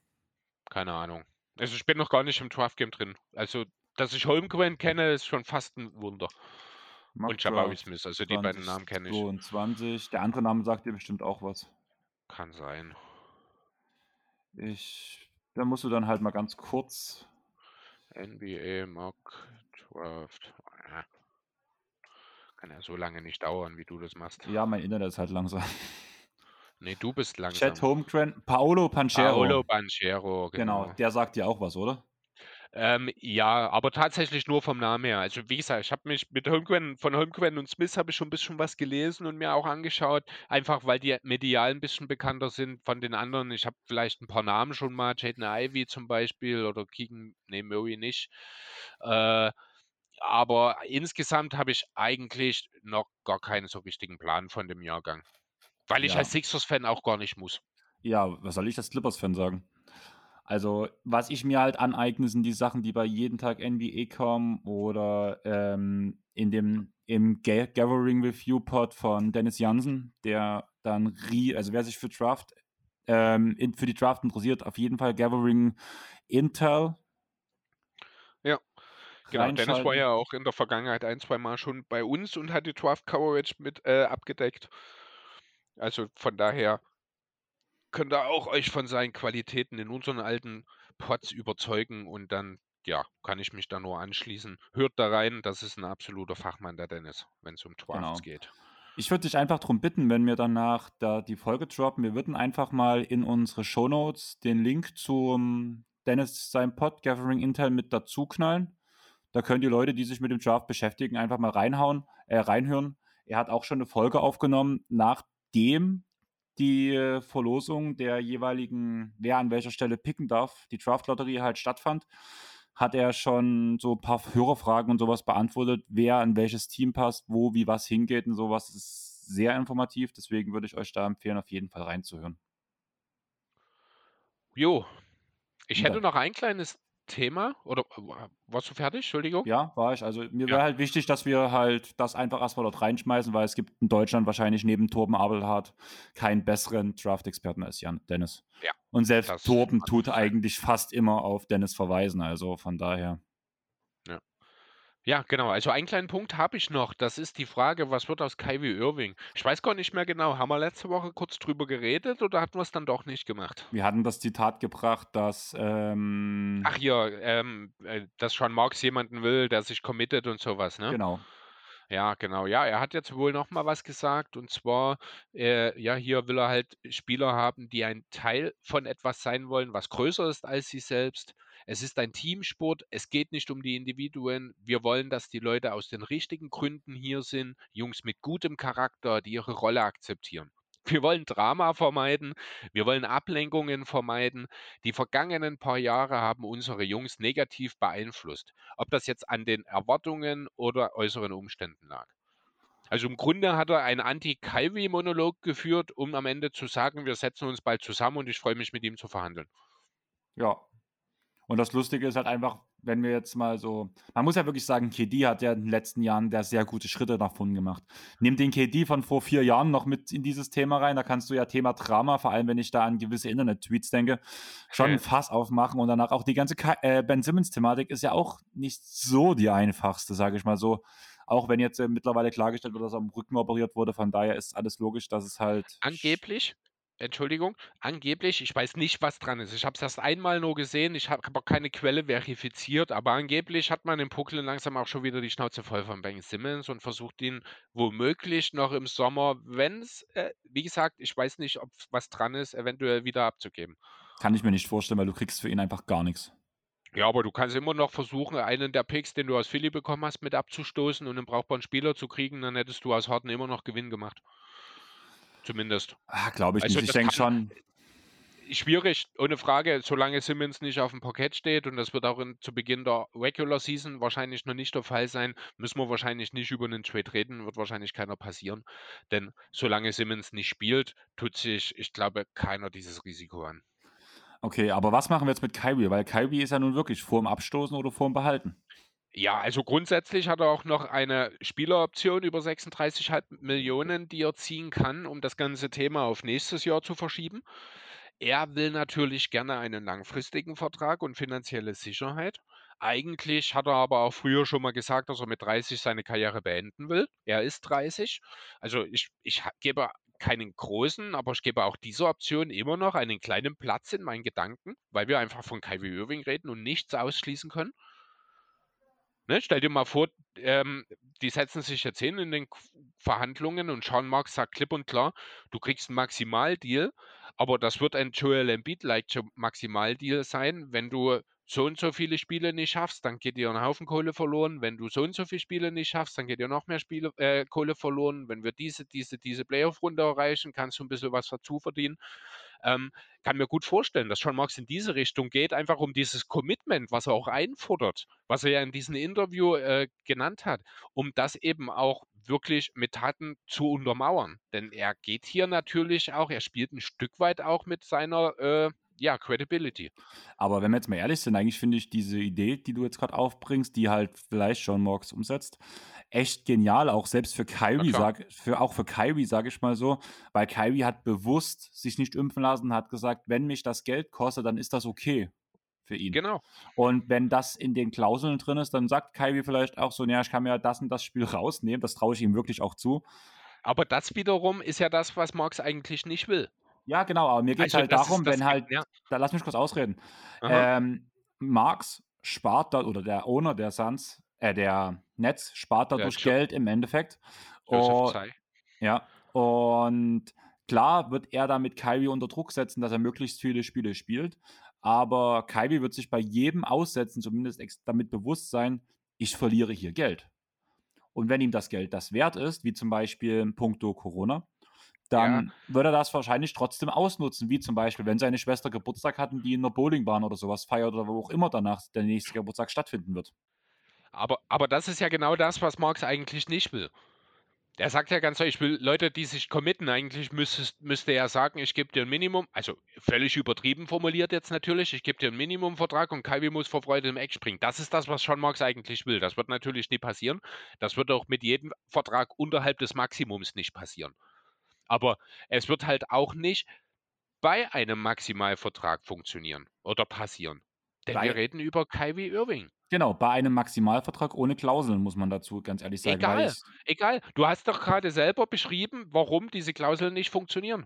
Keine Ahnung. Also ich bin noch gar nicht im Draft-Game drin. Also, dass ich Holmgren kenne, ist schon fast ein Wunder. Und Jabari Smith, also die beiden Namen kenne ich. 22. Der andere Name sagt dir bestimmt auch was. Kann sein. Ich, da musst du dann halt mal ganz kurz. NBA Mock Draft. Ah. Kann ja so lange nicht dauern, wie du das machst. Ja, mein Internet ist halt langsam. Nee, du bist langsam. Chat Holmgren, Paolo Panchero. Paolo Banchero, genau. genau. der sagt dir auch was, oder? Ähm, ja, aber tatsächlich nur vom Namen her. Also wie gesagt, ich habe mich mit Holmgren, von Holmgren und Smith habe ich schon ein bisschen was gelesen und mir auch angeschaut, einfach weil die medial ein bisschen bekannter sind von den anderen. Ich habe vielleicht ein paar Namen schon mal, Jaden Ivy zum Beispiel oder Keegan, nee, Murray nicht. Äh, aber insgesamt habe ich eigentlich noch gar keinen so richtigen Plan von dem Jahrgang. Weil ich Ja. als Sixers-Fan auch gar nicht muss. Ja, was soll ich als Clippers-Fan sagen? Also, was ich mir halt aneigne, sind die Sachen, die bei jeden Tag NBA kommen oder ähm, in dem im Ga Gathering Review Pod von Dennis Jansen, der dann rie, also wer sich für Draft ähm, in, für die Draft interessiert, auf jeden Fall Gathering Intel. Genau, Dennis war ja auch in der Vergangenheit ein, zwei Mal schon bei uns und hat die Draft Coverage mit äh, abgedeckt. Also von daher könnt ihr auch euch von seinen Qualitäten in unseren alten Pods überzeugen und dann, ja, kann ich mich da nur anschließen. Hört da rein, das ist ein absoluter Fachmann, der Dennis, wenn es um Drafts Genau. geht. Ich würde dich einfach darum bitten, wenn wir danach da die Folge droppen, wir würden einfach mal in unsere Shownotes den Link zum Dennis sein Pod Gathering Intel mit dazu knallen. Da können die Leute, die sich mit dem Draft beschäftigen, einfach mal reinhauen, äh, reinhören. Er hat auch schon eine Folge aufgenommen, nachdem die äh, Verlosung der jeweiligen, wer an welcher Stelle picken darf, die Draft-Lotterie halt stattfand, hat er schon so ein paar Hörerfragen und sowas beantwortet, wer an welches Team passt, wo, wie was hingeht und sowas. Das ist sehr informativ, deswegen würde ich euch da empfehlen, auf jeden Fall reinzuhören. Jo, ich hätte noch ein kleines Thema. Oder äh, warst du fertig? Entschuldigung. Ja, war ich. Also mir Ja. wäre halt wichtig, dass wir halt das einfach erstmal dort reinschmeißen, weil es gibt in Deutschland wahrscheinlich neben Torben Abelhardt keinen besseren Draft-Experten als Jan Dennis. Ja, Und selbst Torben tut eigentlich fast immer auf Dennis verweisen, also von daher. Ja, genau. Also einen kleinen Punkt habe ich noch. Das ist die Frage, was wird aus Kyrie Irving? Ich weiß gar nicht mehr genau. Haben wir letzte Woche kurz drüber geredet oder hatten wir es dann doch nicht gemacht? Wir hatten das Zitat gebracht, dass ähm, Ach ja, ähm, äh, dass Sean Marks jemanden will, der sich committet und sowas, ne? genau. Ja, genau. Ja, er hat jetzt wohl noch mal was gesagt und zwar, äh, ja, hier will er halt Spieler haben, die ein Teil von etwas sein wollen, was größer ist als sie selbst. Es ist ein Teamsport. Es geht nicht um die Individuen. Wir wollen, dass die Leute aus den richtigen Gründen hier sind. Jungs mit gutem Charakter, die ihre Rolle akzeptieren. Wir wollen Drama vermeiden. Wir wollen Ablenkungen vermeiden. Die vergangenen paar Jahre haben unsere Jungs negativ beeinflusst. Ob das jetzt an den Erwartungen oder äußeren Umständen lag. Also im Grunde hat er einen Anti-Calvi-Monolog geführt, um am Ende zu sagen, wir setzen uns bald zusammen und ich freue mich mit ihm zu verhandeln. Ja. Und das Lustige ist halt einfach, wenn wir jetzt mal so, man muss ja wirklich sagen, KD hat ja in den letzten Jahren der sehr gute Schritte nach vorn gemacht. Nimm den KD von vor vier Jahren noch mit in dieses Thema rein, da kannst du ja Thema Drama, vor allem wenn ich da an gewisse Internet-Tweets denke, schon ein Fass aufmachen und danach auch die ganze Ka äh, Ben Simmons-Thematik ist ja auch nicht so die einfachste, sage ich mal so. Auch wenn jetzt äh, mittlerweile klargestellt wird, dass er am Rücken operiert wurde, von daher ist alles logisch, dass es halt. Angeblich, Entschuldigung, angeblich, ich weiß nicht, was dran ist. Ich habe es erst einmal nur gesehen, ich habe hab auch keine Quelle verifiziert, aber angeblich hat man im Brooklyn langsam auch schon wieder die Schnauze voll von Ben Simmons und versucht ihn womöglich noch im Sommer, wenn es, äh, wie gesagt, ich weiß nicht, ob was dran ist, eventuell wieder abzugeben. Kann ich mir nicht vorstellen, weil du kriegst für ihn einfach gar nichts. Ja, aber du kannst immer noch versuchen, einen der Picks, den du aus Philly bekommen hast, mit abzustoßen und einen brauchbaren Spieler zu kriegen, dann hättest du aus Harden immer noch Gewinn gemacht. Zumindest. Ah, Glaube ich Also nicht. Ich denke schon, Schwierig, ohne Frage, solange Simmons nicht auf dem Parkett steht und das wird auch in, zu Beginn der Regular Season wahrscheinlich noch nicht der Fall sein, müssen wir wahrscheinlich nicht über einen Trade reden, wird wahrscheinlich keiner passieren. Denn solange Simmons nicht spielt, tut sich, ich glaube, keiner dieses Risiko an. Okay, aber was machen wir jetzt mit Kyrie? Weil Kyrie ist ja nun wirklich vorm Abstoßen oder vorm Behalten. Ja, also grundsätzlich hat er auch noch eine Spieleroption über 36,5 Millionen, die er ziehen kann, um das ganze Thema auf nächstes Jahr zu verschieben. Er will natürlich gerne einen langfristigen Vertrag und finanzielle Sicherheit. Eigentlich hat er aber auch früher schon mal gesagt, dass er mit 30 seine Karriere beenden will. Er ist 30. Also ich, ich gebe keinen großen, aber ich gebe auch dieser Option immer noch einen kleinen Platz in meinen Gedanken, weil wir einfach von Kyrie Irving reden und nichts ausschließen können. Ne, stell dir mal vor, ähm, die setzen sich jetzt hin in den Verhandlungen und Sean Marks sagt klipp und klar, du kriegst einen Maximaldeal, aber das wird ein Joel Embiid-like Maximaldeal sein, wenn du so und so viele Spiele nicht schaffst, dann geht dir ein Haufen Kohle verloren. Wenn du so und so viele Spiele nicht schaffst, dann geht dir noch mehr Spiele, äh, Kohle verloren. Wenn wir diese, diese, diese Playoff-Runde erreichen, kannst du ein bisschen was dazu verdienen. Ähm, kann mir gut vorstellen, dass John Marks in diese Richtung geht, einfach um dieses Commitment, was er auch einfordert, was er ja in diesem Interview äh, genannt hat, um das eben auch wirklich mit Taten zu untermauern. Denn er geht hier natürlich auch, er spielt ein Stück weit auch mit seiner äh, ja, Credibility. Aber wenn wir jetzt mal ehrlich sind, eigentlich finde ich diese Idee, die du jetzt gerade aufbringst, die halt vielleicht John Morgs umsetzt, echt genial, auch selbst für Kyrie, sag, für, auch für Kyrie, sage ich mal so, weil Kyrie hat bewusst sich nicht impfen lassen, hat gesagt, wenn mich das Geld kostet, dann ist das okay für ihn. Genau. Und wenn das in den Klauseln drin ist, dann sagt Kyrie vielleicht auch so, naja, ich kann mir das und das Spiel rausnehmen, das traue ich ihm wirklich auch zu. Aber das wiederum ist ja das, was Marx eigentlich nicht will. Ja, genau, aber mir geht es also, halt darum, wenn halt, ja. da lass mich kurz ausreden. Ähm, Marx spart da, oder der Owner der Suns, äh, der Netz spart dadurch ja, Geld im Endeffekt. Und, ja, und klar wird er damit Kyrie unter Druck setzen, dass er möglichst viele Spiele spielt. Aber Kyrie wird sich bei jedem Aussetzen zumindest damit bewusst sein, ich verliere hier Geld. Und wenn ihm das Geld das wert ist, wie zum Beispiel puncto Corona, dann ja. würde er das wahrscheinlich trotzdem ausnutzen, wie zum Beispiel, wenn seine Schwester Geburtstag hatten, die in einer Bowlingbahn oder sowas feiert oder wo auch immer danach der nächste Geburtstag stattfinden wird. Aber, aber das ist ja genau das, was Marx eigentlich nicht will. Er sagt ja ganz ehrlich, ich will Leute, die sich committen, eigentlich müsste, müsste er sagen, ich gebe dir ein Minimum, also völlig übertrieben formuliert jetzt natürlich, ich gebe dir einen Minimumvertrag und Calvi muss vor Freude im Eck springen. Das ist das, was Sean Marx eigentlich will. Das wird natürlich nie passieren. Das wird auch mit jedem Vertrag unterhalb des Maximums nicht passieren. Aber es wird halt auch nicht bei einem Maximalvertrag funktionieren oder passieren. Denn bei, wir reden über Kyrie Irving. Genau, bei einem Maximalvertrag ohne Klauseln, muss man dazu ganz ehrlich sagen. Egal, egal. Du hast doch gerade selber beschrieben, warum diese Klauseln nicht funktionieren.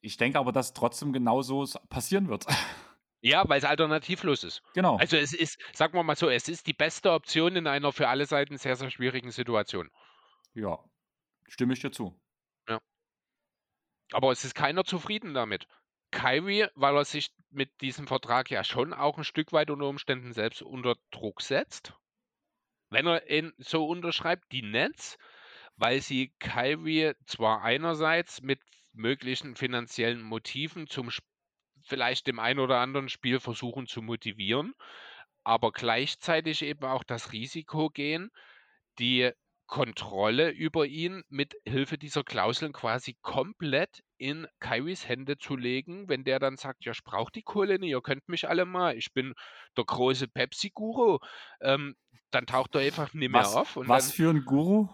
Ich denke aber, dass trotzdem genauso passieren wird. Ja, weil es alternativlos ist. Genau. Also es ist, sagen wir mal so, es ist die beste Option in einer für alle Seiten sehr, sehr schwierigen Situation. Ja, Stimme ich dir zu. Ja. Aber es ist keiner zufrieden damit. Kyrie, weil er sich mit diesem Vertrag ja schon auch ein Stück weit unter Umständen selbst unter Druck setzt. Wenn er ihn so unterschreibt, die Nets, weil sie Kyrie zwar einerseits mit möglichen finanziellen Motiven zum vielleicht dem einen oder anderen Spiel versuchen zu motivieren, aber gleichzeitig eben auch das Risiko gehen, die Kontrolle über ihn mit Hilfe dieser Klauseln quasi komplett in Kyries Hände zu legen, wenn der dann sagt, ja, ich brauche die Kohle nicht, ihr könnt mich alle mal, ich bin der große Pepsi-Guru, ähm, dann taucht er einfach nicht mehr was, auf. was dann, für ein Guru?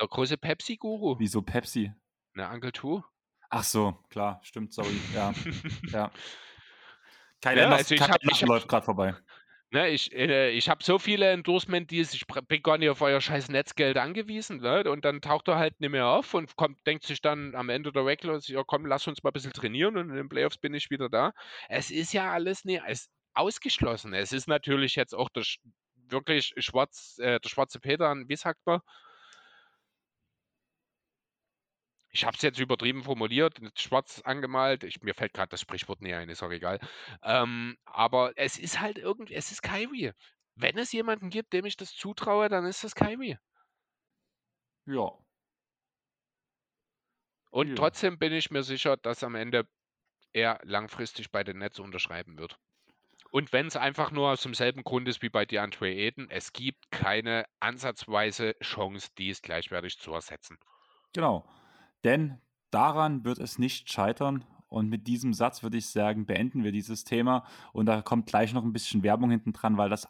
Der große Pepsi-Guru. Wieso Pepsi? Na, Uncle Two. Ach so, klar, stimmt, sorry. Ja, ja. Keine ja, also ich hab, ich läuft gerade vorbei. Ne, ich äh, ich habe so viele Endorsement-Deals, ich bin gar nicht auf euer scheiß Netzgeld angewiesen. Ne? Und dann taucht er halt nicht mehr auf und kommt, denkt sich dann am Ende der Regular, ja komm, lass uns mal ein bisschen trainieren und in den Playoffs bin ich wieder da. Es ist ja alles nie es ausgeschlossen. Es ist natürlich jetzt auch der wirklich schwarz, äh, der schwarze Peter, wie sagt man? Ich habe es jetzt übertrieben formuliert, schwarz angemalt. Ich, mir fällt gerade das Sprichwort näher ein, ist auch egal. Ähm, aber es ist halt irgendwie, es ist Kyrie. Wenn es jemanden gibt, dem ich das zutraue, dann ist das Kyrie. Ja. Und ja. trotzdem bin ich mir sicher, dass am Ende er langfristig bei den Nets unterschreiben wird. Und wenn es einfach nur aus demselben Grund ist wie bei DeAndre Eden, es gibt keine ansatzweise Chance, dies gleichwertig zu ersetzen. Genau. Denn daran wird es nicht scheitern. Und mit diesem Satz würde ich sagen, beenden wir dieses Thema. Und da kommt gleich noch ein bisschen Werbung hinten dran, weil das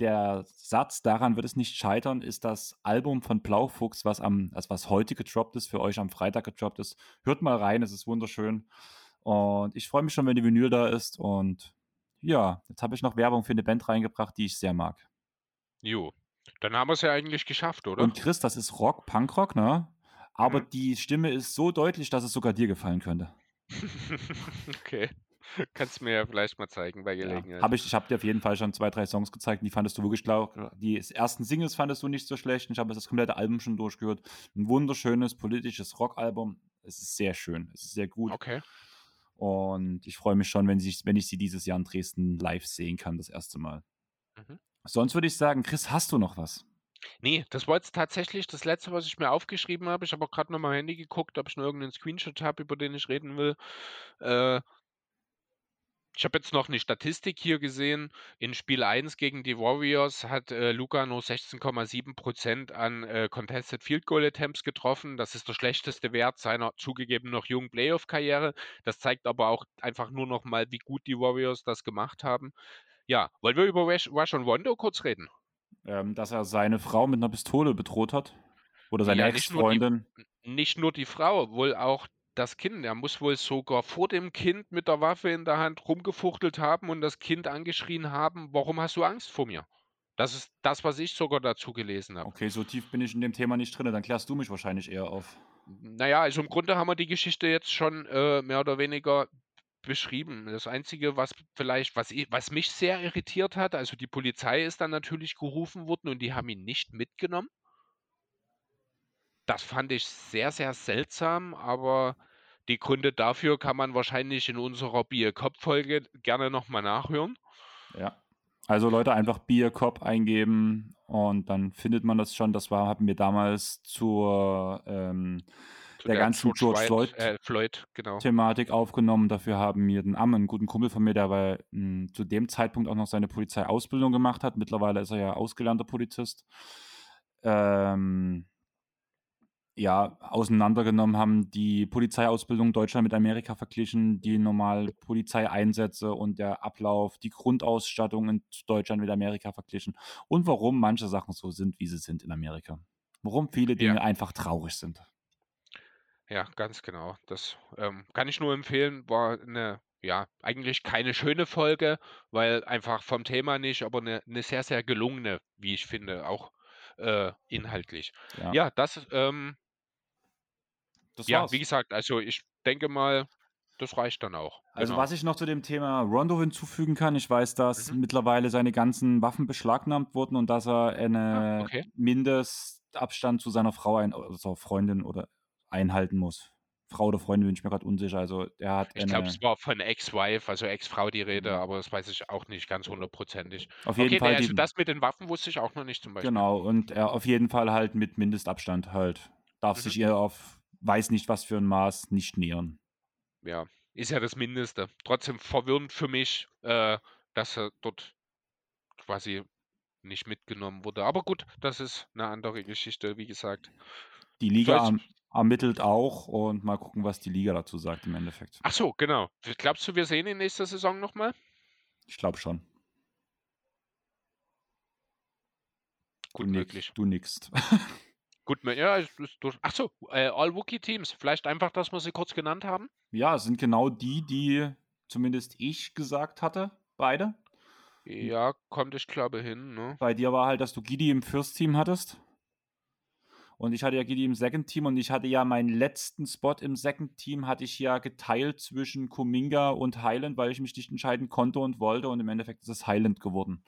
der Satz, daran wird es nicht scheitern, ist das Album von Blaufuchs, was am, also was heute gedroppt ist, für euch am Freitag gedroppt ist. Hört mal rein, es ist wunderschön. Und ich freue mich schon, wenn die Vinyl da ist. Und ja, jetzt habe ich noch Werbung für eine Band reingebracht, die ich sehr mag. Jo, dann haben wir es ja eigentlich geschafft, oder? Und Chris, das ist Rock, Punkrock, ne? Aber mhm. die Stimme ist so deutlich, dass es sogar dir gefallen könnte. okay. Kannst du mir ja vielleicht mal zeigen bei Gelegenheit. Ja, hab ich ich habe dir auf jeden Fall schon zwei, drei Songs gezeigt, die fandest du wirklich, glaub, die ersten Singles fandest du nicht so schlecht. Ich habe das komplette Album schon durchgehört. Ein wunderschönes politisches Rockalbum. Es ist sehr schön, es ist sehr gut. Okay. Und ich freue mich schon, wenn ich, wenn ich sie dieses Jahr in Dresden live sehen kann, das erste Mal. Mhm. Sonst würde ich sagen, Chris, hast du noch was? Nee, das war jetzt tatsächlich das Letzte, was ich mir aufgeschrieben habe. Ich habe auch gerade noch mal Handy geguckt, ob ich noch irgendeinen Screenshot habe, über den ich reden will. Äh, ich habe jetzt noch eine Statistik hier gesehen. In Spiel 1 gegen die Warriors hat äh, Luca nur 16,7% an äh, Contested Field Goal Attempts getroffen. Das ist der schlechteste Wert seiner zugegeben noch jungen Playoff-Karriere. Das zeigt aber auch einfach nur noch mal, wie gut die Warriors das gemacht haben. Ja, wollen wir über Rush, und Wondo kurz reden? Ähm, dass er seine Frau mit einer Pistole bedroht hat? Oder seine ja, Ex-Freundin? Nicht, nur die Frau, wohl auch das Kind. Er muss wohl sogar vor dem Kind mit der Waffe in der Hand rumgefuchtelt haben und das Kind angeschrien haben, warum hast du Angst vor mir? Das ist das, was ich sogar dazu gelesen habe. Okay, so tief bin ich in dem Thema nicht drin, dann klärst du mich wahrscheinlich eher auf. Naja, also im Grunde haben wir die Geschichte jetzt schon äh, mehr oder weniger beschrieben. Das Einzige, was vielleicht, was, was mich sehr irritiert hat, also die Polizei ist dann natürlich gerufen worden und die haben ihn nicht mitgenommen. Das fand ich sehr, sehr seltsam, aber die Gründe dafür kann man wahrscheinlich in unserer Bier-Cop-Folge gerne nochmal nachhören. Ja. Also Leute, einfach Bier-Cop eingeben und dann findet man das schon. Das war, haben wir damals zur ähm, der ganzen George Floyd, äh, Floyd, genau. Thematik aufgenommen. Dafür haben wir den Amm, einen guten Kumpel von mir, der aber mh, zu dem Zeitpunkt auch noch seine Polizeiausbildung gemacht hat. Mittlerweile ist er ja ausgelernter Polizist. Ähm, ja, auseinandergenommen haben, die Polizeiausbildung Deutschland mit Amerika verglichen, die normal Polizeieinsätze und der Ablauf, die Grundausstattung in Deutschland mit Amerika verglichen und warum manche Sachen so sind, wie sie sind in Amerika. Warum viele Dinge ja. einfach traurig sind. Ja, ganz genau. Das ähm, kann ich nur empfehlen. War eine, ja, eigentlich keine schöne Folge, weil einfach vom Thema nicht, aber eine, eine sehr, sehr gelungene, wie ich finde, auch äh, inhaltlich. Ja, ja das ähm, das Ja, wie gesagt, also ich denke mal, das reicht dann auch. Also Genau. was ich noch zu dem Thema Rondo hinzufügen kann, ich weiß, dass Mhm. mittlerweile seine ganzen Waffen beschlagnahmt wurden und dass er Ah, eine okay. Mindestabstand zu seiner Frau ein also Freundin oder einhalten muss. Frau oder Freundin bin ich mir gerade unsicher. Also er hat Ich glaube, es war von Ex-Wife, also Ex-Frau die Rede, Mhm. aber das weiß ich auch nicht ganz hundertprozentig. Auf jeden Okay, Fall also das mit den Waffen wusste ich auch noch nicht zum Beispiel. genau, und er auf jeden Fall halt mit Mindestabstand halt. Darf sich mhm. ihr auf weiß nicht, was für ein Maß nicht nähern. Ja, ist ja das Mindeste. Trotzdem verwirrend für mich, äh, dass er dort quasi nicht mitgenommen wurde. Aber gut, das ist eine andere Geschichte, wie gesagt. Die Liga erm ermittelt auch und mal gucken, was die Liga dazu sagt im Endeffekt. Ach so, genau. Glaubst du, wir sehen ihn nächste Saison nochmal? Ich glaube schon. Gut du möglich. Du nickst. Gut, ja, durch. Achso, äh, All-Wookie-Teams. Vielleicht einfach, dass wir sie kurz genannt haben? Ja, es sind genau die, die zumindest ich gesagt hatte. Beide. Ja, kommt ich glaube hin. Ne? Bei dir war halt, dass du Gidi im First-Team hattest. Und ich hatte ja Gidi im Second Team und ich hatte ja meinen letzten Spot im Second Team hatte ich ja geteilt zwischen Kuminga und Highland, weil ich mich nicht entscheiden konnte und wollte und im Endeffekt ist es Highland geworden.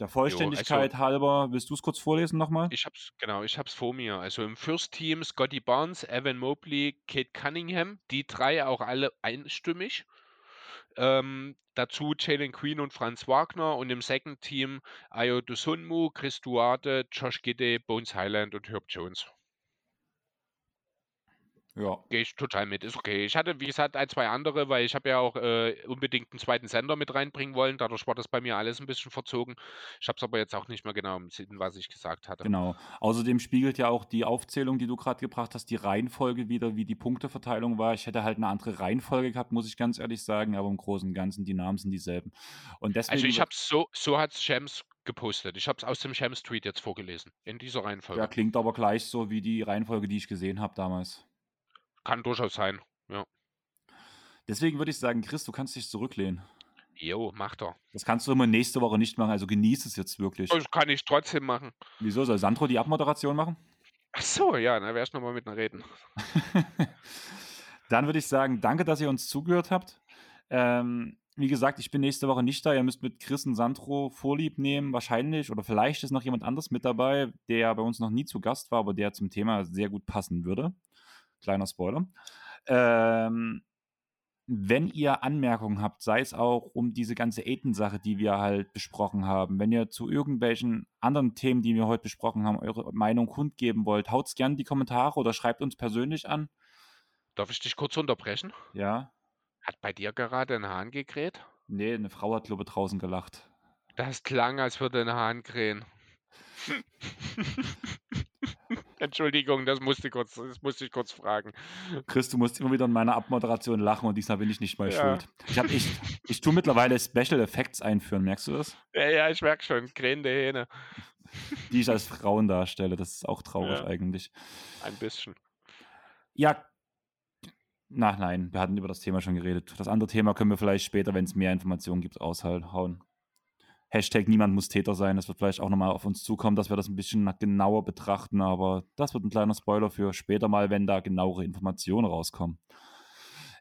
Der Vollständigkeit jo, also, halber, willst du es kurz vorlesen nochmal? Ich hab's, genau, ich hab's vor mir. Also im First Team Scotty Barnes, Evan Mobley, Kate Cunningham, die drei auch alle einstimmig. Ähm, dazu Jalen Queen und Franz Wagner und im Second Team Ayo Dusunmu, Chris Duarte, Josh Gidde, Bones Highland und Herb Jones. Ja. Gehe ich total mit, ist okay. Ich hatte, wie gesagt, ein, zwei andere, weil ich habe ja auch äh, unbedingt einen zweiten Sender mit reinbringen wollen. Dadurch war das bei mir alles ein bisschen verzogen. Ich habe es aber jetzt auch nicht mehr genau im Sinn, was ich gesagt hatte. Genau. Außerdem spiegelt ja auch die Aufzählung, die du gerade gebracht hast, die Reihenfolge wieder, wie die Punkteverteilung war. Ich hätte halt eine andere Reihenfolge gehabt, muss ich ganz ehrlich sagen, aber im Großen und Ganzen, die Namen sind dieselben. Und deswegen also ich habe es so, so hat es Shams gepostet. Ich habe es aus dem Shams-Tweet jetzt vorgelesen, in dieser Reihenfolge. Ja, klingt aber gleich so wie die Reihenfolge, die ich gesehen habe damals. Kann durchaus sein, ja. Deswegen würde ich sagen, Chris, du kannst dich zurücklehnen. Jo, mach doch. Das kannst du immer nächste Woche nicht machen, also genieß es jetzt wirklich. Das kann ich trotzdem machen. Wieso? Soll Sandro die Abmoderation machen? Ach so, ja, dann wär's nochmal mit einer Reden. dann würde ich sagen, danke, dass ihr uns zugehört habt. Ähm, wie gesagt, ich bin nächste Woche nicht da. Ihr müsst mit Chris und Sandro Vorlieb nehmen, wahrscheinlich. Oder vielleicht ist noch jemand anderes mit dabei, der bei uns noch nie zu Gast war, aber der zum Thema sehr gut passen würde. Kleiner Spoiler. Ähm, wenn ihr Anmerkungen habt, sei es auch um diese ganze Aiden-Sache, die wir halt besprochen haben, wenn ihr zu irgendwelchen anderen Themen, die wir heute besprochen haben, eure Meinung kundgeben wollt, haut es gerne in die Kommentare oder schreibt uns persönlich an. Darf ich dich kurz unterbrechen? Ja. Hat bei dir gerade ein Hahn gekräht? Nee, eine Frau hat, glaube ich, draußen gelacht. Das klang, als würde ein Hahn krähen. Entschuldigung, das musste, kurz, das musste ich kurz fragen. Chris, du musst immer wieder in meiner Abmoderation lachen und diesmal bin ich nicht mal Ja. schuld. Ich, hab, ich, ich tue mittlerweile Special Effects einführen, merkst du das? Ja, ja, ich merke schon, krähende Hähne. Die ich als Frauen darstelle. Das ist auch traurig Ja. eigentlich. Ein bisschen. Ja. Na, nein, wir hatten über das Thema schon geredet. Das andere Thema können wir vielleicht später, wenn es mehr Informationen gibt, raushauen. Hashtag niemand muss Täter sein. Das wird vielleicht auch nochmal auf uns zukommen, dass wir das ein bisschen genauer betrachten. Aber das wird ein kleiner Spoiler für später mal, wenn da genauere Informationen rauskommen.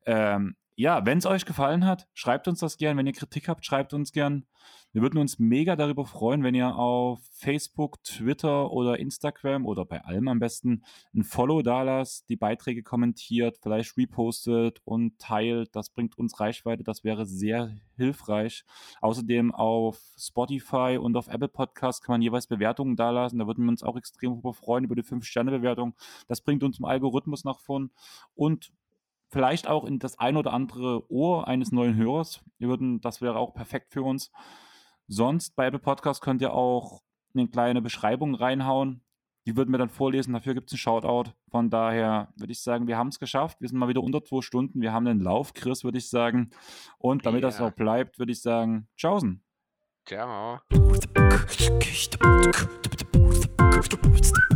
Ähm, ja, wenn es euch gefallen hat, schreibt uns das gern. Wenn ihr Kritik habt, schreibt uns gern. Wir würden uns mega darüber freuen, wenn ihr auf Facebook, Twitter oder Instagram oder bei allem am besten ein Follow da lasst, die Beiträge kommentiert, vielleicht repostet und teilt. Das bringt uns Reichweite. Das wäre sehr hilfreich. Außerdem auf Spotify und auf Apple Podcasts kann man jeweils Bewertungen dalassen. Da würden wir uns auch extrem freuen, über die 5-Sterne-Bewertung. Das bringt uns im Algorithmus nach vorn und vielleicht auch in das ein oder andere Ohr eines neuen Hörers. Wir würden, das wäre auch perfekt für uns. Sonst bei Apple Podcast könnt ihr auch eine kleine Beschreibung reinhauen. Die würden wir dann vorlesen. Dafür gibt es einen Shoutout. Von daher würde ich sagen, wir haben es geschafft. Wir sind mal wieder unter zwei Stunden. Wir haben einen Lauf, Chris, würde ich sagen. Und damit das Ja. auch bleibt, würde ich sagen, tschaußen. Ciao.